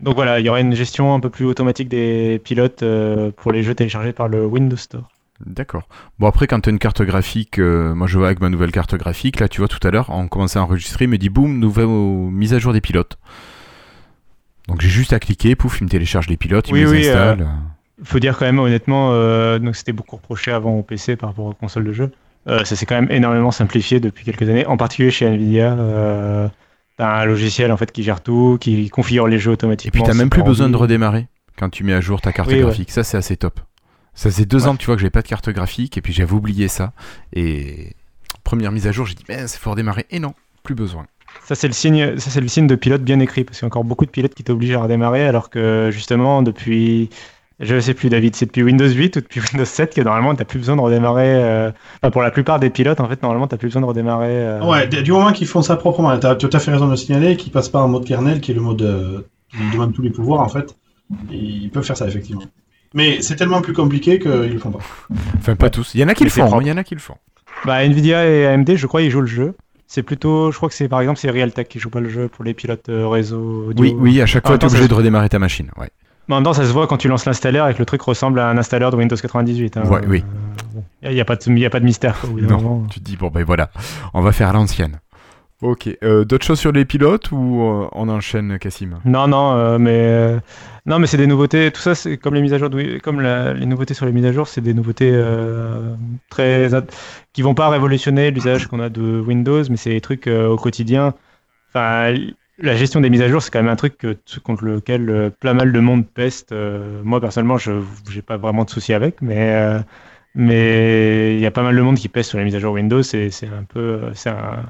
Donc voilà, il y aura une gestion un peu plus automatique des pilotes euh, pour les jeux téléchargés par le Windows Store. D'accord. Bon après quand tu as une carte graphique, euh, moi je vois avec ma nouvelle carte graphique, là tu vois tout à l'heure, on commençait à enregistrer, il me dit boum, nouvelle mise à jour des pilotes. Donc j'ai juste à cliquer, pouf, il me télécharge les pilotes, il Oui, me les oui, installe. faut dire quand même honnêtement, euh, donc c'était beaucoup reproché avant au PC par rapport aux consoles de jeu. Euh, ça s'est quand même énormément simplifié depuis quelques années, en particulier chez Nvidia. Euh, t'as un logiciel en fait qui gère tout, qui configure les jeux Et automatiquement. puis t'as même plus besoin de redémarrer quand tu mets à jour ta carte Oui, ouais. graphique. Ça c'est assez top. Ça faisait deux Ouais. ans que tu vois que j'avais pas de carte graphique et puis j'avais oublié ça. Et première mise à jour, j'ai dit mais c'est faut redémarrer. Et non, plus besoin. Ça c'est le signe, ça c'est le signe de pilote bien écrit parce qu'il y a encore beaucoup de pilotes qui t'obligent à redémarrer alors que justement depuis, je sais plus David, c'est depuis Windows 8 ou depuis Windows 7 que normalement t'as plus besoin de redémarrer. euh, enfin, pour la plupart des pilotes en fait normalement t'as plus besoin de redémarrer. euh, ouais, du moment qu'ils font ça proprement, tu as tout à fait raison de le signaler, qu'ils passent pas en mode kernel, qui est le mode euh, qui demande tous les pouvoirs en fait. Et ils peuvent faire ça effectivement. Mais c'est tellement plus compliqué qu'ils le font pas. Enfin pas tous. Il y en a qui le font, il y en a qui le font. Bah, Nvidia et AMD, je crois, ils jouent le jeu. C'est plutôt, je crois que c'est par exemple c'est Realtek qui joue pas le jeu pour les pilotes euh, réseau audio. Oui, oui, à chaque fois tu es obligé ça de redémarrer ta machine. Ouais. Mais en même temps, ça se voit quand tu lances l'installateur et que le truc ressemble à un installeur de Windows 98. hein. Ouais, oui. Il n'y a, pas de- y a pas de mystère. quoi, Non, tu te dis bon ben voilà, on va faire à l'ancienne. Ok, euh, d'autres choses sur les pilotes ou euh, on enchaîne Cassim Non, non, euh, mais non, mais c'est des nouveautés. Tout ça, c'est comme les mises à jour, comme les nouveautés sur les mises à jour, c'est des nouveautés très qui vont pas révolutionner l'usage qu'on a de Windows, mais c'est des trucs au quotidien. Enfin, la gestion des mises à jour, c'est quand même un truc contre lequel plein mal de monde peste. Moi, personnellement, je j'ai pas vraiment de soucis avec, mais mais il y a pas mal de monde qui peste sur les mises à jour Windows. C'est un peu, c'est un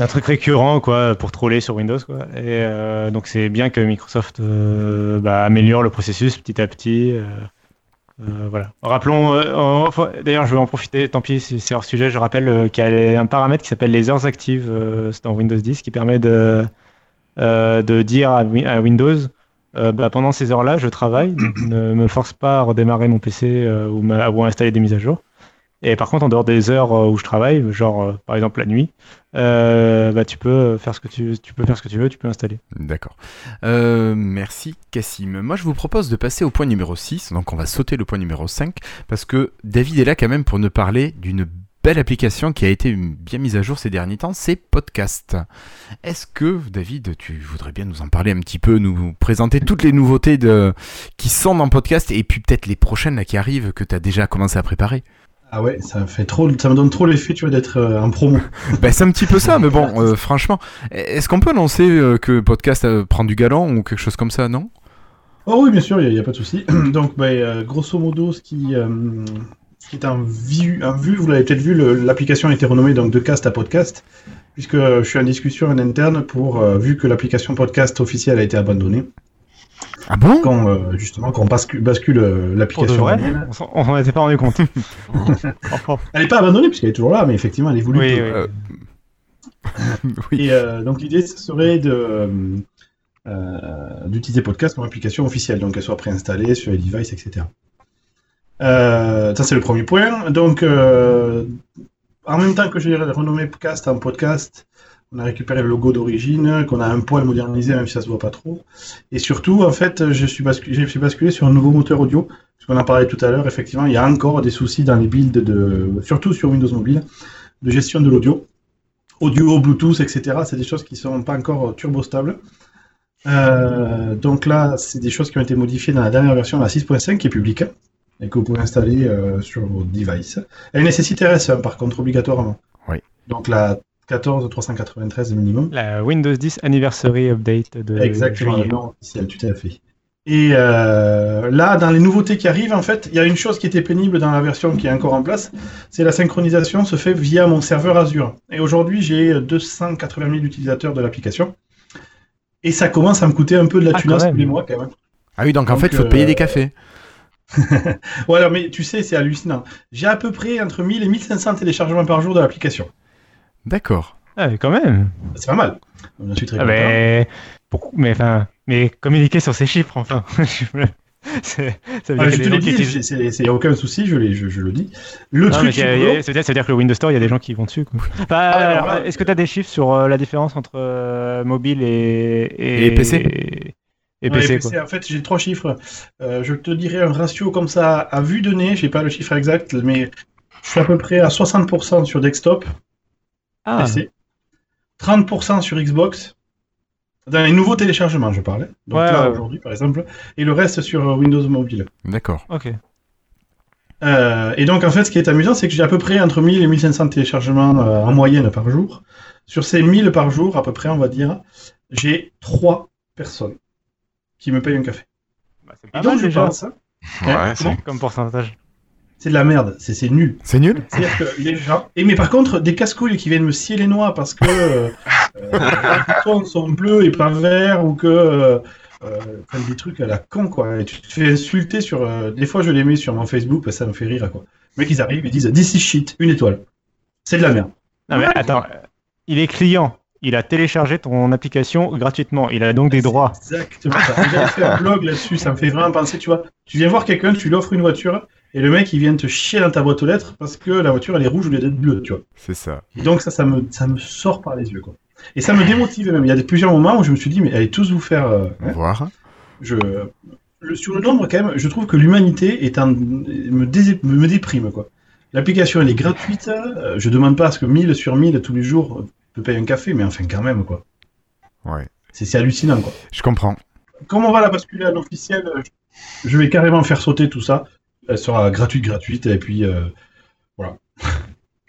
c'est un truc récurrent quoi pour troller sur Windows quoi. Et euh, donc c'est bien que Microsoft euh, bah, améliore le processus petit à petit. euh, voilà. Rappelons, d'ailleurs, je vais en profiter. Tant pis si c'est hors sujet. Je rappelle qu'il y a un paramètre qui s'appelle les heures actives dans Windows 10 qui permet de de dire à, Wi- à Windows euh, bah, pendant ces heures-là, je travaille, donc ne me force pas à redémarrer mon PC euh, ou, ma- ou à installer des mises à jour. Et par contre, en dehors des heures euh, où je travaille, genre euh, par exemple la nuit, euh, bah, tu peux faire ce que tu, tu peux faire ce que tu veux, tu peux installer. D'accord. Merci Cassim. Moi je vous propose de passer au point numéro 6, donc on va sauter le point numéro 5, parce que David est là quand même pour nous parler d'une belle application qui a été bien mise à jour ces derniers temps, c'est Podcast. Est-ce que, David, tu voudrais bien nous en parler un petit peu, nous présenter toutes les nouveautés de... qui sont dans Podcast et puis peut-être les prochaines là, qui arrivent que tu as déjà commencé à préparer? Ah ouais, ça me fait trop, ça me donne trop l'effet, tu vois, d'être euh, en promo. ben, c'est un petit peu ça, mais bon, euh, franchement, est-ce qu'on peut annoncer euh, que podcast prend du galant ou quelque chose comme ça, non? Oh oui, bien sûr, il n'y a, pas de souci. Donc, ben, grosso modo, ce qui, qui est un vu, un vu vous l'avez peut-être vu, l'application a été renommée donc de cast à podcast, puisque je suis en discussion en interne pour, vu que l'application podcast officielle a été abandonnée. Ah bon? Quand euh, justement quand on bascule, bascule euh, l'application. On s'en était pas rendu compte. elle n'est pas abandonnée puisqu'elle est toujours là, mais effectivement elle est voulue. Oui, euh, Et donc l'idée ce serait de d'utiliser podcast comme application officielle, donc qu'elle soit préinstallée sur les devices, etc. ça c'est le premier point. Donc en même temps que j'ai renommé podcast en podcast, on a récupéré le logo d'origine, qu'on a un poil modernisé, même si ça se voit pas trop. Et surtout, en fait, je suis basculé, sur un nouveau moteur audio. Parce qu'on en parlait tout à l'heure, effectivement, il y a encore des soucis dans les builds, de, surtout sur Windows Mobile, de gestion de l'audio. Audio, Bluetooth, etc. C'est des choses qui sont pas encore turbo stables. Euh, donc là, c'est des choses qui ont été modifiées dans la dernière version, la 6.5, qui est publique, et que vous pouvez installer euh, sur vos devices. Elle nécessite RS1, par contre, obligatoirement. Oui. Donc la 14 393 minimum. La Windows 10 Anniversary Update de Exactement, juillet. non officiel, tout à fait. Et euh, là, dans les nouveautés qui arrivent, en fait, il y a une chose qui était pénible dans la version qui est encore en place, c'est la synchronisation se fait via mon serveur Azure. Et aujourd'hui, j'ai 280 000 utilisateurs de l'application. Et ça commence à me coûter un peu de la Ah, tunasse quand tous même. les mois, quand même. Ah oui, donc, en fait, il faut te payer euh, des cafés. Voilà, mais tu sais, c'est hallucinant. J'ai à peu près entre 1000 et 1500 téléchargements par jour de l'application. D'accord. Ah, mais quand même. C'est pas mal. Je suis très Ah, content. mais... Pourquoi... mais enfin, mais communiquer sur ces chiffres, enfin. C'est- ça veut Ah, je utilisent- aucun souci, je, je, je le dis. Le Non, truc, il y a- c'est il y a- que- ça veut dire, ça veut dire que le Windows Store, il y a des gens qui vont dessus. quoi. Bah, alors alors, là- Est-ce que tu as des chiffres sur euh, la différence entre euh, mobile et, et, Et PC et, et Ouais, PC, PC, quoi. En fait, j'ai trois chiffres. Euh, je te dirais un ratio comme ça à vue de nez, j'ai pas le chiffre exact, mais je suis à peu près à 60% sur desktop, Ah, PC, 30% sur Xbox, dans les nouveaux téléchargements, je parlais. Donc Ouais, là, ouais. aujourd'hui, par exemple, et le reste sur euh, Windows Mobile. D'accord. ok. Euh, et donc, en fait, ce qui est amusant, c'est que j'ai à peu près entre 1000 et 1500 téléchargements euh, en moyenne par jour. Sur ces 1000 par jour, à peu près, on va dire, j'ai trois personnes qui me payent un café. Bah, c'est Et pas donc, mal je déjà pense, hein, Ouais, hein, c'est- comme pourcentage. C'est de la merde, c'est c'est nul. C'est nul C'est-à-dire que les gens. Et mais par contre, des casse-couilles qui viennent me scier les noix parce que euh, euh, les boutons sont bleus et pas verts ou que. Euh, euh, enfin, des trucs à la con, quoi. Et tu te fais insulter sur. euh, des fois, je les mets sur mon Facebook parce que ça me fait rire, quoi. Les mecs, ils arrivent et disent This is shit, une étoile. C'est de la merde. Non, mais attends, il est client. Il a téléchargé ton application gratuitement. Il a donc des droits. Exactement. J'avais fait un blog là-dessus, ça me fait vraiment penser, tu vois. Tu viens voir quelqu'un, tu lui offres une voiture et le mec, il vient te chier dans ta boîte aux lettres parce que la voiture, elle est rouge au lieu d'être bleue, tu vois. C'est ça. Et donc ça, ça me, ça me sort par les yeux, quoi. Et ça me démotive même. Il y a des, plusieurs moments où je me suis dit, mais allez tous vous faire... euh, hein, Voir. je, le- sur le nombre, quand même, je trouve que l'humanité est en, me, déprime, quoi. L'application, elle est gratuite. euh, je demande pas à ce que 1000 sur 1000 tous les jours peut payer un café, mais enfin, quand même, quoi. Ouais. C'est hallucinant, quoi. Je comprends. Comme on va la basculer à l'officiel, je vais carrément faire sauter tout ça. Elle sera gratuite, gratuite, et puis euh,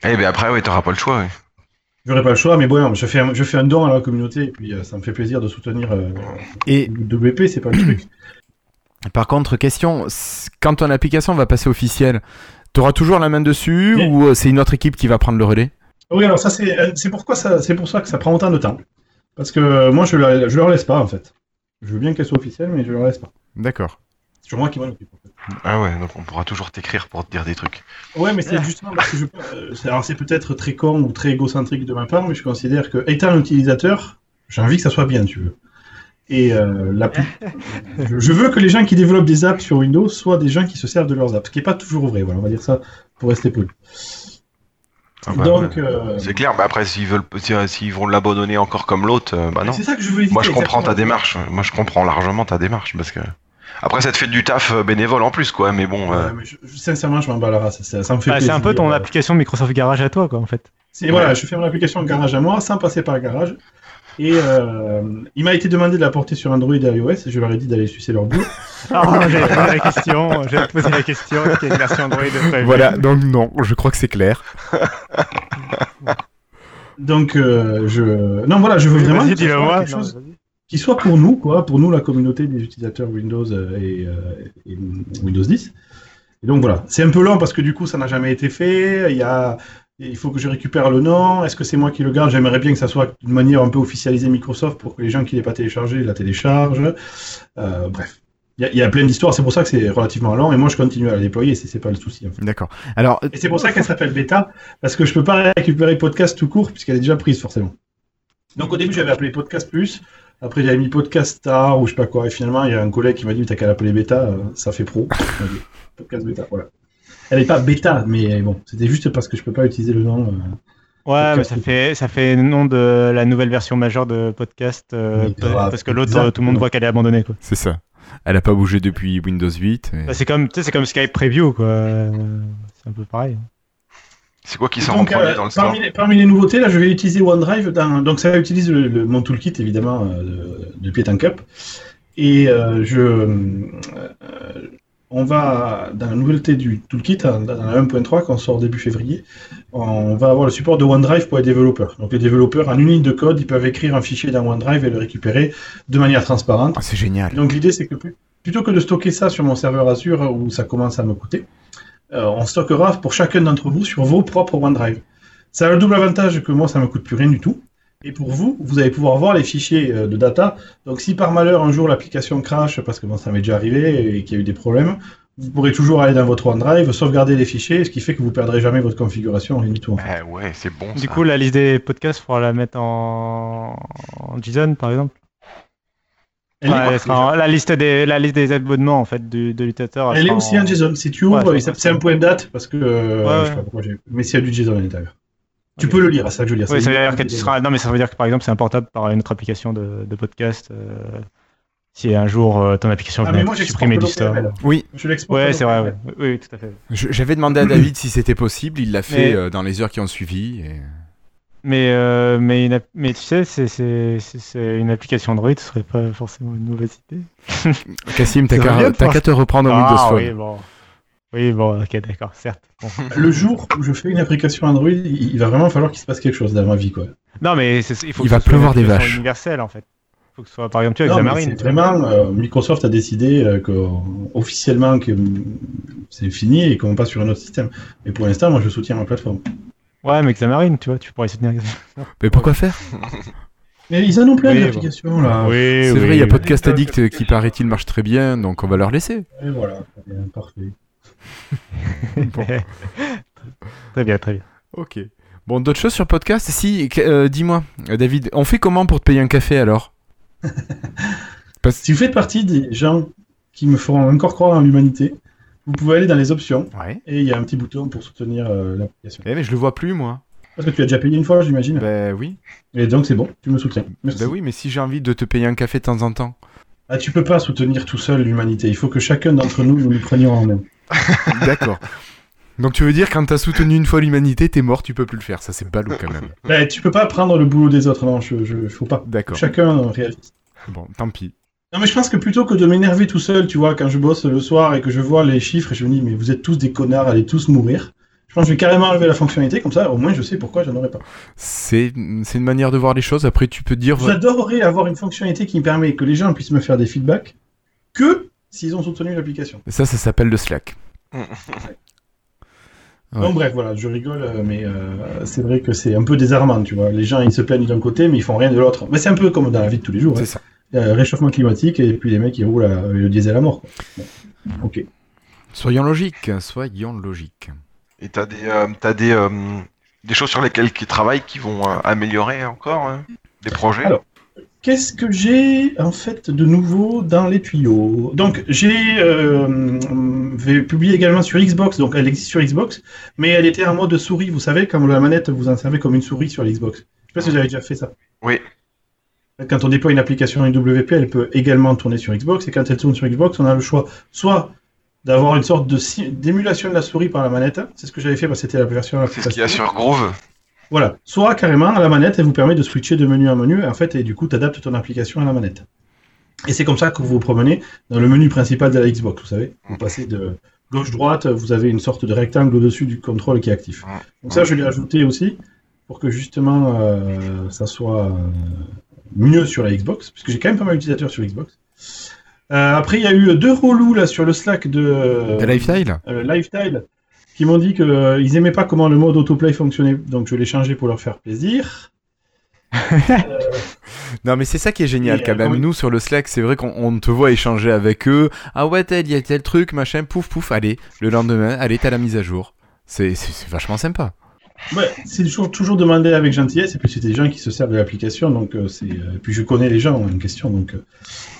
Eh ben après, ouais, t'auras pas le choix. ouais. j'aurai pas le choix. Mais bon, je fais, un, je fais un don à la communauté, et puis euh, ça me fait plaisir de soutenir euh, Et WP, c'est pas le truc. par contre, question, quand ton application va passer officielle, t'auras toujours la main dessus Oui. ou c'est une autre équipe qui va prendre le relais? Oui, alors ça, c'est pourquoi ça, c'est pour ça que ça prend autant de temps. Parce que moi, je, la- je leur laisse pas, en fait. Je veux bien qu'elle soit officielle, mais je leur laisse pas. D'accord. C'est moi qui m'en occupe. en fait. Ah ouais, donc on pourra toujours t'écrire pour te dire des trucs. Ouais, mais c'est justement parce que je. euh, alors, c'est peut-être très con ou très égocentrique de ma part, mais je considère que, étant un utilisateur, j'ai envie que ça soit bien, tu veux. Et euh, la plus- je, veux que les gens qui développent des apps sur Windows soient des gens qui se servent de leurs apps, ce qui n'est pas toujours vrai, voilà, on va dire ça pour rester poli. Ah bah, Donc, ouais. euh, C'est clair, bah après, s'ils veulent, si- s'ils vont l'abandonner encore comme l'autre, bah non. c'est ça que je veux éviter. Moi, je comprends ta démarche. Moi, je comprends largement ta démarche parce que Après, ça te fait du taf euh, bénévole en plus, quoi. Mais bon. euh, Ouais, mais je- je- sincèrement, je m'en bats la race. Ça, ça me fait Bah, c'est un peu ton application Microsoft Garage à toi, quoi, en fait. C'est voilà, je fais mon application garage à moi sans passer par le garage. Et euh, il m'a été demandé de la porter sur Android et iOS. Et je leur ai dit d'aller sucer leur boule. Ah, j'avais posé la question, j'avais posé la question, qu'il y a une version Android prévue? Voilà, donc non, je crois que c'est clair. Donc euh, je non voilà, je veux vraiment Vas-y, dis-le moi. chose. Qui soit pour nous quoi, pour nous la communauté des utilisateurs Windows euh, et, euh, et Windows 10. Et donc voilà, c'est un peu long parce que du coup ça n'a jamais été fait. Il y a il faut que je récupère le nom. Est-ce que c'est moi qui le garde? J'aimerais bien que ça soit d'une manière un peu officialisée Microsoft pour que les gens qui l'aient pas téléchargé la téléchargent. Euh, bref, il y, a- il y a plein d'histoires. C'est pour ça que c'est relativement long. Et moi, je continue à la déployer. C'est c'est pas le souci. en fait. D'accord. Alors, Et c'est pour ça qu'elle s'appelle bêta parce que je peux pas récupérer podcast tout court puisqu'elle est déjà prise forcément. Donc au début, j'avais appelé podcast plus. Après, j'avais mis podcast star ou je sais pas quoi. Et finalement, il y a un collègue qui m'a dit T'as qu'à l'appeler bêta, euh, ça fait pro. Dit, podcast bêta, voilà. Elle n'est pas bêta, mais bon, c'était juste parce que je peux pas utiliser le nom. euh. Ouais, mais ça fait, ça fait nom de la nouvelle version majeure de podcast, euh, parce que l'autre, tout le monde voit qu'elle est abandonnée, quoi. c'est ça. Elle a pas bougé depuis Windows 8. et- Bah, c'est comme, tu sais, c'est comme Skype Preview, quoi. C'est un peu pareil. C'est quoi qui sort en premier euh, dans le store parmi, les, parmi les nouveautés, là, je vais utiliser OneDrive. Dans, donc, ça utilise le, le- mon toolkit, évidemment, euh, de, de Piet Cup. Et euh, je, euh, on va, dans la nouveauté du toolkit, dans dans la 1.3, qu'on sort début février, on va avoir le support de OneDrive pour les développeurs. Donc, les développeurs, en une ligne de code, ils peuvent écrire un fichier dans OneDrive et le récupérer de manière transparente. Ah, c'est génial. Donc l'idée c'est que plutôt que de stocker ça sur mon serveur Azure où ça commence à me coûter, euh, on stockera pour chacun d'entre vous sur vos propres OneDrive. Ça a le double avantage que moi ça me coûte plus rien du tout. Et pour vous, vous allez pouvoir voir les fichiers euh, de data. Donc si par malheur un jour l'application crash, parce que bon, ça m'est déjà arrivé et qu'il y a eu des problèmes, vous pourrez toujours aller dans votre OneDrive, sauvegarder les fichiers, ce qui fait que vous perdrez jamais votre configuration, rien du tout. en fait. Eh ouais, c'est bon. Du ça. coup, la liste des podcasts, il faudra la mettre en, en JSON, par exemple. Est Ouais, la liste des, la liste des abonnements, en fait, du- de l'utilisateur. Elle est aussi en JSON. Si tu ouvres, Ouais, c'est un point de date parce que euh, Ouais, je sais pas. Mais s'il y a du JSON à l'intérieur. Tu peux le lire, c'est ça je veux dire. Oui, C'est ça veut dire uniquement que du tu JSON. seras... Non, mais ça veut dire que par exemple, c'est importable par une autre application de, de podcast. euh, Si un jour euh, ton application Ah, j'exporte supprimée du store. Oui, Je l'exporte. Ouais, c'est vrai. Ouais. Oui, oui, tout à fait. j'avais demandé à David si c'était possible. Il l'a fait Mais- euh, dans les heures qui ont suivi. et- Mais, euh, mais, une mais tu sais, c'est- une application Android, ce serait pas forcément une mauvaise idée. Cassim, t'as qu'à te reprendre un Windows ah, Phone. oui, bon. Oui, bon, ok, d'accord, certes. Bon. Le jour où je fais une application Android, il va vraiment falloir qu'il se passe quelque chose dans ma vie, quoi. Non, mais il faut Il que va ce soit une pleuvoir des vaches. universelle, en fait. Il faut que ce soit, par exemple, tu vois, avec Xamarin. c'est vraiment, euh, Microsoft a décidé euh, que, officiellement que c'est fini et qu'on passe sur un autre système. Mais pour l'instant, moi, je soutiens ma plateforme. Ouais, mais Xamarin, tu vois, tu pourrais soutenir Xamarin. Mais pourquoi faire? Mais ils en ont plein Oui, d'applications, là. Oui, C'est oui, vrai, il y a. Podcast Addict qui paraît-il marche très bien, donc on va leur laisser. Et voilà, très bien, parfait. très bien, très bien. Ok. Bon, d'autres choses sur podcast? Si, euh, dis-moi, euh, David, on fait comment pour te payer un café alors? Parce- Si vous faites partie des gens qui me feront encore croire en l'humanité, vous pouvez aller dans les options Ouais. et il y a un petit bouton pour soutenir euh, l'application. Eh, mais je le vois plus, moi. Parce que tu as déjà payé une fois, j'imagine. Ben oui. Et donc c'est bon, tu me soutiens. Merci. Ben oui, mais si j'ai envie de te payer un café de temps en temps. Ah, tu peux pas soutenir tout seul l'humanité. Il faut que chacun d'entre nous, nous nous prenions en main. D'accord. Donc tu veux dire quand t'as soutenu une fois l'humanité, t'es mort, tu peux plus le faire. Ça c'est ballot quand même. Bah, tu peux pas prendre le boulot des autres. Non, je, je faut pas. D'accord. Chacun réalise. Bon, tant pis. Non, mais je pense que plutôt que de m'énerver tout seul, tu vois, quand je bosse le soir et que je vois les chiffres, je me dis, mais vous êtes tous des connards, allez tous mourir. Je pense que je vais carrément enlever la fonctionnalité, comme ça, au moins je sais pourquoi j'en aurais pas. C'est c'est une manière de voir les choses. Après, tu peux dire. J'adorerais avoir une fonctionnalité qui me permet que les gens puissent me faire des feedbacks que s'ils ont soutenu l'application. Ça, ça s'appelle le Slack. Ouais. Donc bref, voilà, je rigole, mais euh, c'est vrai que c'est un peu désarmant, tu vois. Les gens, ils se plaignent d'un côté, mais ils font rien de l'autre. Mais c'est un peu comme dans la vie de tous les jours. C'est hein. ça. Il y a le réchauffement climatique et puis les mecs, ils roulent à- le diesel à mort. quoi. Bon. Ok. Soyons logiques. Soyons logiques. Et t'as des, euh, t'as des, euh, des choses sur lesquelles ils travaillent qui vont euh, améliorer encore hein Des projets? Alors, Qu'est-ce que j'ai en fait de nouveau dans les tuyaux? Donc j'ai euh, vais publier également sur Xbox, donc elle existe sur Xbox, mais elle était en mode souris, vous savez, comme la manette vous en servez comme une souris sur l'Xbox. Je sais pas si vous avez déjà fait ça. Oui. Quand on déploie une application UWP, elle peut également tourner sur Xbox. Et quand elle tourne sur Xbox, on a le choix soit d'avoir une sorte de d'émulation de la souris par la manette. C'est ce que j'avais fait, parce que c'était la version. C'est ce qu'il y a sur Groove. Voilà. Soit carrément, la manette, elle vous permet de switcher de menu en menu, en fait, et du coup, tu adaptes ton application à la manette. Et c'est comme ça que vous vous promenez dans le menu principal de la Xbox, vous savez. Vous passez de gauche-droite, vous avez une sorte de rectangle au-dessus du contrôle qui est actif. Donc ça, je l'ai ajouté aussi pour que justement euh, ça soit euh, mieux sur la Xbox, puisque j'ai quand même pas mal d'utilisateurs sur Xbox. Euh, après, il y a eu deux relous là sur le Slack de, De Lifestyle euh, Lifestyle qui m'ont dit qu'ils aimaient pas comment le mode autoplay fonctionnait, donc je l'ai changé pour leur faire plaisir. Non, mais c'est ça qui est génial Et, quand euh, même. oui. Nous, sur le Slack, c'est vrai qu'on on te voit échanger avec eux. Ah ouais, tel, il y a tel truc, machin, pouf, pouf, allez. Le lendemain, allez, t'as la mise à jour. C'est vachement sympa. Ouais, c'est toujours, toujours demandé avec gentillesse, et puis c'est des gens qui se servent de l'application, donc euh, c'est. euh, et puis je connais les gens en question, donc euh,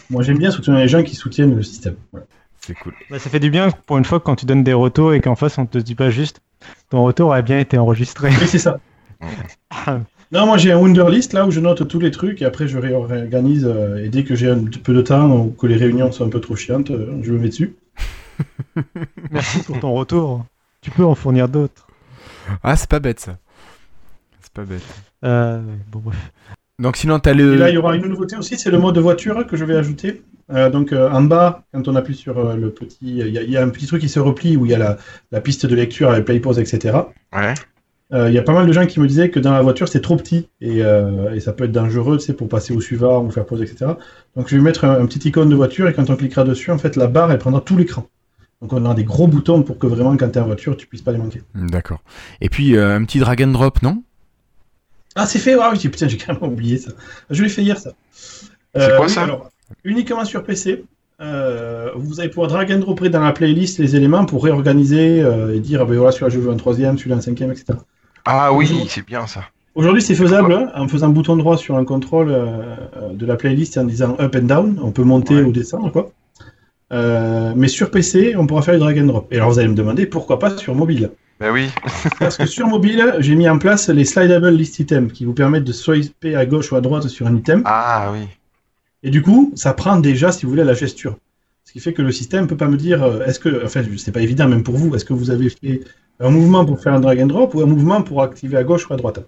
moi j'aime bien soutenir les gens qui soutiennent le système. Voilà. C'est cool. Bah, ça fait du bien pour une fois quand tu donnes des retours et qu'en face on te dit pas juste ton retour a bien été enregistré. Oui, c'est ça. Non, moi j'ai un Wunderlist là où je note tous les trucs et après je réorganise euh, et dès que j'ai un petit peu de temps ou que les réunions sont un peu trop chiantes, euh, je me mets dessus. Merci pour ton retour. Tu peux en fournir d'autres. Ah, c'est pas bête ça. C'est pas bête. Euh, bon, bref. Donc sinon, t'as Et là, il y le. aura une nouveauté aussi, c'est le mode voiture que je vais ajouter. Euh, donc euh, en bas, quand on appuie sur euh, le petit, il y, a- il y a un petit truc qui se replie où il y a la, la piste de lecture avec play pause, etc. Ouais. Euh, Il y a pas mal de gens qui me disaient que dans la voiture c'est trop petit et, euh, et ça peut être dangereux, tu sais, pour passer au suivant ou faire pause, etc. Donc je vais mettre un, un petit icône de voiture et quand on cliquera dessus, en fait, la barre elle prendra tout l'écran. Donc on a des gros boutons pour que vraiment quand t'es en voiture, tu puisses pas les manquer. D'accord. Et puis, euh, un petit drag and drop, non? Ah, c'est fait Ah oui, putain, j'ai carrément oublié ça. Je l'ai fait hier, ça. Euh, C'est quoi, oui, ça? alors, Uniquement sur PC. euh, vous allez pouvoir drag and dropper dans la playlist les éléments pour réorganiser euh, et dire, ah ben voilà, celui-là je veux un troisième, celui-là un cinquième, etc. Ah oui, c'est bien ça. Aujourd'hui, c'est faisable hein, en faisant bouton droit sur un contrôle euh, euh, de la playlist et en disant up and down. On peut monter Ouais. ou descendre, quoi. Euh, mais sur PC, on pourra faire du drag and drop. Et alors, vous allez me demander pourquoi pas sur mobile. Bah oui. Parce que sur mobile, j'ai mis en place les slidable list items qui vous permettent de swiper à gauche ou à droite sur un item. Ah oui. Et du coup, ça prend déjà, si vous voulez, la gesture. Ce qui fait que le système peut pas me dire, euh, est-ce que, enfin, c'est pas évident même pour vous, est-ce que vous avez fait un mouvement pour faire un drag and drop ou un mouvement pour activer à gauche ou à droite?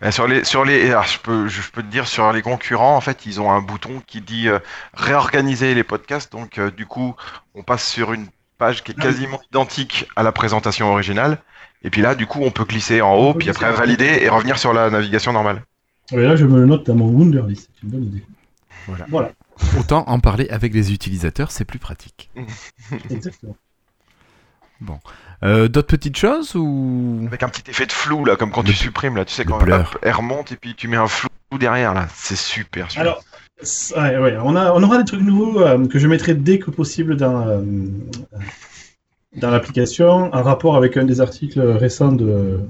Bah, sur les, sur les, alors, je peux, je peux te dire sur les concurrents, en fait, ils ont un bouton qui dit euh, réorganiser les podcasts. Donc, euh, du coup, on passe sur une page qui est quasiment identique à la présentation originale. Et puis là, du coup, on peut glisser en haut, puis après valider et revenir sur la navigation normale. Et là, je me le note dans mon Wunderlist. C'est une bonne idée. Voilà. Voilà, Autant en parler avec les utilisateurs, c'est plus pratique. exactement. Euh, D'autres petites choses ou? Avec un petit effet de flou, là, comme quand Le- tu supprimes, là, tu sais, quand hop, elle remonte et puis tu mets un flou derrière, là. C'est super, super. Alors, c- ouais, ouais, on, a, on aura des trucs nouveaux euh, que je mettrai dès que possible dans, euh, dans l'application en rapport avec un des articles récents de,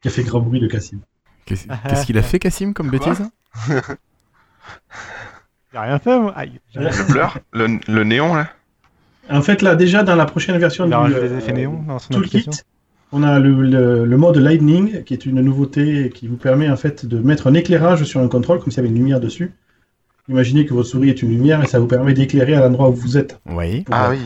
qui a fait grand bruit de Cassim. Qu'est-ce qu'il a fait, Cassim, comme bêtise J'ai rien fait, moi. Aïe. j'ai rien fait. Le blur, le, le néon, là? En fait, là, déjà dans la prochaine version du euh, Toolkit, on a le, le- le mode Lightning, qui est une nouveauté qui vous permet en fait de mettre un éclairage sur un contrôle, comme s'il y avait une lumière dessus. Imaginez que votre souris est une lumière et ça vous permet d'éclairer à l'endroit où vous êtes. Oui. Pour- Ah oui.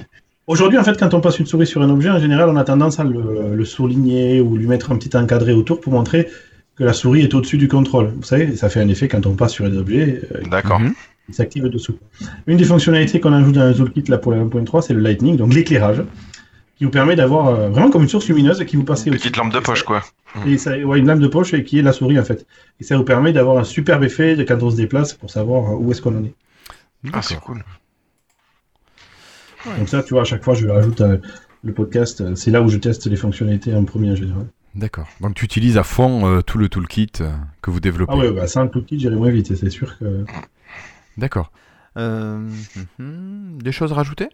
Aujourd'hui, en fait, quand on passe une souris sur un objet, en général, on a tendance à le, le souligner ou lui mettre un petit encadré autour pour montrer que la souris est au-dessus du contrôle. Vous savez, ça fait un effet quand on passe sur un objet, euh, D'accord. Mhm. Il s'active dessous. Une des fonctionnalités qu'on ajoute dans le toolkit là pour la 1.3, c'est le lightning, donc l'éclairage, qui vous permet d'avoir euh, vraiment comme une source lumineuse qui vous passe Une petite lampe de poche, quoi. Et ça, ouais, une lampe de poche et qui est la souris en fait. Et ça vous permet d'avoir un superbe effet de quand on se déplace pour savoir euh, où est-ce qu'on en est. Ah, c'est cool. Donc ça, tu vois, à chaque fois, je rajoute euh, le podcast. euh, C'est là où je teste les fonctionnalités en premier en général. D'accord. Donc tu utilises à fond euh, tout le toolkit euh, que vous développez. Ah ouais, bah sans le toolkit, j'irai moins vite, c'est sûr que. D'accord. Euh, mhm. Des choses rajoutées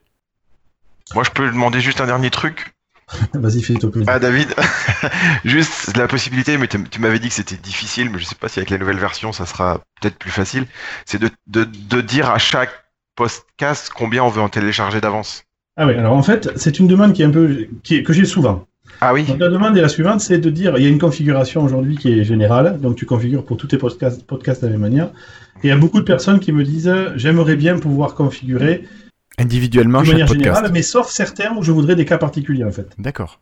Moi, je peux demander juste un dernier truc. Vas-y, fais-toi plaisir. Ah, David, juste la possibilité, mais tu tu m'avais dit que c'était difficile, mais je sais pas si avec la nouvelle version, ça sera peut-être plus facile. C'est de, de, de dire à chaque podcast combien on veut en télécharger d'avance. Ah oui, alors en fait, c'est une demande qui est un peu qui est- que j'ai souvent. Ah oui. Donc la demande est la suivante, c'est de dire, il y a une configuration aujourd'hui qui est générale, donc tu configures pour tous tes podcasts, podcasts de la même manière. Et il y a beaucoup de personnes qui me disent, j'aimerais bien pouvoir configurer Individuellement, de manière podcast. générale, mais sauf certains où je voudrais des cas particuliers en fait. D'accord.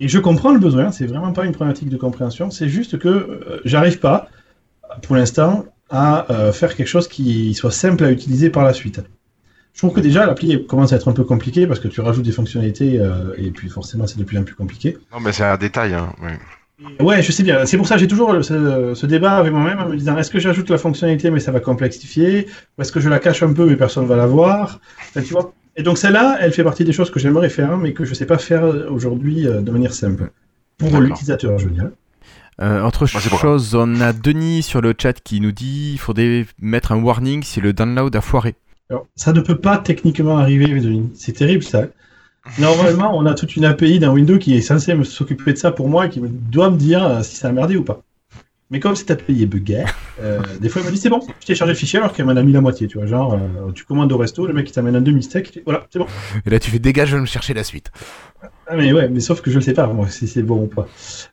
Et je comprends le besoin, c'est vraiment pas une problématique de compréhension, c'est juste que euh, j'arrive pas, pour l'instant, à euh, faire quelque chose qui soit simple à utiliser par la suite. Je trouve que déjà l'appli commence à être un peu compliquée parce que tu rajoutes des fonctionnalités euh, et puis forcément c'est de plus en plus compliqué. Non, mais c'est un détail. Hein. oui. Ouais, je sais bien. C'est pour ça que j'ai toujours ce, ce débat avec moi-même en me disant est-ce que j'ajoute la fonctionnalité mais ça va complexifier? Ou est-ce que je la cache un peu mais personne va la voir? Enfin, tu vois Et donc celle-là, elle fait partie des choses que j'aimerais faire mais que je sais pas faire aujourd'hui euh, de manière simple. Pour l'utilisateur, je veux dire. Euh, autre chose, on a Denis sur le chat qui nous dit il faudrait mettre un warning si le download a foiré. Alors, ça ne peut pas techniquement arriver, Denis. C'est terrible ça. Normalement, on a toute une API dans Windows qui est censée me s'occuper de ça pour moi et qui doit me dire euh, si ça a merdé ou pas. Mais comme cette API est buggée, euh, des fois il me dit c'est bon, je t'ai chargé le fichier alors qu'elle m'en a mis la moitié, tu vois. Genre, euh, tu commandes au resto, le mec il t'amène un demi-steak, voilà, c'est bon. Et là, tu fais dégage, je vais me chercher la suite. Ah mais ouais, mais sauf que je ne sais pas moi si c'est bon ou pas.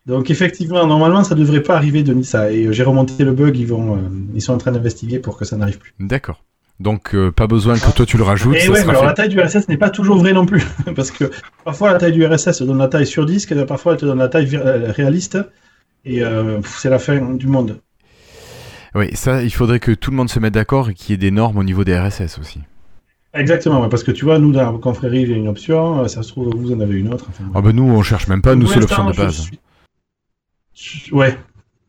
Donc effectivement, normalement ça devrait pas arriver Denis ça. Et j'ai remonté le bug, ils vont, euh, ils sont en train d'investiguer pour que ça n'arrive plus. D'accord. Donc, euh, pas besoin que toi tu le rajoutes. Et ça ouais, sera mais alors fait. la taille du RSS n'est pas toujours vraie non plus, parce que parfois la taille du RSS te donne la taille sur disque, et parfois elle te donne la taille euh, réaliste, et euh, c'est la fin du monde. Oui, ça, il faudrait que tout le monde se mette d'accord et qu'il y ait des normes au niveau des RSS aussi. Exactement, parce que tu vois, nous dans la confrérie, il y a une option, euh, ça se trouve, vous en avez une autre. enfin, Ah bah nous, on cherche même pas, nous c'est l'option de base. suis- Ouais,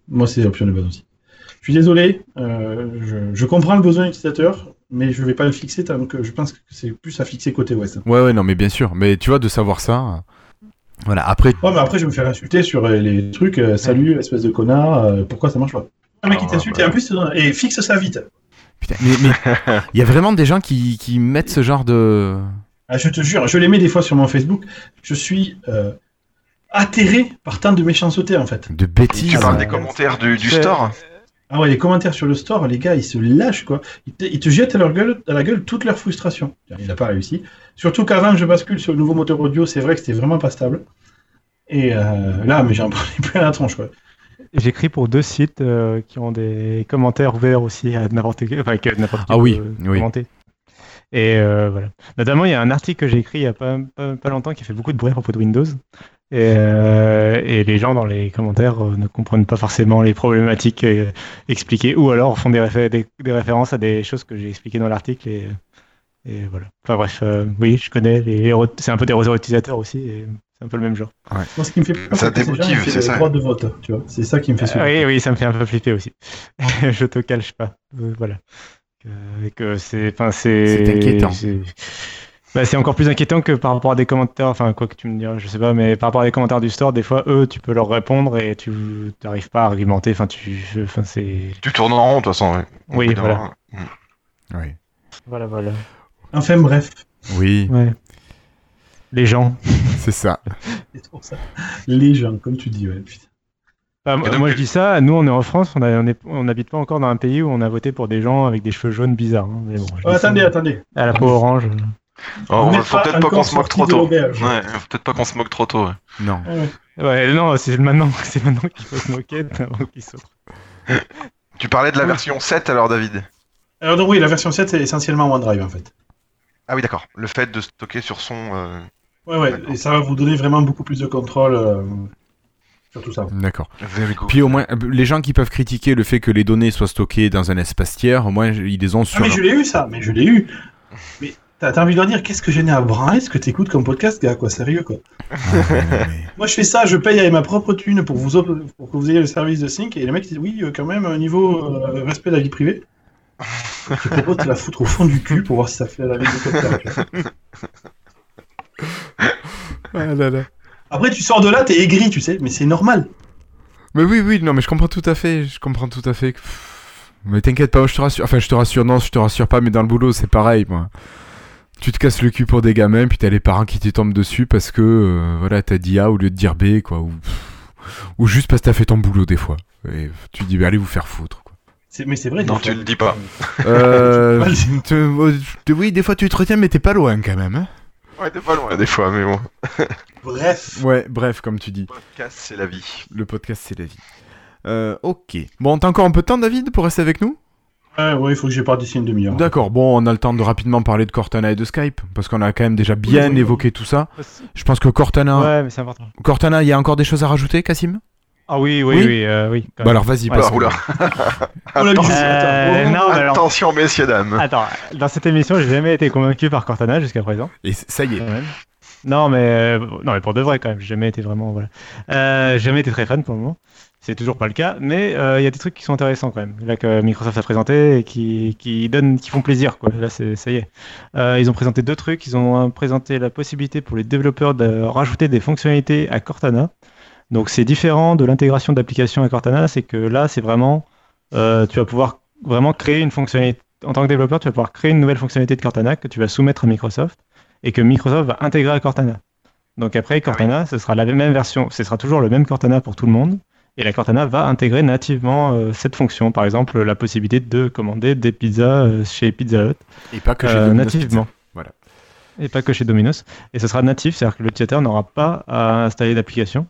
moi c'est l'option de base aussi. Je suis désolé, euh, je, je comprends le besoin utilisateur, mais je vais pas le fixer tant que je pense que c'est plus à fixer côté ouest. Ouais, ouais, non, mais bien sûr. Mais tu vois, de savoir ça. euh, Voilà, après, Ouais, mais après, je vais me faire insulter sur euh, les trucs. euh, salut, espèce de connard, euh, pourquoi ça marche pas? Un mec qui t'insulte ouais. et en plus, et fixe ça vite. putain, mais mais il y a vraiment des gens qui, qui mettent ce genre de. Ah, je te jure, je les mets des fois sur mon Facebook. Je suis euh, atterré par tant de méchanceté en fait. de bêtises. Tu parles euh, des commentaires du, store? Ah ouais, les commentaires sur le store, les gars, ils se lâchent quoi. Ils te, ils te jettent à, leur gueule, à la gueule toute leur frustration. Il n'a pas réussi. Surtout qu'avant que je bascule sur le nouveau moteur audio, c'est vrai que c'était vraiment pas stable. Et euh, là, mais j'en prenais plein la tronche quoi. J'écris pour deux sites euh, qui ont des commentaires ouverts aussi à n'importe qui, enfin, que n'importe qui Ah oui, peut oui. commenter. Et euh, voilà. Notamment, il y a un article que j'ai écrit il y a pas, pas, pas longtemps qui fait beaucoup de bruit à propos de Windows. Et, euh, et les gens dans les commentaires euh, ne comprennent pas forcément les problématiques euh, expliquées, ou alors font des, réfé- des, des références à des choses que j'ai expliquées dans l'article. Et, et voilà. Enfin bref, euh, oui, je connais. les héros- C'est un peu des réseaux utilisateurs aussi. Et c'est un peu le même genre. Moi, ce qui me fait peur, Ça démotive, c'est le ça. droit de vote. Tu vois, c'est ça qui me fait sourire. Oui, oui, ça me fait un peu flipper aussi. je te cache pas. Voilà. C'est. C'est inquiétant. C'est bah, c'est encore plus inquiétant que par rapport à des commentaires. Enfin, quoi que tu me diras, je sais pas, mais par rapport à des commentaires du store, des fois, eux, tu peux leur répondre et tu n'arrives pas à argumenter. Enfin, tu, enfin, c'est. Tu tournes en rond, de toute façon. ouais. Oui, voilà. moment. Mm. Oui. Voilà, voilà. Enfin bref, Oui, Ouais. Les gens. c'est ça. trop ça. Les gens, comme tu dis, ouais. putain. Enfin, moi, Et donc- moi, je dis ça. Nous, on est en France. On a- on est- on n'habite pas encore dans un pays où on a voté pour des gens avec des cheveux jaunes bizarres. hein. Mais bon, je Oh, ça. attendez, attendez. À la peau orange. Oh, on faut peut-être pas qu'on se moque trop tôt. Ouais, faut peut-être pas qu'on se moque trop tôt. ouais. Non. Ouais. Ouais, non, c'est maintenant, c'est maintenant qu'il faut se moquer avant qu'il saute. Tu parlais de la version 7 alors, David? Alors donc oui, la version 7 c'est essentiellement OneDrive en fait. Ah oui, d'accord. Le fait de stocker sur son. euh, Ouais ouais, D'accord. et ça va vous donner vraiment beaucoup plus de contrôle euh, sur tout ça. D'accord. Puis au moins, euh, les gens qui peuvent critiquer le fait que les données soient stockées dans un espace tiers, au moins ils les ont Ah sur. mais je l'ai eu ça, mais je l'ai eu. Mais t'as t'as envie de leur dire qu'est-ce que j'ai né à branler ce que t'écoutes comme podcast, gars, quoi, sérieux quoi? Ah, ouais, non, mais- Moi je fais ça, je paye avec ma propre thune pour vous op- pour que vous ayez le service de sync et les mecs disent oui euh, quand même un niveau euh, respect de la vie privée. Je propose de te la foutre au fond du cul pour voir si ça fait la vie de. Ah là là. Après tu sors de là, t'es aigri, tu sais, mais c'est normal. Mais oui, oui, non, mais je comprends tout à fait. Je comprends tout à fait. Pff, Mais t'inquiète pas, je te rassure. Enfin, je te rassure, non, je te rassure pas, mais dans le boulot, c'est pareil, moi. Tu te casses le cul pour des gamins, puis t'as les parents qui te tombent dessus parce que, euh, voilà, t'as dit A au lieu de dire B, quoi. Ou, ou juste parce que t'as fait ton boulot, des fois. Et tu dis, bah, allez vous faire foutre, quoi. Mais c'est vrai. Non, tu le dis pas. Euh, euh, oui, des fois tu te retiens, mais t'es pas loin, quand même. hein. Ouais, t'es pas loin des fois, mais bon. Bref. Ouais, bref, comme tu dis. Podcast, c'est la vie. Le podcast, c'est la vie. Euh, ok. Bon, t'as encore un peu de temps, David, pour rester avec nous? Ouais, ouais, il faut que je parte d'ici une demi-heure. D'accord, bon, on a le temps de rapidement parler de Cortana et de Skype, parce qu'on a quand même déjà bien Oui, oui. évoqué tout ça. Je pense que Cortana... Ouais, mais c'est important. Cortana, il y a encore des choses à rajouter, Cassim Ah oui, oui, Oui oui, euh, oui. Bah alors vas-y, Ouais, Oula. Oh la bise, Euh, non, alors- Attention, messieurs, dames. Attends, dans cette émission, j'ai jamais été convaincu par Cortana jusqu'à présent. Et ça y est. Non, mais euh, non, mais pour de vrai quand même, j'ai jamais été vraiment voilà. Euh, jamais été très fan pour le moment. C'est toujours pas le cas, mais euh, il y a des trucs qui sont intéressants quand même. Là que Microsoft a présenté et qui qui donnent, qui font plaisir quoi. Là, ça y est. Euh, ils ont présenté deux trucs. Ils ont euh, présenté la possibilité pour les développeurs de rajouter des fonctionnalités à Cortana. Donc c'est différent de l'intégration d'applications à Cortana, c'est que là c'est vraiment, tu vas pouvoir vraiment créer une fonctionnalité. En tant que développeur, tu vas pouvoir créer une nouvelle fonctionnalité de Cortana que tu vas soumettre à Microsoft et que Microsoft va intégrer à Cortana. Donc après, Cortana, ce sera la même version, ce sera toujours le même Cortana pour tout le monde. Et la Cortana va intégrer nativement euh, cette fonction. Par exemple, la possibilité de commander des pizzas euh, chez Pizza Hut Et pas que chez euh, Domino's nativement. Pizza. Voilà. Et pas que chez Domino's. Et ce sera natif, c'est-à-dire que l'utilisateur n'aura pas à installer d'application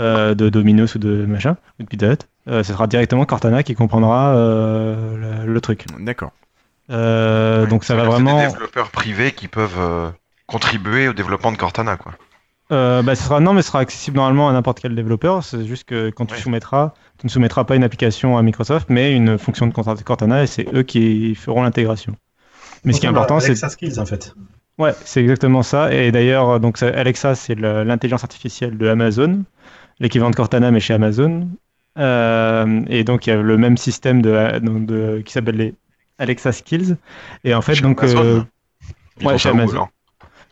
euh, de Domino's ou de machin, ou de Pizza Hut. Euh, ce sera directement Cortana qui comprendra euh, le, le truc. D'accord. Euh, donc ça va C'est vraiment. des développeurs privés qui peuvent euh, contribuer au développement de Cortana, quoi. Euh, bah, ce sera, non, mais ce sera accessible normalement à n'importe quel développeur. C'est juste que quand tu Ouais. soumettras, tu ne soumettras pas une application à Microsoft, mais une fonction de Cortana- Cortana et c'est eux qui feront l'intégration. Mais ce qui est important, c'est Alexa Skills en fait. Ouais, c'est exactement ça. Et d'ailleurs, donc Alexa, c'est l'intelligence artificielle de Amazon, l'équivalent de Cortana, mais chez Amazon. Euh, et donc, il y a le même système de, donc de- qui s'appelle les Alexa Skills. Et en fait, Chez donc, Amazon euh, Ils ouais, chez où, Amazon.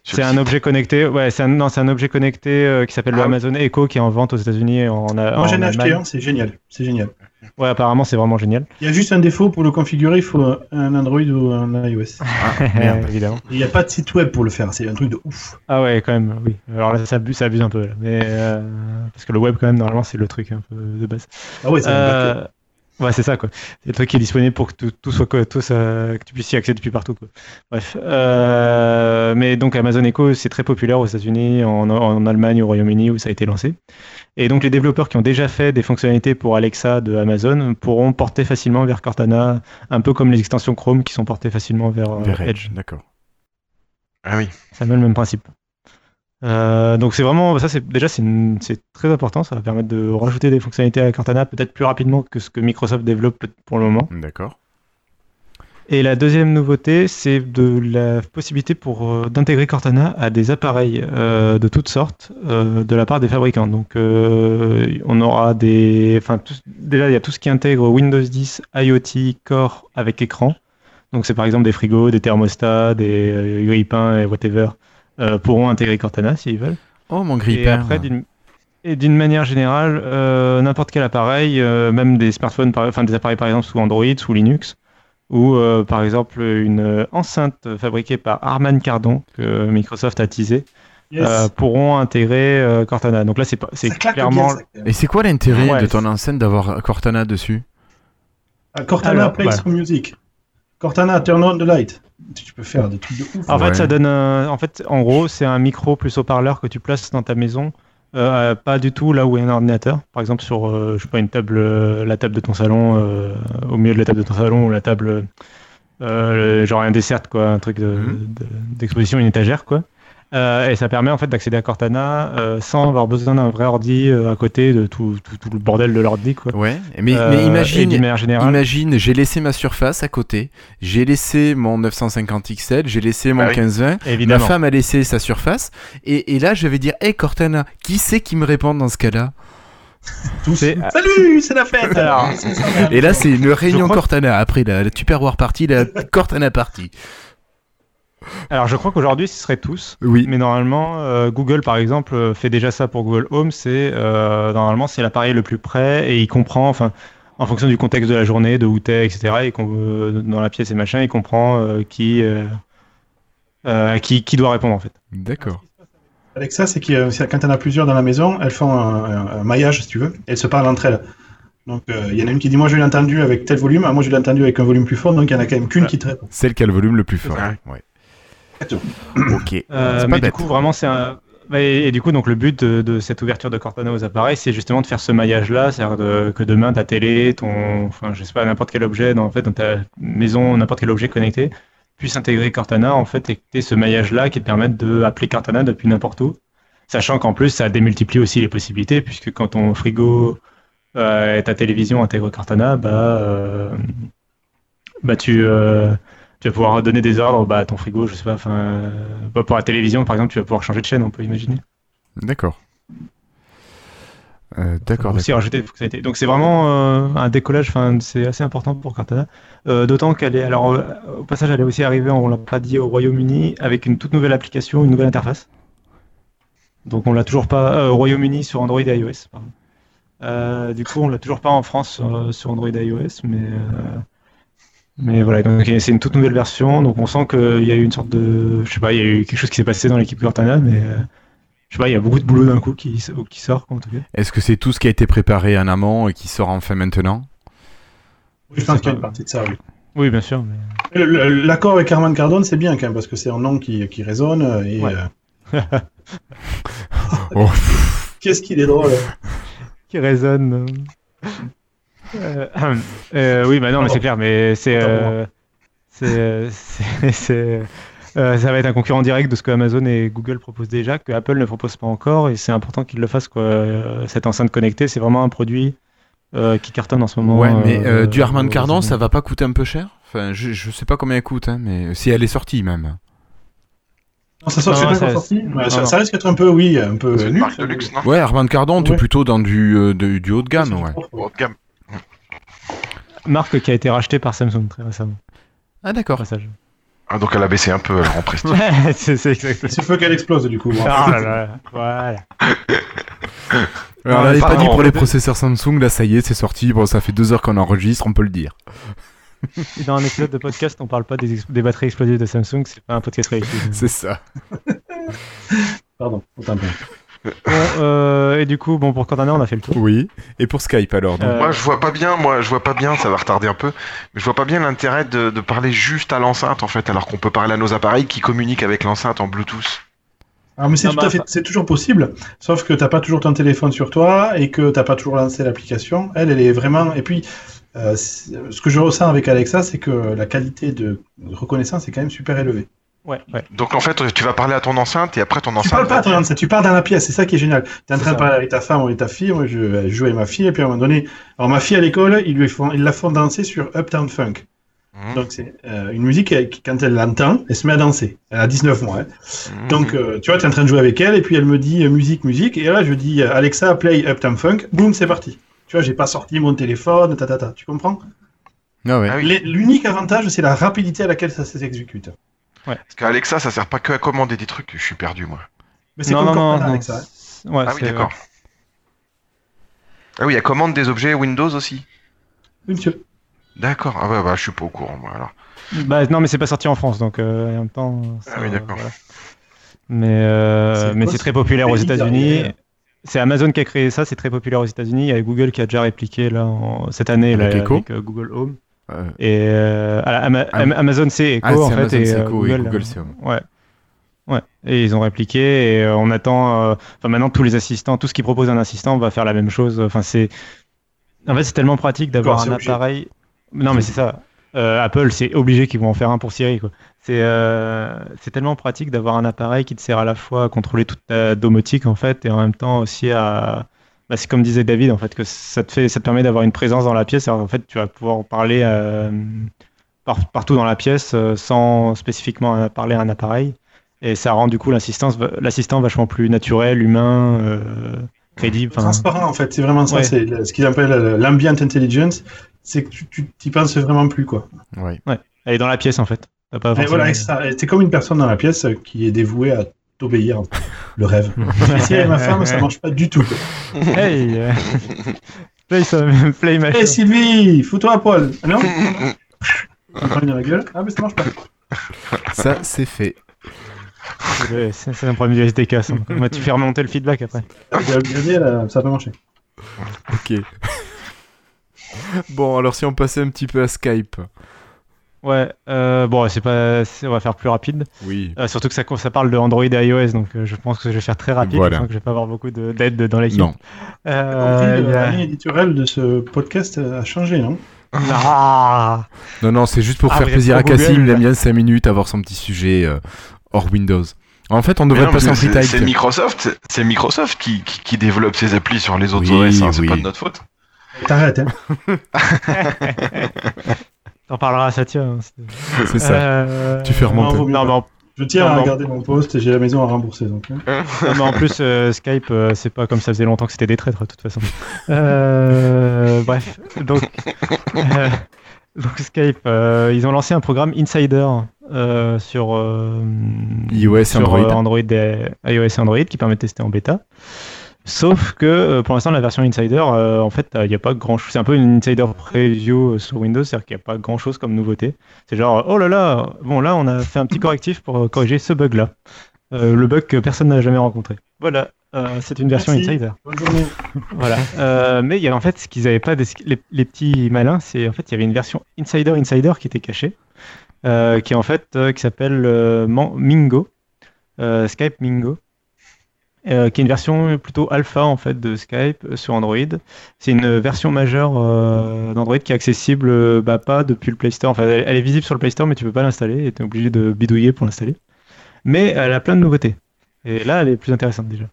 C'est le un objet connecté. Ouais, c'est un, non, c'est un objet connecté euh, qui s'appelle le Ah oui. Amazon Echo, qui est en vente aux États-Unis en, en Moi j'en ai acheté un, c'est génial. C'est génial. Ouais, apparemment, c'est vraiment génial. Il y a juste un défaut pour le configurer, il faut un Android ou un iOS. Ah, merde. Évidemment. Il n'y a pas de site web pour le faire, c'est un truc de ouf. Ah ouais, quand même, oui. Alors là, ça abuse, ça abuse un peu. Là. Mais, euh, parce que le web, quand même, normalement, c'est le truc un peu de base. Ah ouais, c'est Euh, ouais, c'est ça, quoi. C'est le truc qui est disponible pour que tout, tout soit, quoi, tout ça- que tu puisses y accéder depuis partout, quoi. Bref. Euh, mais donc, Amazon Echo, c'est très populaire aux États-Unis, en, en Allemagne, au Royaume-Uni, où ça a été lancé. Et donc, les développeurs qui ont déjà fait des fonctionnalités pour Alexa de Amazon pourront porter facilement vers Cortana, un peu comme les extensions Chrome qui sont portées facilement vers, euh, Vers Edge. Edge, d'accord. Ah oui. Un peu le même principe. Euh, donc c'est vraiment ça c'est déjà c'est très important ça va permettre de rajouter des fonctionnalités à Cortana peut-être plus rapidement que ce que Microsoft développe pour le moment. D'accord. et la deuxième nouveauté c'est de la possibilité pour euh, d'intégrer Cortana à des appareils euh, de toutes sortes euh, de la part des fabricants. Donc on aura des enfin tout- déjà il y a tout ce qui intègre Windows 10 IoT Core avec écran. Donc c'est par exemple des frigos des thermostats des grille-pains et whatever euh, pourront intégrer Cortana s'ils veulent Oh, mon et grille-pain. après, d'une et d'une manière générale, euh, n'importe quel appareil, euh, même des smartphones, par- enfin des appareils par exemple sous Android, sous Linux, ou euh, par exemple une euh, enceinte fabriquée par Harman Kardon que Microsoft a teasé, Yes. euh, pourront intégrer euh, Cortana. Donc là, c'est clairement. bien. Et c'est quoi l'intérêt Ouais, de ton c'est- enceinte d'avoir Cortana dessus? Ah, Cortana Alors, Play some music. Cortana turn on the light. Tu peux faire des trucs de ouf. En Ouais. fait, ça donne un- en fait, en gros, c'est un micro plus haut-parleur que tu places dans ta maison. euh, pas du tout là où est un ordinateur. Par exemple, sur euh, je sais pas une table, euh, la table de ton salon, au milieu de la table de ton salon ou la table, genre un dessert quoi, un truc de- Mhm. de- d'exposition, une étagère quoi. Euh, et ça permet en fait d'accéder à Cortana euh, sans avoir besoin d'un vrai ordi euh, à côté de tout, tout, tout le bordel de l'ordi quoi. Ouais. Mais, Euh, imagine, imagine, j'ai laissé ma surface à côté, j'ai laissé mon 950 XL, j'ai laissé mon Ah oui. 1520, ma Évidemment. femme a laissé sa surface, et, et là je vais dire, hé Cortana, qui c'est qui me répond dans ce cas-là? Salut, c'est la fête. Alors, Et là c'est une réunion Cortana, après la, la Tupperware Party, la Cortana Party. Alors je crois qu'aujourd'hui ce serait tous. Oui. Mais normalement, euh, Google, par exemple, euh, fait déjà ça pour Google Home. C'est euh, normalement c'est l'appareil le plus près et il comprend, enfin, en fonction du contexte de la journée, de où t'es, etc. Et qu'on, euh, dans la pièce et machin, il comprend euh, qui, euh, euh, qui qui doit répondre en fait. D'accord. Alexa, c'est que quand on a plusieurs dans la maison, elles font un, un- un maillage, si tu veux, et elles se parlent entre elles. Donc, euh, il y en a une qui dit Moi, je l'ai entendu avec tel volume, ah, moi, je l'ai entendu avec un volume plus fort, donc il y en a quand même qu'une Ouais. qui te répond. Celle qui a le volume le plus fort. Ouais. Ouais. Ok. Euh, mais du coup, vraiment, c'est un. Et, et du coup, donc le but de, de cette ouverture de Cortana aux appareils, c'est justement de faire ce maillage-là, c'est-à-dire de- que demain ta télé, ton, enfin, je sais pas, n'importe quel objet, dans, en fait, dans ta maison, n'importe quel objet connecté, puisse intégrer Cortana en fait et que ce maillage-là qui te permette de appeler Cortana depuis n'importe où, sachant qu'en plus ça démultiplie aussi les possibilités puisque quand ton frigo euh, et ta télévision intègrent Cortana, bah, euh, bah tu euh, tu vas pouvoir donner des ordres bah, à ton frigo, je sais pas, enfin, euh, bah, pour la télévision par exemple, tu vas pouvoir changer de chaîne, on peut imaginer. D'accord. Euh, d'accord. aussi rajouter fonctionnalités. Donc c'est vraiment euh, un décollage, enfin c'est assez important pour Cortana. Euh, D'autant qu'elle est, alors au passage, elle est aussi arrivée, on l'a pas dit, au Royaume-Uni avec une toute nouvelle application, une nouvelle interface. Donc on l'a toujours pas au Royaume-Uni sur Android et iOS. du coup, on l'a toujours pas en France sur Android et iOS, mais mais voilà. Donc c'est une toute nouvelle version. Donc on sent qu'il y a eu une sorte de, je sais pas, il y a eu quelque chose qui s'est passé dans l'équipe Cortana, mais euh, je sais pas, il y a beaucoup de boulot d'un coup qui, qui sort en tout cas. Est-ce que c'est tout ce qui a été préparé en amont et qui sort enfin maintenant? Oui, je pense qu'il y a une partie de ça, oui. Oui, bien sûr. Mais... L'accord avec Herman Cardone, c'est bien quand même, parce que c'est un nom qui, qui résonne. euh, Et, Ouais. euh, Oh, Qu'est-ce qu'il est drôle. qui résonne. Euh, euh, oui, bah non, mais c'est clair, mais c'est. euh, c'est, ça va être un concurrent direct de ce que Amazon et Google proposent déjà, que Apple ne propose pas encore, et c'est important qu'ils le fassent. Quoi. Cette enceinte connectée, c'est vraiment un produit euh, qui cartonne en ce moment. Ouais, mais euh, euh, du Harman Kardon, États-Unis. ça va pas coûter un peu cher? Enfin, je, je sais pas combien elle coûte, hein, mais si elle est sortie même. Non, ça sort, Non, c'est pas ça- sorti. Ouais, ça, risque d'être un peu, oui, un peu. Luxe, marque de luxe, non? Ouais, Harman Kardon, t'es Ouais. plutôt dans du, euh, de- du haut de gamme, ouais. Haut de gamme. Marque qui a été rachetée par Samsung très récemment. Ah d'accord. Ah, donc elle a baissé un peu alors, en prestige. Ouais, c'est c'est exactement. C'est le feu qu'elle explose, du coup. bon. Ah là là, voilà. Alors, là, elle est pas dit pour les processeurs Samsung, là ça y est, c'est sorti. Bon, ça fait deux heures qu'on enregistre, on peut le dire. Et dans un épisode de podcast, on parle pas des, ex- des batteries explosives de Samsung, c'est pas un podcast réussi. C'est ça. Pardon, autant moi. Bon, euh, et du coup, bon, pour Cortana, on a fait le tour. Oui. Et pour Skype alors donc Euh, Moi, je vois pas bien, moi, je vois pas bien, ça va retarder un peu, mais je vois pas bien l'intérêt de, de parler juste à l'enceinte, en fait, alors qu'on peut parler à nos appareils qui communiquent avec l'enceinte en Bluetooth. Ah, mais c'est Non, tout bah, à fait, enfin- c'est toujours possible, sauf que t'as pas toujours ton téléphone sur toi et que t'as pas toujours lancé l'application. Elle, elle est vraiment. Et puis, euh, ce que je ressens avec Alexa, c'est que la qualité de reconnaissance est quand même super élevée. Ouais, ouais. Donc, en fait, tu vas parler à ton enceinte et après ton Tu enceinte. parles pas à ton enceinte, tu parles dans la pièce, c'est ça qui est génial. T'es en C'est train de parler avec ta femme ou avec ta fille, moi je joue avec ma fille, et puis à un moment donné, alors ma fille à l'école, ils, lui font, ils la font danser sur Uptown Funk. Mhm. Donc c'est euh, une musique qui, quand elle l'entend, elle se met à danser. Elle a 19 mois. hein. Mhm. Donc, euh, tu vois, tu es en train de jouer avec elle, et puis elle me dit euh, musique, musique, et là je dis Alexa, play Uptown Funk, boum, c'est parti. Tu vois, j'ai pas sorti mon téléphone, ta, ta, ta. tu comprends? Ah ouais. Ah L'unique avantage, c'est la rapidité à laquelle ça s'exécute. Parce qu'Alexa, ça sert pas que à commander des trucs, je suis perdu, moi. Mais c'est Non, comme non, non, Cortana, non. Alexa. c'est- Ouais, ah oui, d'accord. Ah oui, elle commande des objets Windows aussi Oui, monsieur. D'accord, ah ouais, bah, je suis pas au courant, moi, alors. Bah, non, mais c'est pas sorti en France, donc euh, en même temps. ça, Ah oui, d'accord. voilà. Mais, euh, C'est mais c'est ce très populaire aux États-Unis. C'est Amazon qui a créé ça, c'est très populaire aux États-Unis. Il y a Google qui a déjà répliqué là, en- cette année avec euh, Google Home. Euh, Et euh, à la- Ama- Ah, Am- Amazon c'est Echo ah, en c'est fait Amazon, et c'est euh, Echo, Google, et Google c'est Home. ouais. Ouais, et ils ont répliqué et euh, on attend. euh, Enfin, maintenant, tous les assistants, tout ce qui propose un assistant va faire la même chose. Enfin, c'est. En fait, c'est tellement pratique d'avoir un obligé. appareil. Non, mais c'est ça. Euh, Apple, c'est obligé qu'ils vont en faire un pour Siri. quoi. C'est euh, c'est tellement pratique d'avoir un appareil qui te sert à la fois à contrôler toute ta domotique en fait et en même temps aussi à. Bah, c'est comme disait David en fait que ça te fait, ça te permet d'avoir une présence dans la pièce. Alors, en fait, tu vas pouvoir parler euh, par- partout dans la pièce euh, sans spécifiquement parler à un appareil. Et ça rend du coup l'assistant vachement plus naturel, humain, euh, crédible. Transparent, en fait, c'est vraiment ça. Ouais. C'est ce qu'ils appellent l'ambient intelligence. C'est que tu t'y penses vraiment plus, quoi. Ouais. Elle est dans la pièce en fait. T'as pas Et forcément- voilà, t'es comme une personne dans la pièce qui est dévouée à t'obéir. Le rêve. Ici, avec ma femme, ça marche pas du tout. Hey euh, Play, some- play ma Hé Sylvie, fous-toi à poil. Ah non la gueule. Ah, mais ça marche pas. Ça, c'est fait. C'est un problème du SDK. ça. Moi, tu fais remonter le feedback après. J'ai upgradé, là, ça a pas marché. Ok. bon, alors si on passait un petit peu à Skype. Ouais, euh, bon, c'est pas, on va faire plus rapide. Oui. Euh, surtout que ça, ça parle de Android et iOS, donc euh, je pense que je vais faire très rapide. Voilà. Que je vais pas avoir beaucoup de- d'aide dans l'équipe. Non. Euh, La a- ligne éditoriale de ce podcast a changé, non? Ah Non, non, c'est juste pour Ah, faire plaisir à Cassim. Il aime bien 5 minutes avoir son petit sujet euh, hors Windows. En fait, on devrait non, passer en free C'est. Microsoft, c'est- c'est Microsoft qui, qui, qui développe ses applis sur les autres Oui, OS, hein, c'est oui. pas de notre faute. T'arrêtes, hein. T'en parleras à Satya. hein, c'est- ça. Euh, Tu fais remonter. Non, non, Je tiens Non, à non. garder mon poste et j'ai la maison à rembourser. Donc, hein. non, mais en plus, euh, Skype, euh, c'est pas comme ça faisait longtemps que c'était des traîtres, de toute façon. Euh, bref, donc, euh, donc Skype, euh, ils ont lancé un programme Insider euh, sur, euh, iOS et sur, Android. Android et- iOS et Android qui permet de tester en bêta. Sauf que euh, pour l'instant, la version Insider, euh, en fait, il n'y a pas grand chose. C'est un peu une Insider Preview euh, sur Windows, c'est-à-dire qu'il n'y a pas grand chose comme nouveauté. C'est genre, oh là là, bon là, on a fait un petit correctif pour euh, corriger ce bug-là. Euh, le bug que personne n'a jamais rencontré. Voilà, euh, c'est une version Merci. Insider. Bonne journée. Voilà. Euh, mais il y a en fait ce qu'ils n'avaient pas, des- les, les petits malins, c'est en fait il y avait une version Insider Insider qui était cachée, euh, qui est en fait euh, qui s'appelle euh, Mingo, euh, Skype Mingo, euh, qui est une version plutôt alpha en fait de Skype euh, sur Android. C'est une version majeure euh, d'Android qui est accessible bah, pas depuis le Play Store. Enfin, elle, elle est visible sur le Play Store, mais tu peux pas l'installer et tu es obligé de bidouiller pour l'installer. Mais elle a plein de nouveautés. Et là, elle est plus intéressante déjà.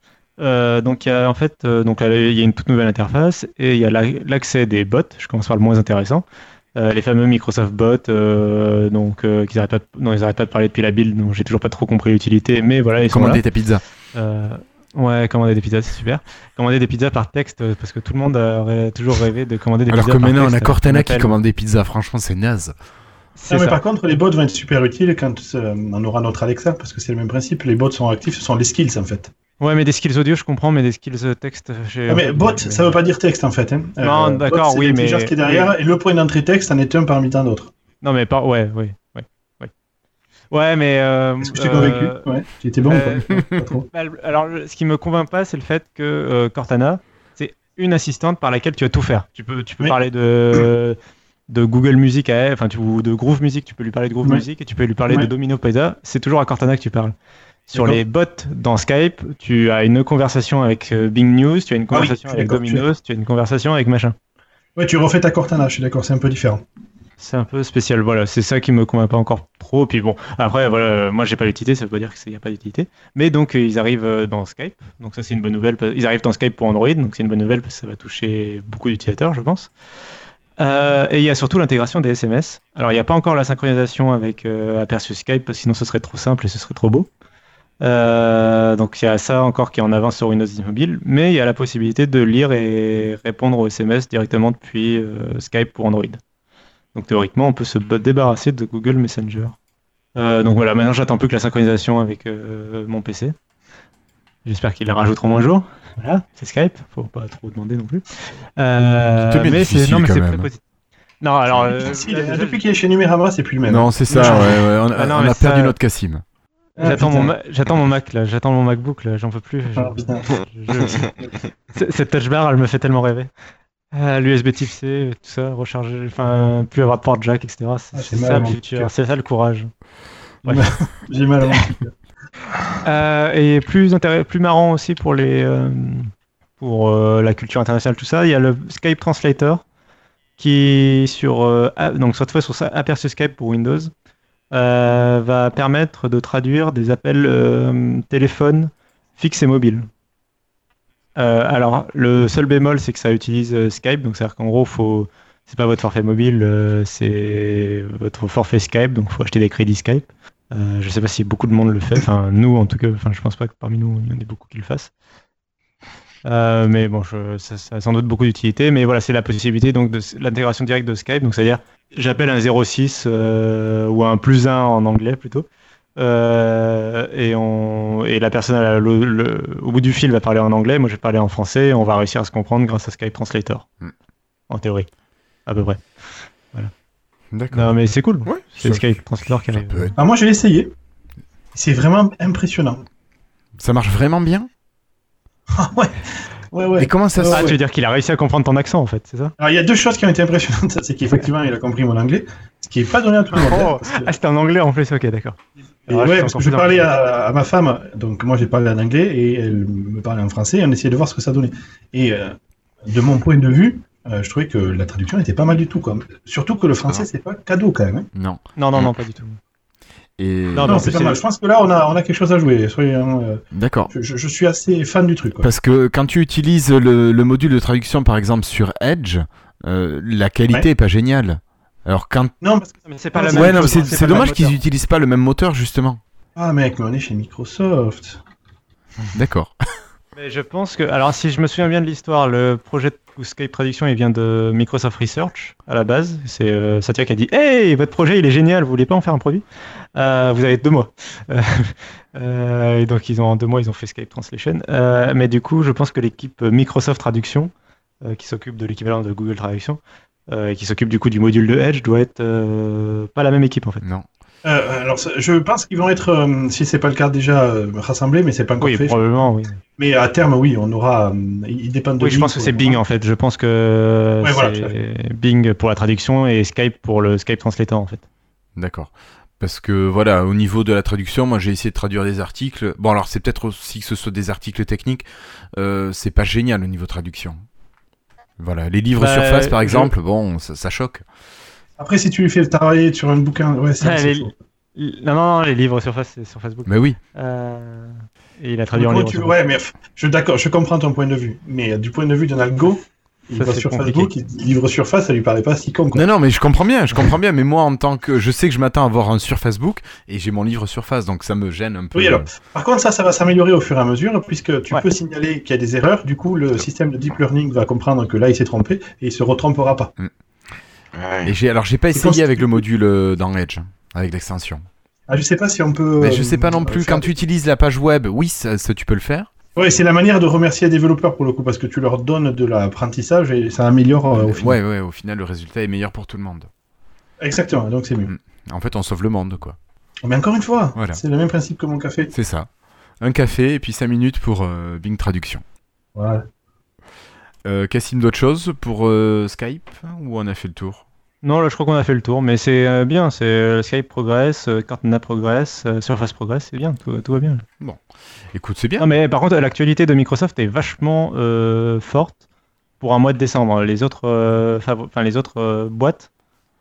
Donc il y a en fait donc il y a une toute nouvelle interface et il y a la- l'accès des bots. Je commence par le moins intéressant. Les fameux Microsoft bots, donc qu'ils arrêtent pas de, non, ils arrêtent pas de parler depuis la build, donc j'ai toujours pas trop compris l'utilité, mais voilà ils sont là. Ta pizza. Euh, ouais, commander des pizzas, c'est super. Commander des pizzas par texte, euh, parce que tout le monde aurait toujours rêvé de commander des Alors pizzas que par maintenant, on a Cortana qui commande des pizzas. Franchement, c'est naze. C'est Non, mais ça. par contre, les bots vont être super utiles quand euh, on aura notre Alexa, parce que c'est le même principe. Les bots sont actifs, ce sont les skills en fait. Ouais, mais des skills audio, je comprends, mais des skills euh, texte. Ah, mais bot, ça veut pas dire texte en fait. Hein. Non, d'accord, c'est oui, mais- qui est derrière, et le point d'entrée texte en est un parmi tant d'autres. Non, mais pas. Ouais. Ouais, ouais mais. euh, Est-ce que je t'ai euh, convaincu Ouais, tu étais bon euh, quoi Pas trop. Bah, Alors, ce qui me convainc pas, c'est le fait que euh, Cortana, c'est une assistante par laquelle tu vas tout faire. Tu peux, tu peux Oui. parler de, de Google Music à elle, enfin, ou de Groove Music, tu peux lui parler de Groove Ouais. Music et tu peux lui parler de. Domino Pizza. C'est toujours à Cortana que tu parles. Sur les bots dans Skype, tu as une conversation avec euh, Bing News, tu as une Ah oui, conversation avec tu Domino's, tu as une conversation avec machin. Ouais, tu refais ta Cortana, je suis d'accord, c'est un peu différent. C'est un peu spécial, voilà, c'est ça qui me convainc pas encore trop. Puis bon, après, voilà, euh, moi j'ai pas l'utilité, ça veut pas dire qu'il n'y a pas d'utilité. Mais donc euh, ils arrivent euh, dans Skype, donc ça c'est une bonne nouvelle. Ils arrivent dans Skype pour Android, donc c'est une bonne nouvelle parce que ça va toucher beaucoup d'utilisateurs, je pense. Et il y a surtout l'intégration des SMS. Alors il n'y a pas encore la synchronisation avec euh, Aperçu Skype, sinon ce serait trop simple et ce serait trop beau. Donc il y a ça encore qui est en avance sur Windows 10 Mobile, mais il y a la possibilité de lire et répondre aux SMS directement depuis Skype pour Android. Donc théoriquement, on peut se débarrasser de Google Messenger. Euh, donc voilà, maintenant j'attends plus que la synchronisation avec euh, mon PC. J'espère qu'ils la rajouteront un jour. Voilà, c'est Skype, faut pas trop demander non plus. Euh, mais non, mais c'est même. très positif. Non, alors euh, Si, là, déjà, depuis qu'il est chez Numérama, c'est plus le même. Non, c'est ça. Il a Ouais, changé. ouais, on, Ah non, on mais a perdu ça- notre Cassim. Ah, J'attends mon, ma- j'attends mon Mac là, j'attends mon MacBook là, j'en peux plus. je- Ah, je- Cette touch bar, elle me fait tellement rêver. Euh, L'USB Type C, tout ça, recharger, enfin, plus avoir de port jack, etc. C'est Ah, ça le futur, c'est ça le courage. Ouais. J'ai mal à Euh, et plus, marrant aussi pour les euh, pour euh, la culture internationale, tout ça, il y a le Skype Translator qui sur euh, donc cette fois sur Aperçu Skype pour Windows va permettre de traduire des appels téléphone fixes et mobiles. Euh, alors le seul bémol c'est que ça utilise euh, Skype, donc c'est à dire qu'en gros faut c'est pas votre forfait mobile, euh, c'est votre forfait Skype, donc faut acheter des crédits Skype. Je sais pas si beaucoup de monde le fait. Enfin, nous, en tout cas, enfin, je pense pas que parmi nous, il y en ait beaucoup qui le fassent. Mais bon, ça, ça a sans doute beaucoup d'utilité. Mais voilà, c'est la possibilité donc de l'intégration directe de Skype. Donc, c'est-à-dire, j'appelle un 06 euh, ou un plus 1 en anglais plutôt. Euh, et, on, et la personne le- le- au bout du fil va parler en anglais. Moi, je vais parler en français. Et on va réussir à se comprendre grâce à Skype Translator. Hmm. En théorie, à peu près. D'accord. Non, mais c'est cool. Ouais, C'est Skype Translator qui arrive. être- Ah, moi, je l'ai essayé. C'est vraiment impressionnant. Ça marche vraiment bien? Ah, ouais. Ouais, ouais. Et comment ça se Ah, fait tu veux dire qu'il a réussi à comprendre ton accent en fait, c'est ça? Alors, il y a deux choses qui ont été impressionnantes. C'est qu'effectivement, il a compris mon anglais. Ce qui est pas donné à tout le monde. hein, Oh, que- ah, c'était en anglais en plus, ok, d'accord. Et ouais, parce que je parlais à, à ma femme, donc moi j'ai parlé en anglais et elle me parlait en français et on essayait de voir ce que ça donnait. Et euh, de mon point de vue, euh, je trouvais que la traduction était pas mal du tout. Quoi. Surtout que le français, c'est pas cadeau quand même. hein. Non. Non, non, non, pas du tout. Et... Non, Non, non, c'est pas mal. Je pense que là, on a, on a quelque chose à jouer. Soyons, euh, D'accord. je, je- je suis assez fan du truc. Quoi. Parce que quand tu utilises le, le module de traduction, par exemple, sur Edge, euh, la qualité Ouais. est pas géniale. Alors quand... Non, parce que... Mais c'est pas la même Ouais, non, c'est dommage qu'ils utilisent pas le même moteur, justement. Ah mec, mais on est chez Microsoft. D'accord. Mais je pense que, alors si je me souviens bien de l'histoire, le projet de Skype Traduction, il vient de Microsoft Research à la base. C'est euh, Satya qui a dit Hey, votre projet il est génial, vous voulez pas en faire un produit? Euh, Vous avez deux mois. Euh, euh, et donc ils ont en deux mois ils ont fait Skype Translation. Euh, mais du coup, je pense que l'équipe Microsoft Traduction, euh, qui s'occupe de l'équivalent de Google Traduction, euh, et qui s'occupe du coup du module de Edge, doit être euh, pas la même équipe en fait. Non. Euh, alors, je pense qu'ils vont être, euh, si c'est pas le cas déjà, euh, rassemblés, mais c'est pas encore Oui, fait. probablement, oui. Mais à terme, oui, on aura. euh, ils dépendent de Oui, je Bing pense que c'est Bing en fait. Je pense que Ouais, voilà, Bing pour la traduction et Skype pour le Skype Translator en fait. D'accord. Parce que voilà, au niveau de la traduction, moi j'ai essayé de traduire des articles. Bon, alors c'est peut-être aussi que ce soit des articles techniques. Euh, c'est pas génial au niveau traduction. Voilà, les livres Bah, Surface par je- exemple, bon, ça, ça choque. Après, si tu lui fais travailler sur un bouquin, ouais, c'est Ah, c'est les- chaud. Non, non, non, les livres sur, face, c'est sur Facebook. Mais oui. Euh, Et il a traduit en livre. tu- Ouais, mais je d'accord, je comprends ton point de vue. Mais du point de vue d'un algo, il c'est sur compliqué. Facebook, il livre surface, ça lui paraît pas si con. Quoi. Non, non, mais je comprends bien, je comprends bien. Mais moi, en tant que, je sais que je m'attends à avoir un sur Facebook et j'ai mon livre Surface, donc ça me gêne un peu. Oui, alors, par contre, ça, ça va s'améliorer au fur et à mesure, puisque tu Ouais. peux signaler qu'il y a des erreurs. Du coup, le système de deep learning va comprendre que là, il s'est trompé et il se retrompera pas. Ouais. Et j'ai, alors j'ai pas essayé avec le module euh, dans Edge, avec l'extension. Ah, je sais pas si on peut. Mais euh, je sais pas non plus. Quand tu utilises la page web, oui, ça, ça, tu peux le faire. Ouais, c'est la manière de remercier les développeurs pour le coup, parce que tu leur donnes de l'apprentissage et ça améliore euh, au final. Ouais, ouais. Au final, le résultat est meilleur pour tout le monde. Exactement, donc c'est mieux. En fait, on sauve le monde, quoi. Mais encore une fois, Voilà. c'est le même principe que mon café. C'est ça. Un café et puis 5 minutes pour euh, Bing Traduction. Voilà. Euh, Cassim, d'autres choses pour euh, Skype Ou on a fait le tour? Non, là, je crois qu'on a fait le tour, mais c'est euh, bien. C'est euh, Skype progresse, euh, Cortana progresse, euh, Surface progresse, c'est bien, tout, tout va bien. Écoute, c'est bien. Non, mais par contre, l'actualité de Microsoft est vachement euh, forte pour un mois de décembre. Les autres, euh, enfin, les autres euh, boîtes,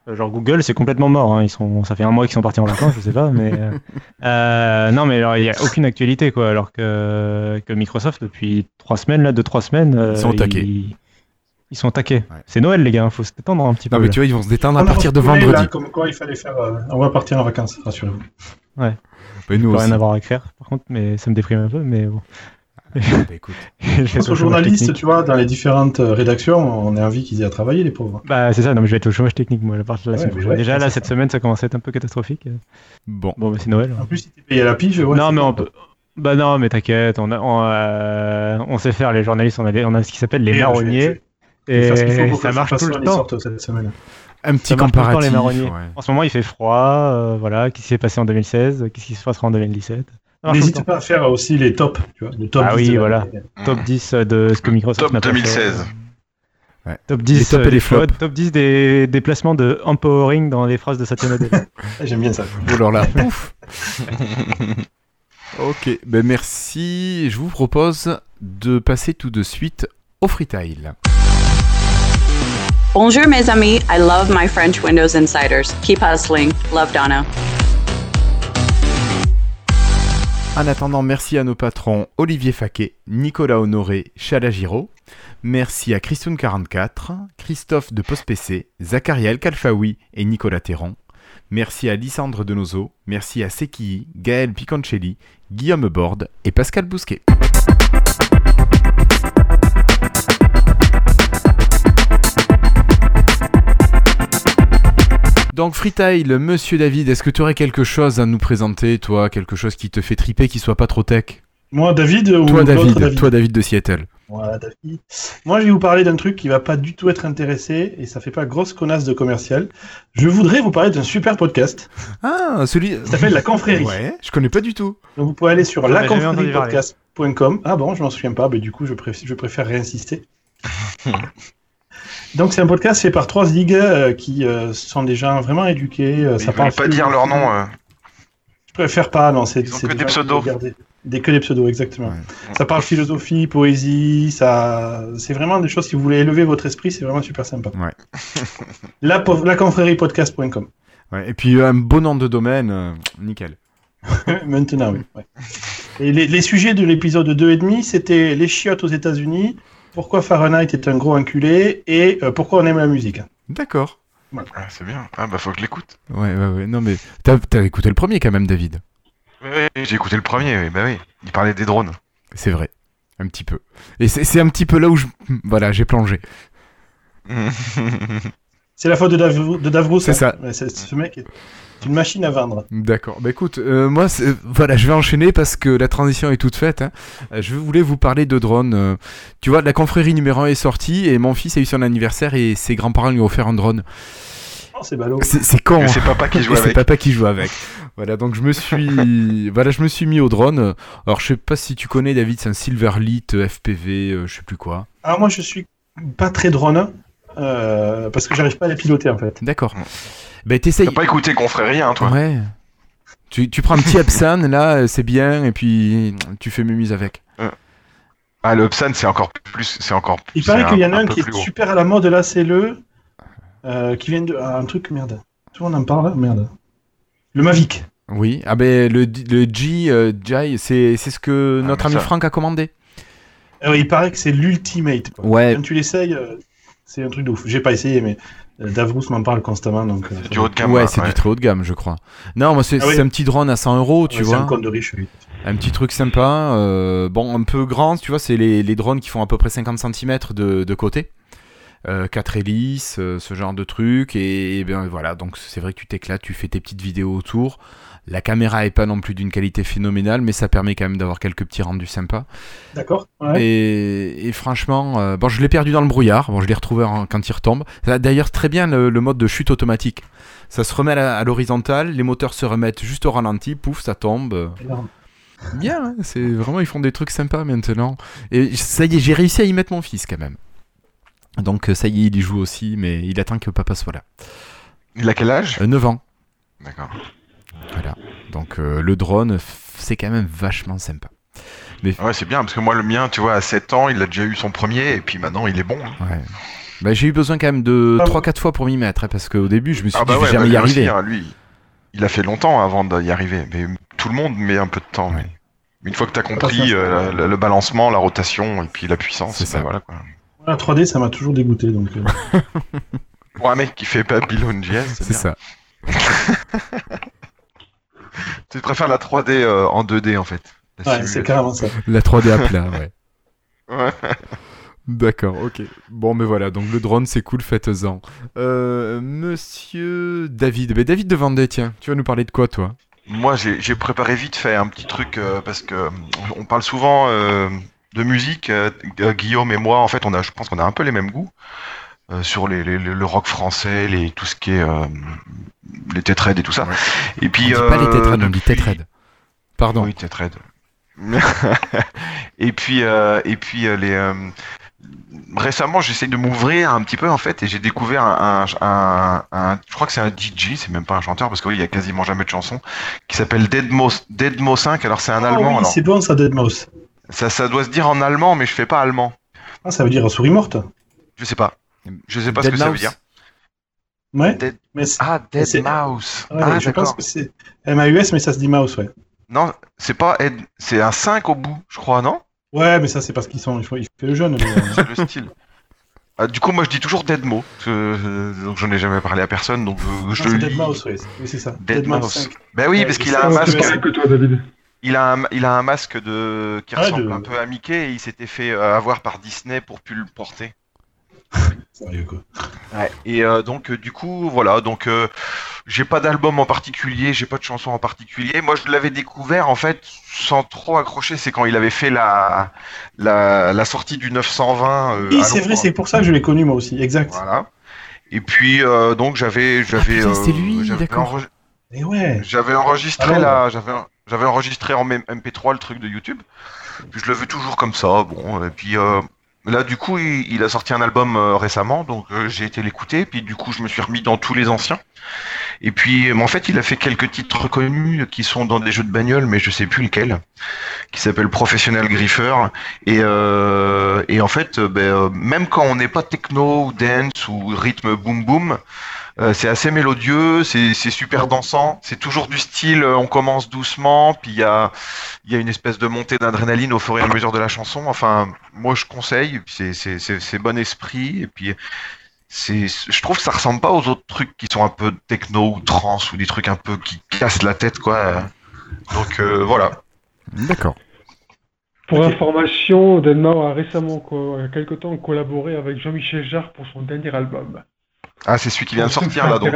euh, genre Google, c'est complètement mort. hein. Ils sont, ça fait un mois qu'ils sont partis en vacances, je sais pas, mais euh, euh, non, mais alors il y a aucune actualité quoi. Alors que, que Microsoft depuis trois semaines là, deux trois semaines, euh, Ils sont au taquet. Ils, ils sont taqués. Ouais. C'est Noël les gars, faut se détendre un petit Non, peu. mais là. tu vois, ils vont se détendre à On a partir de vendredi. là, comme quoi il fallait faire. euh, On va partir en vacances, rassurez-vous. Mais Je nous rien avoir à écrire, par contre, mais ça me déprime un peu, mais bon. Bah, écoute. Je pense aux journalistes, tu vois, dans les différentes euh, rédactions, on a envie qu'ils aient à travailler, les pauvres. Bah c'est ça, non mais je vais être au chômage technique moi, à partir de la Ouais, semaine ouais, Déjà là, ça cette semaine, ça commence à être un peu catastrophique. Bon. Bon, bah c'est Noël. hein. En plus, si t'es payé à la pige, ouais. non, mais bon. on peut. Bah non, mais t'inquiète, on, a, on, euh, on sait faire les journalistes, on a, des- on a ce qui s'appelle les Et, euh, marronniers, et ça marche tout le temps. cette semaine. Un petit comparatif. les marronniers. ouais. En ce moment, il fait froid, euh, voilà, qu'est-ce qui s'est passé en 2016, qu'est-ce qui se passera en 2017. Ça marche tout le N'hésite temps. pas à faire aussi les tops, tu vois, le top Ah 10 oui, de la- voilà. Top 10 de ce que Microsoft Top n'a pas fait. 2016. Ouais. Top 10, Les tops et euh, les flops. Top 10 des, des placements de empowering dans les phrases de Satya Nadella. Ah, J'aime bien ça. Oh, alors là, pouf Ok, ben merci. Je vous propose de passer tout de suite au freetail. Bonjour, mes amis. I love my French Windows Insiders. Keep hustling. Love Donna. En attendant, merci à nos patrons Olivier Faquet, Nicolas Honoré, Chala. Merci à Christoun44, Christophe de PostPC, Zachariel Kalfaoui et Nicolas Théron. Merci à Lysandre Denozo, merci à Sekii, Gaël Piconcelli, Guillaume Borde et Pascal Bousquet. Donc Freetail, monsieur David, est-ce que tu aurais quelque chose à nous présenter, toi, quelque chose qui te fait triper, qui soit pas trop tech? Moi, David ou Toi David, toi David de Seattle. Voilà, David. Moi, je vais vous parler d'un truc qui va pas du tout être intéressé et ça fait pas grosse connasse de commercial. Je voudrais vous parler d'un super podcast Ah, celui. qui s'appelle La Confrérie. Ouais, je connais pas du tout. Donc, vous pouvez aller sur Ah, bah, laconfrériepodcast.com. Ah bon, je m'en souviens pas, mais du coup, je, préf- je préfère réinsister. Donc c'est un podcast fait par trois zig euh, qui euh, sont des gens vraiment éduqués. euh, Ils ça veulent parle pas dire leur nom. euh. Je préfère pas, non, c'est Ils ont que des pseudos. Des que des pseudos, exactement. Ouais. Ça parle philosophie, poésie, ça, c'est vraiment des choses. Si vous voulez élever votre esprit, c'est vraiment super sympa. Ouais. la, po- la confrériepodcast.com. Ouais, Et puis un beau nom de domaine, euh, nickel. Maintenant, oui. ouais. Et les, les sujets de l'épisode 2 et demi, c'était les chiottes aux États-Unis, pourquoi Fahrenheit est un gros enculé et euh, pourquoi on aime la musique. D'accord. Ah, c'est bien. Ah, bah faut que je l'écoute. Ouais, ouais, ouais. Non, mais t'as t'as écouté le premier quand même, David. Oui, oui, j'ai écouté le premier, oui, bah oui. Il parlait des drones. C'est vrai. Un petit peu. Et c'est c'est un petit peu là où je... Voilà, j'ai plongé. C'est la faute de, Dav de Davros. C'est hein. ça. Ouais, c'est- ce mec est une machine à vendre. D'accord. Bah écoute, euh, moi, voilà, je vais enchaîner parce que la transition est toute faite. hein. Euh, Je voulais vous parler de drone. euh, Tu vois, la confrérie numéro 1 est sortie et mon fils a eu son anniversaire et ses grands-parents lui ont offert un drone. Oh, c'est ballot. C'est c'est con. Hein. c'est papa qui joue Et c'est avec. papa qui joue avec. Voilà, donc je me suis, voilà, je me suis mis au drone. Alors je sais pas si tu connais David, c'est un Silverlit euh, FPV, euh, je sais plus quoi. Alors moi, je suis pas très drone euh, parce que j'arrive pas à les piloter en fait. D'accord. Bah t'essayes. T'as pas écouté confrérie, hein, toi Ouais. Tu, tu prends un petit Epson là, euh, c'est bien, et puis tu fais mémuse avec. Ah, le Upsan, c'est encore plus. C'est encore. Il c'est paraît qu'il y en a un qui plus est haut. super à la mode là, c'est le euh, qui vient de ah, un truc merde. Tout le monde en parle, merde. Le Mavic. Oui. Ah ben le, le G, euh, Jai, c'est c'est ce que Ah, notre ami ça- Franck a commandé. Alors, il paraît que c'est l'ultimate. quoi. Ouais. Quand tu l'essayes, euh, c'est un truc de ouf. J'ai pas essayé, mais euh, Davrous m'en parle constamment. Donc, euh, C'est du haut de gamme. Ouais, hein, c'est du très haut de gamme, je crois. Non, moi c'est Ah oui. c'est un petit drone à 100 euros, tu ouais, c'est vois. un compte de riche. oui. Un petit truc sympa, euh, bon, un peu grand, tu vois, c'est les, les drones qui font à peu près 50 cm de, de côté. Euh, 4 hélices, euh, ce genre de truc, et, et bien voilà, donc c'est vrai que tu t'éclates, tu fais tes petites vidéos autour. La caméra est pas non plus d'une qualité phénoménale, mais ça permet quand même d'avoir quelques petits rendus sympas. D'accord. Ouais. Et, et franchement, euh, bon, je l'ai perdu dans le brouillard, bon, je l'ai retrouvé en- quand il retombe. Ça a D'ailleurs, très bien le, le mode de chute automatique. Ça se remet à l'horizontale, les moteurs se remettent juste au ralenti, pouf, ça tombe. Énorme. Bien, hein, c'est vraiment ils font des trucs sympas maintenant. Et ça y est, j'ai réussi à y mettre mon fils quand même. Donc euh, ça y est, il y joue aussi, mais il attend que papa soit là. Il a quel âge? Euh, 9 ans, D'accord. Voilà. Donc euh, le drone, c'est quand même vachement sympa. Ouais, c'est bien, parce que moi, le mien, tu vois, à 7 ans, il a déjà eu son premier, et puis maintenant, il est bon. hein. Ouais. Bah, j'ai eu besoin quand même de Ah 3-4 fois pour m'y mettre, hein, parce qu'au début je me suis Ah dit bah je ouais, vais jamais bah, y aussi, arriver. hein, lui, il a fait longtemps avant d'y arriver. Mais tout le monde met un peu de temps. Ouais. Mais une fois que tu as compris euh, le, le balancement, la rotation et puis la puissance, C'est bah ça. voilà quoi. La 3D, ça m'a toujours dégoûté. Donc, euh, Pour un mec qui fait Babylon JS, c'est ça. Tu préfères la 3D euh, en 2D en fait. Ouais, c'est carrément ça. La 3D à plat, ouais. Ouais. D'accord, ok. Bon, mais voilà, donc le drone, c'est cool, faites-en. Euh, monsieur David, ben David de Vendée, tiens, tu vas nous parler de quoi, toi? Moi, j'ai préparé vite fait un petit truc euh, parce que on parle souvent euh, de musique. Guillaume et moi, en fait, on a, je pense qu'on a un peu les mêmes goûts euh, sur les, les- les- le rock français, les, tout ce qui est euh, les Tetraids et tout ça. Ouais. Et puis On dit pas les euh, tétrades, on dit tétrades. Pardon. Oui, Tetraids. et puis, euh, et puis euh, les. euh, récemment, j'essaie de m'ouvrir un petit peu en fait, et j'ai découvert un, un, un- un- je crois que c'est un DJ, c'est même pas un chanteur parce qu'il y a quasiment jamais de chansons, qui s'appelle Deadmo, Deadmo 5. Alors c'est un Ah allemand. oui, alors c'est bon ça, Dead Mouse. ça, ça doit se dire en allemand, mais je fais pas allemand. Ah, ça veut dire souris morte. Je sais pas. Je sais pas ce que ça veut dire. Ouais. Dead- Mais Ah, Mais Dead Mouse. ouais, ah, je pense que c'est M-A-U-S, mais ça se dit mouse, ouais. Non, c'est pas Ed, c'est un 5 au bout, je crois, non? Ouais, mais ça, c'est parce qu'ils sont. Fait le jeune. mais, euh, C'est le style. Ah, du coup, moi je dis toujours Deadmo, euh, donc j'en ai jamais parlé à personne, donc euh, je non, le c'est lis. Dead Mouse, ouais. c'est- Oui, c'est ça. Dead Mouse. 5. Ben oui, Ouais, parce qu'il a un masque. que toi, David. Il a un, il a un masque de qui Ouais, ressemble de- un peu à Mickey et il s'était fait euh, avoir par Disney pour plus le porter. Sérieux, quoi. Et euh, donc euh, du coup voilà donc euh, j'ai pas d'album en particulier, j'ai pas de chanson en particulier. Moi je l'avais découvert en fait sans trop accrocher, c'est quand il avait fait la la, la sortie du 920. euh, Oui, c'est vrai, c'est pour ça que je l'ai connu, moi aussi. Exact. Voilà. Et puis euh, donc j'avais j'avais c'était euh, lui, d'accord. enre- Et ouais. J'avais enregistré Ah ouais. la, j'avais, j'avais enregistré en M- MP3 le truc de YouTube. Puis je le veux toujours comme ça, bon. Et puis euh, là, du coup, il, a sorti un album euh, récemment, donc euh, j'ai été l'écouter, puis du coup, je me suis remis dans tous les anciens. Et puis, en fait, il a fait quelques titres connus qui sont dans des jeux de bagnole, mais je sais plus lequel, qui s'appelle Professional Griffer. Et, euh, et en fait, euh, même quand on n'est pas techno dance ou rythme boom boom, euh, c'est assez mélodieux, c'est super dansant, c'est toujours du style, euh, on commence doucement, puis il y a, y a une espèce de montée d'adrénaline au fur et à mesure de la chanson. Enfin, moi je conseille, c'est bon esprit, et puis c'est, je trouve que ça ressemble pas aux autres trucs qui sont un peu techno ou trance ou des trucs un peu qui cassent la tête, quoi. Donc euh, voilà. D'accord. Pour information, Denmar a récemment, il y a quelque temps, collaboré avec Jean-Michel Jarre pour son dernier album. Ah, c'est celui qui vient de sortir là, donc.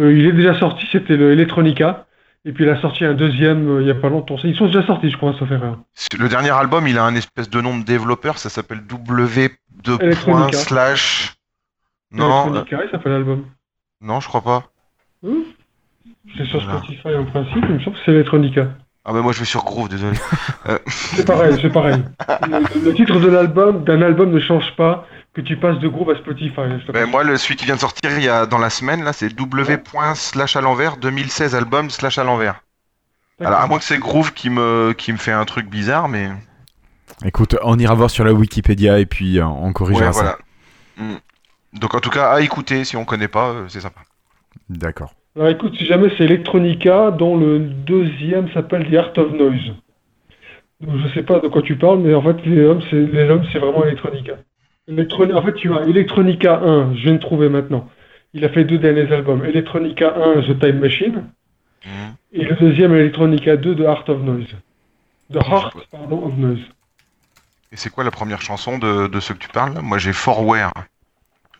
Euh, il est déjà sorti, c'était le Electronica. Et puis il a sorti un deuxième euh, il y a pas longtemps. Ils sont déjà sortis, je crois, sauf erreur. Le dernier album, il a un espèce de nom de développeur, ça s'appelle W deux Electronica. Non, euh, Electronica, il s'appelle l'album. non, je crois pas. C'est sur. Spotify en principe, il me semble que c'est Electronica. Ah mais moi je vais sur Groove, désolé. C'est pareil, c'est pareil. Le, le titre de l'album, d'un album ne change pas que tu passes de Groove à Spotify. Ben, moi, le, celui qui vient de sortir il y a, dans la semaine, là, c'est W point slash à l'envers 2016 album slash à l'envers. Alors à moins que c'est Groove qui me qui me fait un truc bizarre, mais Écoute, on ira voir sur la Wikipédia et puis euh, on corrigera ouais, ça. voilà. Mm. Donc en tout cas à écouter si on connaît pas, euh, c'est sympa. D'accord. Alors écoute, si jamais c'est Electronica, dont le deuxième s'appelle The Art of Noise. Donc, je sais pas de quoi tu parles, mais en fait, les hommes, c'est, les hommes, c'est vraiment Electronica. Electroni- En fait, tu as Electronica 1, je viens de trouver maintenant. Il a fait deux derniers albums. Electronica 1, The Time Machine, Mm. et le deuxième, Electronica 2, The Art of Noise. The Heart, pardon, of Noise. Et c'est quoi la première chanson de, de ceux que tu parles Moi j'ai Forware.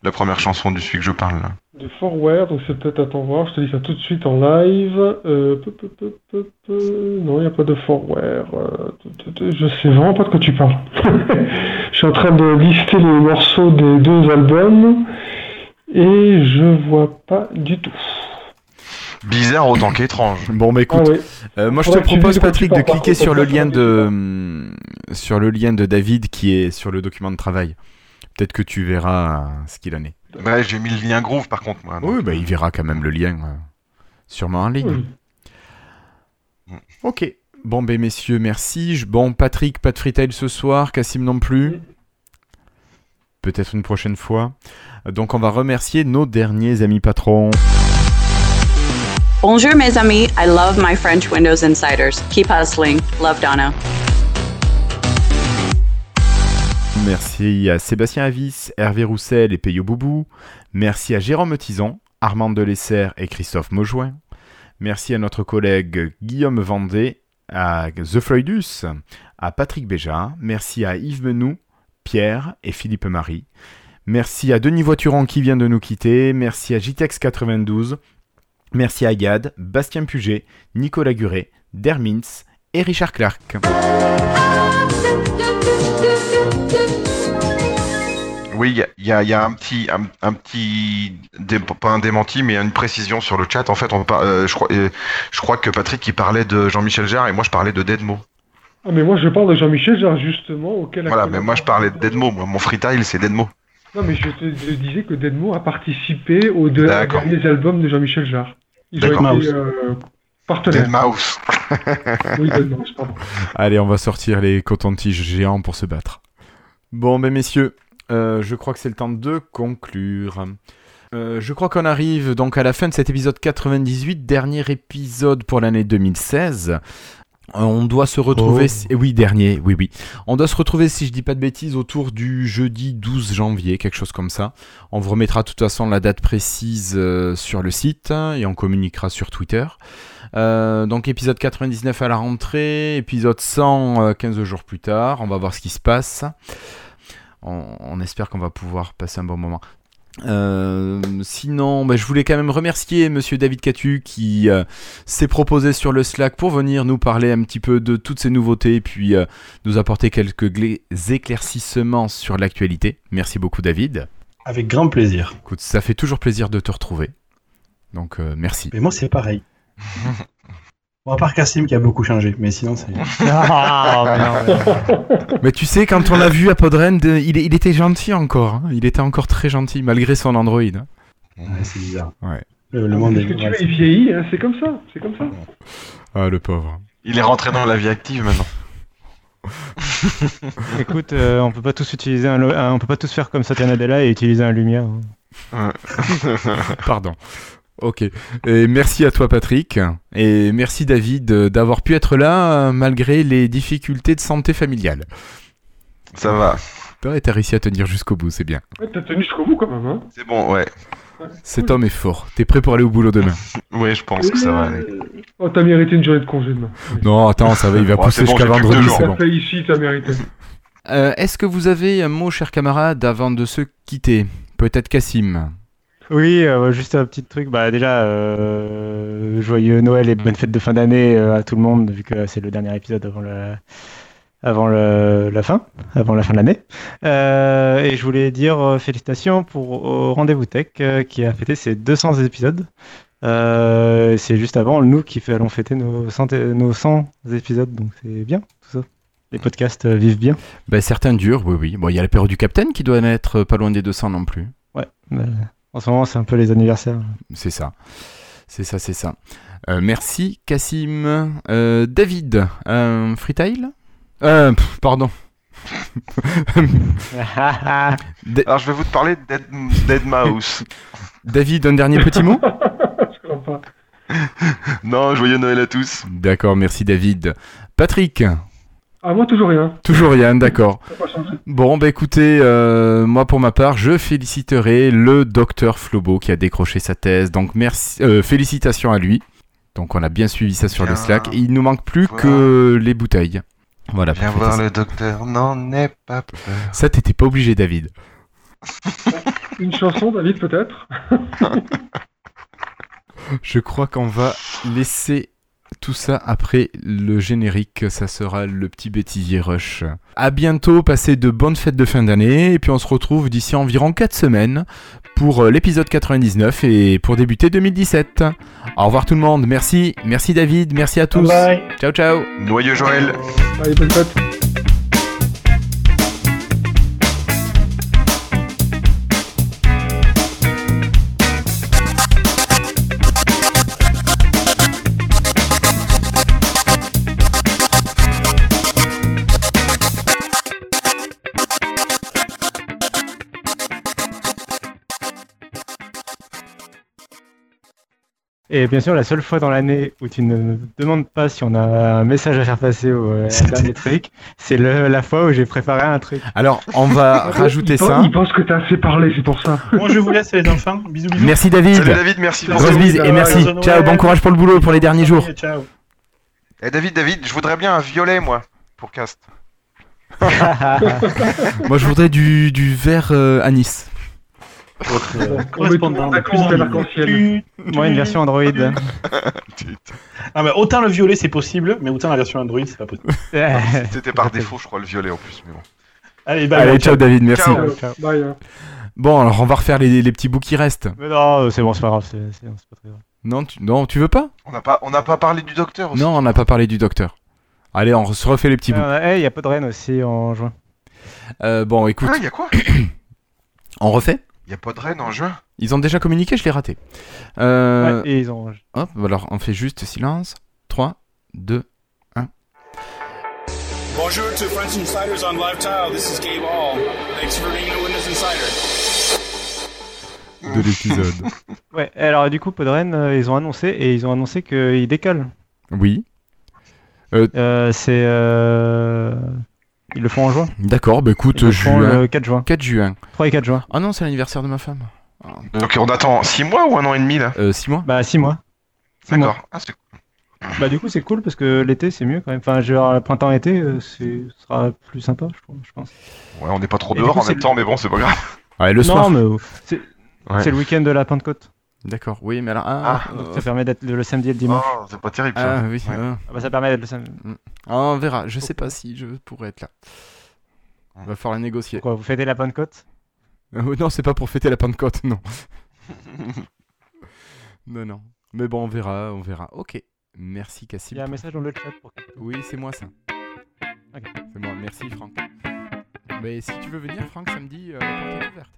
La première chanson du celui que je parle là. De Forware, donc c'est peut-être à t'en voir, je te dis ça tout de suite en live. Euh, peu, peu, peu, peu, peu. Non, il n'y a pas de Forware. Euh, je sais vraiment pas de quoi tu parles. je suis en train de lister les morceaux des deux albums et je vois pas du tout. Bizarre autant qu'étrange. Bon, bah écoute, Ah ouais. euh, moi je te propose Patrick de cliquer sur le lien de hum, sur le lien de David qui est sur le document de travail. Peut-être que tu verras euh, ce qu'il en est. Ouais, j'ai mis le lien Groove par contre moi. Oui, bah il verra quand même le lien euh, sûrement en ligne. Oui. Ok. Bon, ben messieurs, merci. Je- Bon, Patrick, pas de freetail ce soir. Cassim non plus. Peut-être une prochaine fois. Donc, on va remercier nos derniers amis patrons. Bonjour, mes amis. I love my French Windows Insiders. Keep hustling. Love Donna. Merci à Sébastien Avis, Hervé Roussel et Peyo Boubou. Merci à Jérôme Tison, Armand Delessert et Christophe Maujoin. Merci à notre collègue Guillaume Vendée, à The Freudus, à Patrick Béja. Merci à Yves Menou, Pierre et Philippe Marie. Merci à Denis Voituron qui vient de nous quitter. Merci à JTEX92. Merci à Gad, Bastien Puget, Nicolas Guret, Dermins et Richard Clark. Oui, il y a, y a- il y a un petit, un, un petit, dé- pas un démenti, mais une précision sur le chat. En fait, on par- euh, je, crois, euh, je crois que Patrick il parlait de Jean-Michel Jarre et moi je parlais de Deadmo. Ah, mais moi je parle de Jean-Michel Jarre, justement, auquel. Voilà, mais moi je parlais de Deadmo. Moi, mon freestyle c'est Deadmo. Non, mais je te je disais que Deadmo a participé aux deux derniers albums de Jean-Michel Jarre. Ils ont D'accord. été euh, partenaires. Deadmau5. Oui, Deadmau5, pardon. Allez, on va sortir les cotons-tiges géants pour se battre. Bon, ben messieurs, euh, je crois que c'est le temps de conclure. Euh, je crois qu'on arrive donc à la fin de cet épisode 98, dernier épisode pour l'année 2016. Euh, On doit se retrouver, Oh. si- oui dernier, oui oui. On doit se retrouver si je dis pas de bêtises autour du jeudi 12 janvier, quelque chose comme ça. On vous remettra de toute façon la date précise euh, sur le site hein, et on communiquera sur Twitter. Euh, donc épisode 99 à la rentrée, épisode 100 euh, 15 jours plus tard, on va voir ce qui se passe. On, on espère qu'on va pouvoir passer un bon moment. Euh, sinon, bah, je voulais quand même remercier Monsieur David Catu qui euh, s'est proposé sur le Slack pour venir nous parler un petit peu de toutes ces nouveautés, puis euh, nous apporter quelques éclaircissements sur l'actualité. Merci beaucoup David. Avec grand plaisir. Écoute, ça fait toujours plaisir de te retrouver. Donc euh, merci. Mais moi, c'est pareil. Bon, à part Cassim qui a beaucoup changé, mais sinon c'est. Ah, mais non, mais- Mais tu sais, quand on l'a vu à Podren, il, il était gentil encore. hein. Il était encore très gentil, malgré son Android. hein. Ouais, c'est bizarre. Ouais. Le, le monde est. que tu ouais, veux, c'est- il vieillit, hein, c'est comme ça, c'est comme ça. Ah, le pauvre. Il est rentré dans la vie active maintenant. Écoute, euh, on peut pas tous utiliser un, on peut pas tous faire comme Satya Nadella et utiliser un Lumia. hein. Pardon. Ok. Et merci à toi, Patrick. Et merci, David, euh, d'avoir pu être là euh, malgré les difficultés de santé familiale. Ça va. Toi, t'as réussi à tenir jusqu'au bout, c'est bien. Ouais, T'as tenu jusqu'au bout quand même, hein. C'est bon, ouais. Cet homme est fort. T'es prêt pour aller au boulot demain? Oui, je pense que ça va aller. Oh, t'as mérité une journée de congé demain. Non, attends, ça va, il va Ouais, pousser bon, jusqu'à vendredi, c'est bon. fait ici, t'as mérité. Euh, Est-ce que vous avez un mot, cher camarade, avant de se quitter? Peut-être Cassim Oui, euh, juste un petit truc. Bah déjà, euh, joyeux Noël et bonne fête de fin d'année euh, à tout le monde, vu que c'est le dernier épisode avant le, avant le, la fin, avant la fin de l'annannée. Euh, et je voulais dire félicitations pour Rendez-vous Tech qui a fêté ses 200 épisodes. C'est juste avant nous qui allons fêter nos 100, et- nos 100 épisodes, donc c'est bien tout ça. Les podcasts vivent bien. ben, Certains durent, oui, oui. Bon, il y a l'apéro du Capitaine qui doit n'être pas loin des 200 non plus. Ouais. euh, en ce moment, c'est un peu les anniversaires. C'est ça. C'est ça, c'est ça. Euh, merci, Cassim. Euh, David, un freetail euh, pff, Pardon. Alors, je vais vous parler de Dead, Dead Mouse. David, un dernier petit mot? Je crois pas. non, joyeux Noël à tous. D'accord, merci David. Patrick, Ah, moi, toujours rien. toujours rien, d'accord. Bon, bah écoutez, euh, moi pour ma part, je féliciterai le docteur Flobo qui a décroché sa thèse. Donc merci, euh, félicitations à lui. Donc on a bien suivi ça sur le. Slack. Et il nous manque plus Voilà. que les bouteilles. Voilà. Viens voir le docteur, n'en aie pas peur. Ça, t'étais pas obligé, David. Une chanson, David, peut-être? Je crois qu'on va laisser tout ça après le générique. Ça sera le petit bêtisier rush. À bientôt, passez de bonnes fêtes de fin d'année. Et puis on se retrouve d'ici environ 4 semaines pour euh, l'épisode 99 et pour débuter 2017. Au revoir tout le monde. Merci. Merci David. Merci à tous. Bye. Ciao, ciao. Noyeux Joël. Bonne fête. Et bien sûr, la seule fois dans l'année où tu ne demandes pas si on a un message à faire passer au euh, dernier truc, c'est le- la fois où j'ai préparé un truc. Alors, on va rajouter il pense- ça. Il pense que t'as assez parlé, c'est pour ça. Bon, je vous laisse les enfants. Bisous, bisous. Merci David. Salut David, merci. Grosse bise et merci. Ciao, bon courage pour le boulot pour les derniers jours. Ciao. Eh David, David, je voudrais bien un violet, moi, pour Cast. Moi, je voudrais du, du vert euh, anis. Votre euh, correspondant. Moi, une version Android. Ah, mais autant le violet c'est possible, mais autant la version Android c'est pas possible. C'était par défaut, je crois, le violet en plus. Mais bon. Allez, bye. Allez, bye, ciao David, merci. Ciao. Ciao. Bye. hein. Bon, alors on va refaire les, les petits bouts qui restent. Mais non, c'est bon, c'est pas grave, c'est c'est- c'est pas très grave. Non, tu, non, tu veux pas? On n'a pas, on n'a pas parlé du docteur aussi. Non, on n'a pas parlé du docteur. Allez, on se refait les petits bouts. Il y a pas de reine aussi en juin. Euh, bon, écoute, Ah, il y a quoi? On refait? Il y a pas de reine en juin? Ils ont déjà communiqué, je l'ai raté. Euh, Ouais, et ils ont. Hop, alors on fait juste silence. 3, 2, Bonjour to French Insiders on Live Tile. This is Gabe Hall. Thanks for being a Windows Insider. de l'épisode. Ouais, alors du coup, Podren, euh, ils ont annoncé et ils ont annoncé qu'ils décalent. oui, Euh, c'est. Euh, Ils le font en juin. d'accord, bah écoute, Ils le font juin. le 4 juin. 4 juin. 3 et 4 juin. Ah non, c'est l'anniversaire de ma femme. Donc on attend 6 mois ou un an et demi là 6 mois Bah, 6 mois. Six mois. D'accord. Ah, c'est- Bah, du coup, c'est cool parce que l'été, c'est mieux quand même. Enfin, genre, printemps-été, euh, c'est- ce sera plus sympa, je trouve- je pense. Ouais, on n'est pas trop Et du dehors coup, en c'est même le- temps, mais bon, c'est pas grave. Ouais, le soir. Non, mais euh, c'est Ouais. c'est le week-end de la Pentecôte. D'accord, oui, mais alors. Ah, Ah, euh, Ça permet d'être le, le samedi et le dimanche. Oh, c'est pas terrible ça. ah, oui, Ouais. euh, Ah bah, ça permet d'être le samedi. ah, on verra. Je sais pas si je pourrais être là. Va falloir négocier. Quoi, vous fêtez la Pentecôte? Euh, non, c'est pas pour fêter la Pentecôte, non. non, non. Mais bon, on verra, on verra. Ok. Merci Cassim. Il y a un message dans le chat pour Oui, c'est moi ça. C'est moi, merci Franck. Mais si tu veux venir, Franck, samedi, euh, la porte est ouverte.